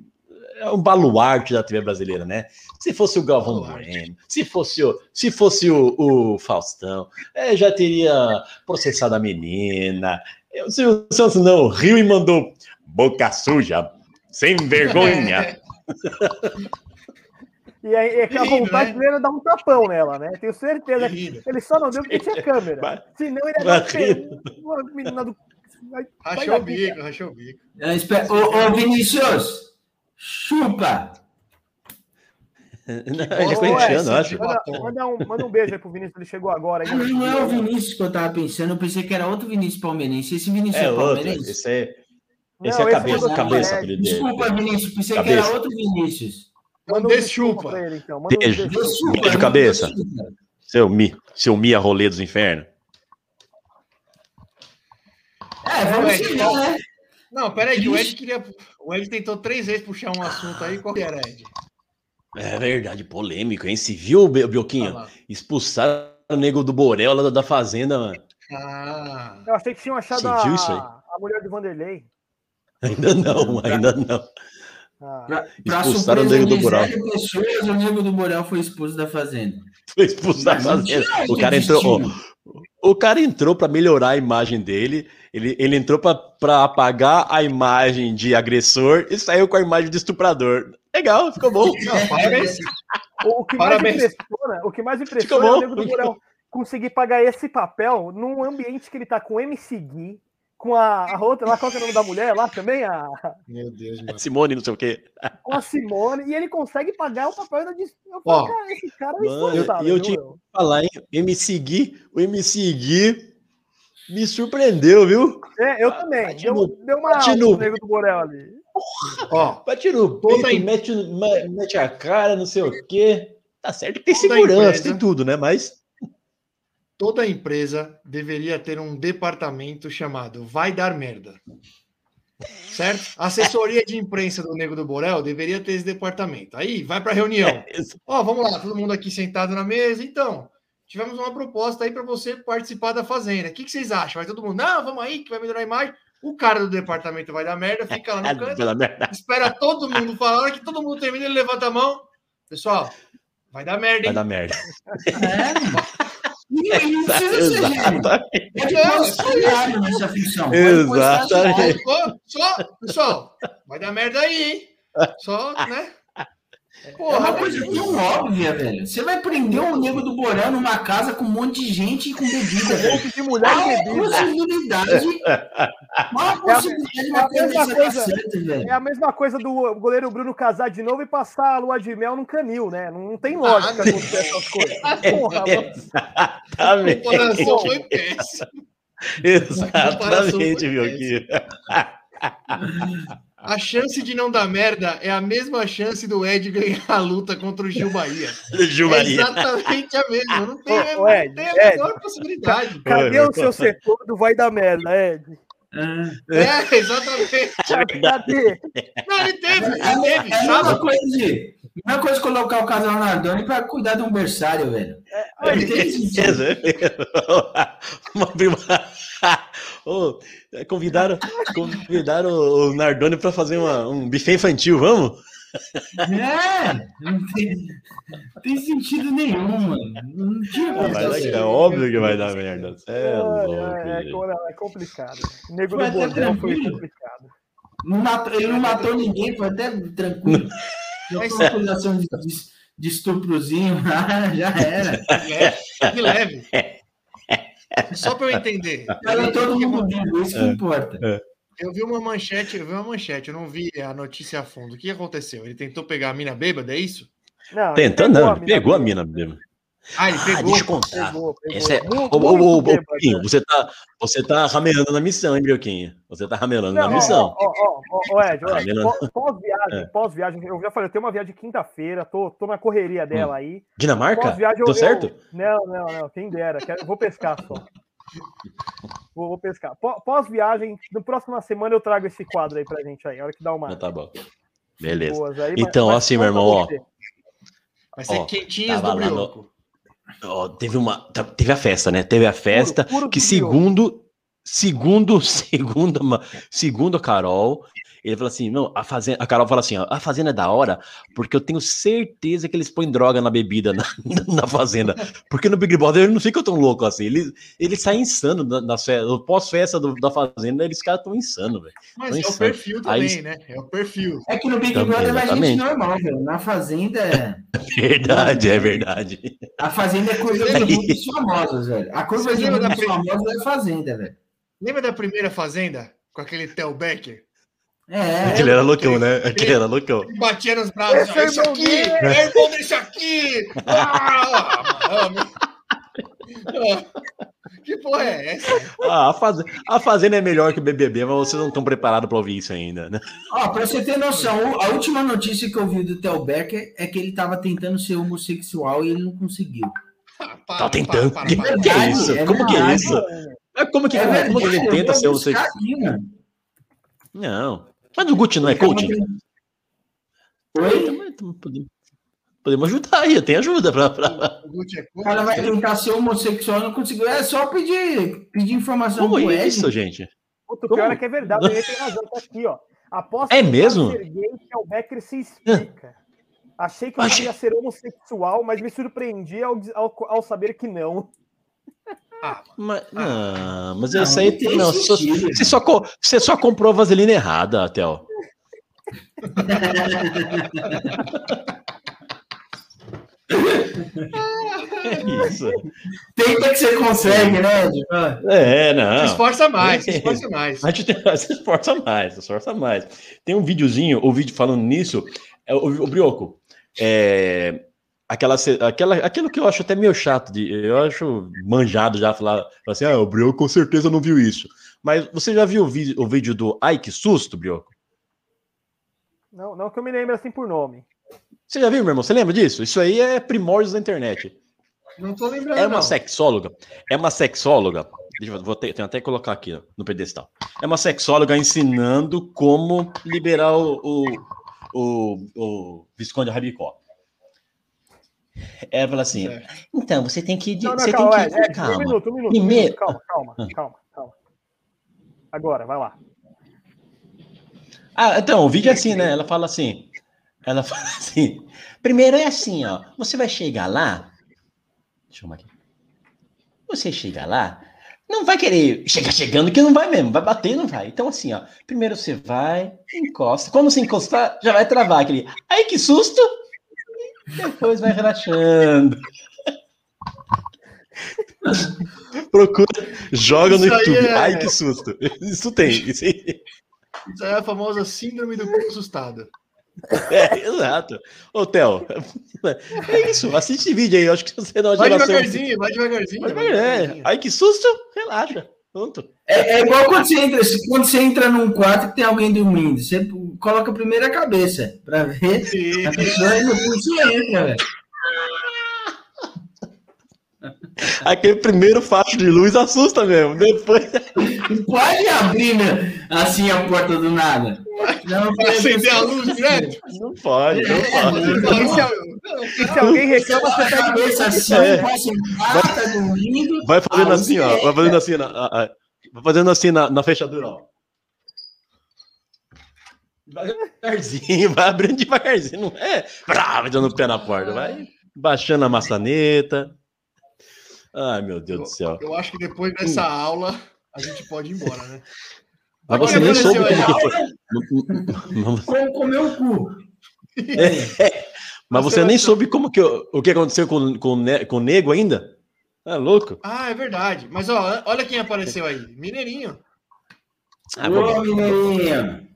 é um baluarte da TV brasileira, né? Se fosse o Galvão. Bueno, se fosse o, se fosse o, o Faustão, é, já teria processado a menina. O Silvio Santos não riu e mandou boca suja, sem vergonha. E aí, é que a vontade né? dele era dar um tapão nela, né? Tenho certeza. que. Ele só não deu porque tinha câmera. Senão ele ia dar um menina do. Rachou o bico, rachou o bico. Espero- Ô, ô, Vinícius, chupa! Ele é corintiano, é acho. Manda, manda um, manda um beijo aí pro Vinícius, ele chegou agora. Aí, Ah, não, não é o Vinícius que eu tava pensando, eu pensei que era outro Vinícius palmeirense. Esse Vinícius é, É outro. palmeirense? Esse é, Não, esse é a esse cabeça, mandou cabeça, apelido dele. Desculpa, Vinícius, pensei que Cabeça. era outro Vinícius. Um desculpa chupa. pra ele, então. Manda Beijo. Beijo, cabeça. desculpa. Seu Mi, seu Mia rolê dos infernos. É, vamos É, chegar, né? Não, peraí, que o Ed queria. O Ed tentou três vezes puxar um assunto aí. Qual que era, Ed? É verdade, polêmico, hein? Se viu, Be- Bioquinho? Fala. Expulsaram o nego do Borel lá da- da fazenda, mano. Ah, Eu achei que tinham achado a, a mulher do Vanderlei. Ainda não, ainda não. Ah, Pra, pra Expulsaram o Nego do zero pessoas, o Nego do Borel foi expulso da fazenda. Foi expulso da fazenda. O cara entrou, ó, o cara entrou para melhorar a imagem dele. Ele, ele entrou para apagar a imagem de agressor e saiu com a imagem de estuprador. Legal, ficou bom. não, parabéns. O, o que Parabéns. mais impressiona, o que mais impressiona é o. Nego do Borel conseguir pagar esse papel num ambiente que ele tá com MC Gui, com a, a outra lá, qual que é o nome da mulher lá também? A, Meu Deus, mano. Simone, não sei o quê. com a Simone, e ele consegue pagar o papel ainda de. Eu falo, cara, esse cara é mano, e eu viu, tinha- meu? Falar, hein? MC Gui, o MC Gui me surpreendeu, viu? É, eu também. Bate Deu, no- deu uma bate no- Nego do Borel ali. Ó, Bate no peito, em- mete, mete a cara, não sei o quê. Tá certo que tem segurança, empresa- tem tudo, né? Mas toda empresa deveria ter um departamento chamado Vai Dar Merda. Certo? A assessoria de imprensa do Nego do Borel deveria ter esse departamento. Aí vai para reunião. Ó, vamos lá, todo mundo aqui sentado na mesa. Então, tivemos uma proposta aí para você participar da Fazenda. O que, que vocês acham? Vai todo mundo, não, vamos aí, que vai melhorar a imagem. O cara do departamento vai dar merda, fica lá no canto, espera todo mundo falar, que todo mundo termina, ele levanta a mão. Pessoal, vai dar merda, Vai hein? dar merda. É. E aí, não precisa ser gênio. Exatamente. Pôr estagiário nessa função. Pode pôr Exatamente. só, pessoal, vai dar merda aí, hein? Só, né? É uma coisa tão óbvia, velho. Você vai prender um nego do Borão numa casa com um monte de gente e com bebida, Um monte de mulher Qual e é a bebida. possibilidade? Qual a possibilidade de é a uma coisa mesma dessa coisa. velho? É a mesma coisa do goleiro Bruno casar de novo e passar a lua de mel num canil, né? Não, não tem lógica Ah, acontecer essas coisas. Porra. A Exatamente. comparação foi péssima. Exatamente, aqui. A chance de não dar merda é a mesma chance do Ed ganhar a luta contra o Gil Bahia. Gil É Maria. exatamente a mesma. Não tem, Ô, não Ed, tem a Ed. menor possibilidade. Cadê o seu setor do vai dar merda, Ed? É, exatamente. Cadê? Não, ele teve, ele É, teve. é a Sábado, coisa de. a mesma coisa colocar o casal Nardoni pra cuidar de um berçário, velho. É, Não tem sentido. Uma prima. Ô, convidaram, convidaram o Nardoni para fazer uma- um buffet infantil, vamos? É, não tem, não tem sentido nenhum, mano. Não tinha Ah, como vai dar certo. é óbvio que vai dar merda. Cê É, louco, é, é, é, é complicado. O nego Foi do até bordel foi tranquilo. complicado. Não matou- ele não matou ninguém, foi até tranquilo. Já foi uma acusação de, de, de estuprozinho, já era. é, de leve. Só para eu entender. Era todo mundo vivo, isso que importa. Eu vi uma manchete, eu vi uma manchete, eu não vi a notícia a fundo. O que aconteceu? Ele tentou pegar a mina bêbada, é isso? Não, Tentando, pegou não, pegou a bêbada. mina mesmo. Ah, ele Ah, pegou. deixa eu contar. Pegou, pegou. Esse é... Muito, Ô, ô, ô, Brioquinho, você tá, você tá ramelando na missão, hein, Brioquinho? Você tá ramelando na Não, missão. ó, ó, ó, ó, ó, Ed, ó, Ed, pós- pós-viagem, É. pós-viagem, eu já falei, eu tenho uma viagem quinta-feira, tô, tô na correria dela aí. Dinamarca? Pós-viagem eu- certo? eu- Não, não, não, quem dera, quero- vou pescar só. Vou, vou pescar. Pó- Pós-viagem, no próxima semana eu trago esse quadro aí pra gente aí, a hora que dá uma Ah, tá bom. Beleza. boas aí. Então, assim, meu conta irmão, ó. Vai ser Ó, quentinhas do no- Ó, teve uma, tá- teve a festa, né? Teve a festa puro que do segundo, segundo, segundo, segundo a Carol, ele falou assim, não, a fazenda, a Carol fala assim, ó, a fazenda é da hora porque eu tenho certeza que eles põem droga na bebida na, na fazenda, porque no Big Brother eles não ficam tão loucos assim, eles, eles saem insano na, na pós-festa da fazenda, eles caras tão insano, velho. Mas Não é o insano. perfil também, Aí- né? É o perfil. É que no Big Também, Brother gente exatamente. normal, velho. Na Fazenda, é- Verdade, é verdade. a Fazenda é coisa do mundo dos famosos, velho. A coisa pri- famosos é a Fazenda, velho. Lembra da primeira fazenda? Com aquele Tel Becker? É, Aquele era loucão, né? Aquele era loucão. Que batia nos braços. Esse Esse, é aqui! É irmão desse aqui! Ah, mano. Que porra é essa? Ah, a, faz... a Fazenda é melhor que o BBB, mas vocês não estão preparados para ouvir isso ainda, né? Ó, pra você ter noção, a última notícia que eu vi do Theo Becker é que ele tava tentando ser homossexual e ele não conseguiu. Ah, para, Tá tentando. para, Que, para, que é verdade, isso? é Como que é isso? É como que, como, como que ele tenta ser homossexual? Não. Mas o Gucci não é coaching? Oi? Então, Podemos, podemos ajudar aí, tem ajuda pra. pra- O Gucci é O cara vai tentar ser homossexual e não conseguiu. É só pedir, pedir informação Como pro é isso, gente? Puta, o Como? pior é que é verdade, ele tem razão, tá aqui, ó. Após É mesmo? que o Becker se explica. Achei que eu Achei- queria ser homossexual, mas me surpreendi ao, ao, ao saber que não. Mas, não, mas Não, isso aí. tem Não, só- você, só, você só comprou a vaselina errada, Theo. É isso. Tenta que você consegue, né? Ah, É, Se não. esforça mais, se esforça mais. A gente tem, se esforça mais, se esforça mais. Tem um videozinho, o vídeo falando nisso, é, o, o Brioco, é, aquela, aquela, aquilo que eu acho até meio chato, de, eu acho manjado já falar, assim, ah, o Brioco com certeza não viu isso. Mas você já viu o vídeo, o vídeo do Ai, que susto, Brioco? Não, não que eu me lembre assim por nome. Você já viu, meu irmão? Você lembra disso? Isso aí é primórdios da internet. Não tô lembrando, É uma não. sexóloga. É uma sexóloga. Deixa eu vou ter, tenho até que colocar aqui ó, no pedestal. É uma sexóloga ensinando como liberar o, o, o, o Visconde Rabicó. Ela fala assim: então você tem que. Não, não, você calma, tem que. Ed, um calma. minuto, um minuto, um Primeiro- minuto. Calma, calma, calma, calma. Agora, vai lá. Ah, então, o vídeo é assim, né? Ela fala assim. Ela fala assim. Primeiro é assim, ó. Você vai chegar lá. Deixa eu aqui. Você chega lá, não vai querer chegar chegando, que não vai mesmo, vai bater, não vai. Então, assim, ó. Primeiro você vai, encosta. Quando você encostar, já vai travar aquele. Ai, que susto! Depois vai relaxando. Procura, joga no Isso aí YouTube. é- Ai, que susto. Isso tem. Isso aí. Isso aí é a famosa síndrome do cu assustado. É, exato. Ô, Theo, é isso. Assiste vídeo aí. Eu acho que você não é Vai geração. devagarzinho, vai devagarzinho. Vai vai devagar, é. devagarzinho. Ai, que susto. Relaxa. Pronto. É, é igual quando você, entra, quando você entra num quarto que tem alguém dormindo. Você coloca primeiro a cabeça pra ver. Sim. A pessoa no pulso entra, velho. Aquele primeiro facho de luz assusta mesmo. Depois. Não pode abrir né, assim a porta do nada. Não, Vai acender a luz direto. Não pode, não pode. E se, e se alguém reclama, você a pega cabeça assim, É. passa em tá dormindo. Vai fazendo assim, ó. Vai fazendo assim na, a- a- vai fazendo assim na, na fechadura, ó. Devagarzinho, vai abrindo devagarzinho. Não é brá, vai dando o pé na porta. Vai baixando a maçaneta. Ai, meu Deus do céu. Eu acho que depois dessa aula a gente pode ir embora, né? Mas você nem apareceu soube aí. como que foi. Como comer o cu. Mas você nem soube como que o que aconteceu com, com, com o nego ainda? É louco? Ah, é verdade. Mas ó, olha quem apareceu aí. Mineirinho. Ah, Ô, mineirinho.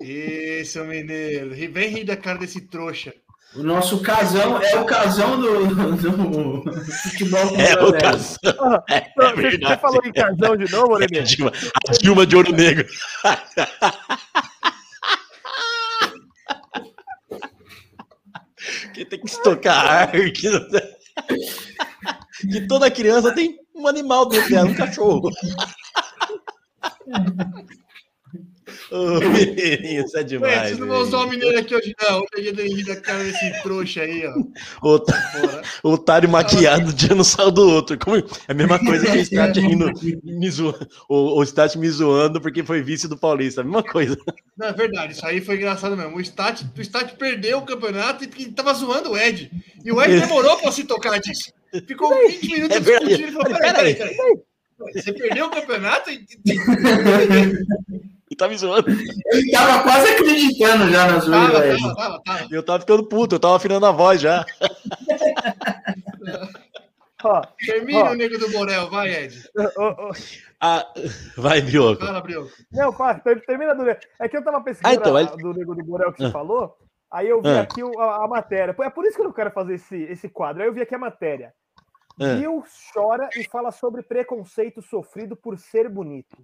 Esse é o mineiro. Vem rir da cara desse trouxa. O nosso casão é o casão do, do futebol é o Brasil. caso. É, é Você, verdade. falou em casão de novo, A Nenê? Dilma, a Dilma de ouro negro. que tem que estocar ar, que, que toda criança tem um animal dentro dela, um cachorro. Ô, menino, isso é Ué, demais. vocês não vão usar o mineiro aqui hoje, não. Hoje é dia de rir da cara desse trouxa aí, ó. Fora. Otário maquiado, um dia no sal do outro. Como- É a mesma coisa que o Stat rindo, me zoando, o, o Stat me zoando porque foi vice do Paulista. A mesma coisa. Não, é verdade, isso aí foi engraçado mesmo. O Stat, o Stat perdeu o campeonato e tava zoando o Ed. E o Ed demorou pra se tocar disso. Ficou 20 minutos É discutindo. Ele falou: peraí, Peraí, peraí, peraí. Você perdeu o campeonato? E- E tá me zoando. Ele tava quase acreditando já na zoeira, Tava, velho. tava, tava, tava. Eu tava ficando puto, eu tava afinando a voz já. Ó, Termina Ó. o nego do Borel, vai, Ed. ó, ó, Ah, vai, Bioco. Fala, Brioco. Não, claro, ter- termina do. É que eu tava pesquisando Ah, então, a- ele- do Nego do Borel que você Ah. falou. Aí eu vi Ah. aqui a, a matéria. É por isso que eu não quero fazer esse, esse quadro. Aí eu vi aqui a matéria. Ah. Bill chora e fala sobre preconceito sofrido por ser bonito.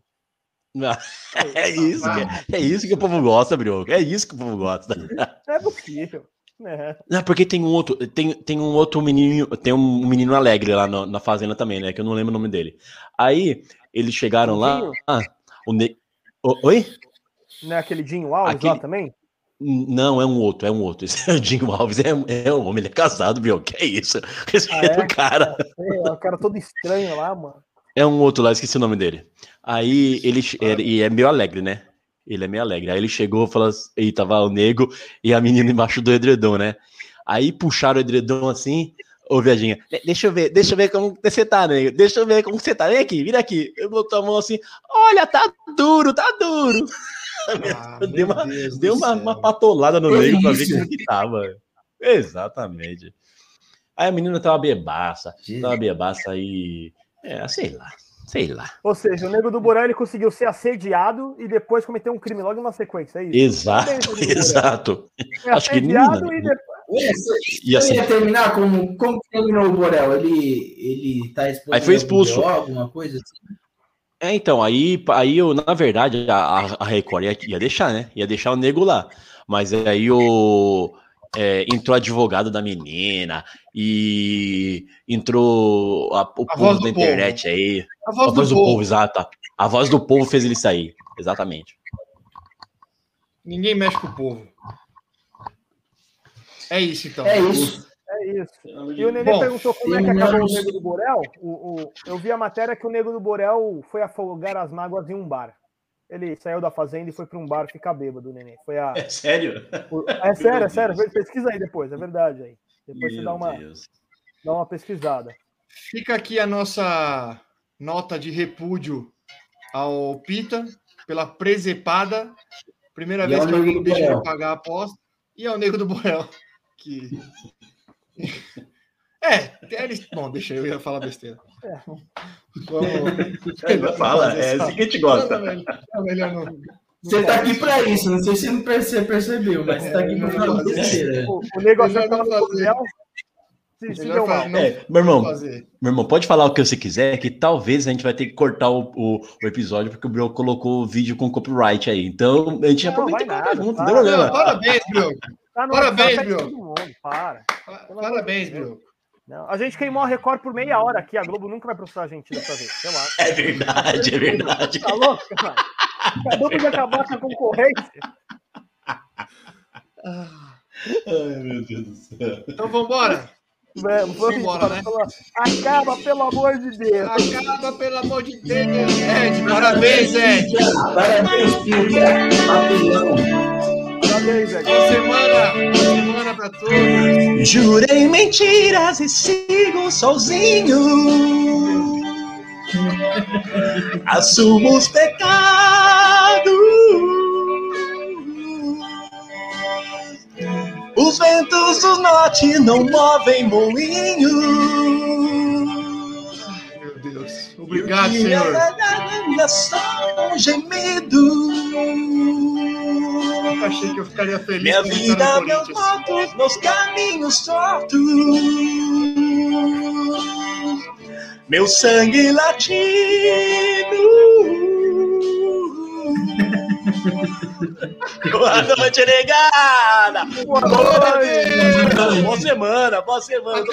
É isso, que, é isso que o povo gosta, Brioco. É isso que o povo gosta. Não é possível. É. Não, porque tem um outro, tem, tem um outro menino, tem um menino alegre lá no- na fazenda também, né? Que eu não lembro o nome dele. Aí eles chegaram lá. Dinho? Ah, o ne... O- Oi? Não é aquele Dinho Alves Aquele- lá também? Não, é um outro, é um outro. Esse é o Dinho Alves, é, é um homem, ele é casado, Brioco. Que é isso? Respeita Ah, é? o cara. É, o cara todo estranho lá, mano. É um outro lá, esqueci o nome dele. Aí ele ele- e é meio alegre, né? Ele é meio alegre. Aí ele chegou e falou assim, e tava o nego e a menina embaixo do edredom, né? Aí puxaram o edredom assim, ô viadinha, "De- deixa eu ver, deixa eu ver como você tá, nego. Deixa eu ver como você tá. Vem aqui, vira aqui. Eu botou a mão assim, olha, tá duro, tá duro. Ah, Deu uma- Deus Deu uma, uma patolada no nego pra ver como que tava. Exatamente. Aí a menina tava bebaça, tava bebaça aí. É, sei lá, sei lá. Ou seja, o Nego do Borel ele conseguiu ser assediado e depois cometer um crime logo na sequência, é isso? Exato, exato. É acho que não, e né? depois. E assim, ia terminar como, como que terminou o Borel? Ele, ele tá exposto Aí foi expulso. BO, alguma coisa assim? É, então, aí, aí eu, na verdade, a, a Record ia, ia deixar, né? Ia deixar o nego lá. Mas aí o. é, entrou advogado da menina e entrou a- o A povo voz da do internet aí. A A voz, voz do, do povo. povo, exato. A voz do povo fez ele sair. Exatamente. Ninguém mexe com o povo. É isso, então. É isso. É isso. E o Nenê Bom, perguntou como é que acabou o Nego do Borel. O, o- eu vi a matéria que o Nego do Borel foi afogar as mágoas em um bar. Ele saiu da fazenda e foi para um bar ficar bêbado, Nenê. Foi a. sério? o- é sério, é sério. Pesquisa aí depois, é verdade aí. Depois você dá uma, Deus. dá uma pesquisada. Fica aqui a nossa nota de repúdio ao Pita pela presepada. Primeira E vez que bicho Borel. vai pagar a aposta. E ao Nego do Borel. que. É, eles. Bom, deixa eu ia falar besteira. Vamos. É, Fala, é assim que a gente gosta. Não, não, não, melhor não. Você tá aqui pra isso, não sei se você percebeu, mas você tá aqui pra falar besteira. O, o negócio é fazer. Mal. não É, meu irmão, fazer. meu irmão, pode falar o que você quiser, que talvez a gente vai ter que cortar o, o, o episódio, porque o Bro colocou o vídeo com copyright aí. Então, a gente Não, aproveita e nada, junto, não para. tem problema. Parabéns, Brioco. Tá Parabéns, Bruno. Para. Parabéns, Brioco. Não, a gente queimou a Record por meia hora aqui. A Globo nunca vai processar a gente dessa vez. Relaxa. É verdade, é verdade. Tá louco, cara? Acabamos de acabar com a concorrência. Ai, meu Deus do céu. Então vambora. Vamos, vamos Vambora, embora. né? Falou, Acaba, pelo amor de Deus. Acaba, pelo amor de Deus, Ed. Parabéns, Ed. Parabéns, filho. Papelão. Boa semana. Boa semana pra todos. Jurei mentiras e sigo sozinho. Assumo os pecados. Os ventos do norte não movem moinho. Meu Deus. Obrigado, Senhor. Um gemido. Achei que eu ficaria feliz Minha vida, vitória meus votos, meus caminhos tortos. Meu sangue latino. Boa noite, negada! Boa noite. Boa semana, boa semana.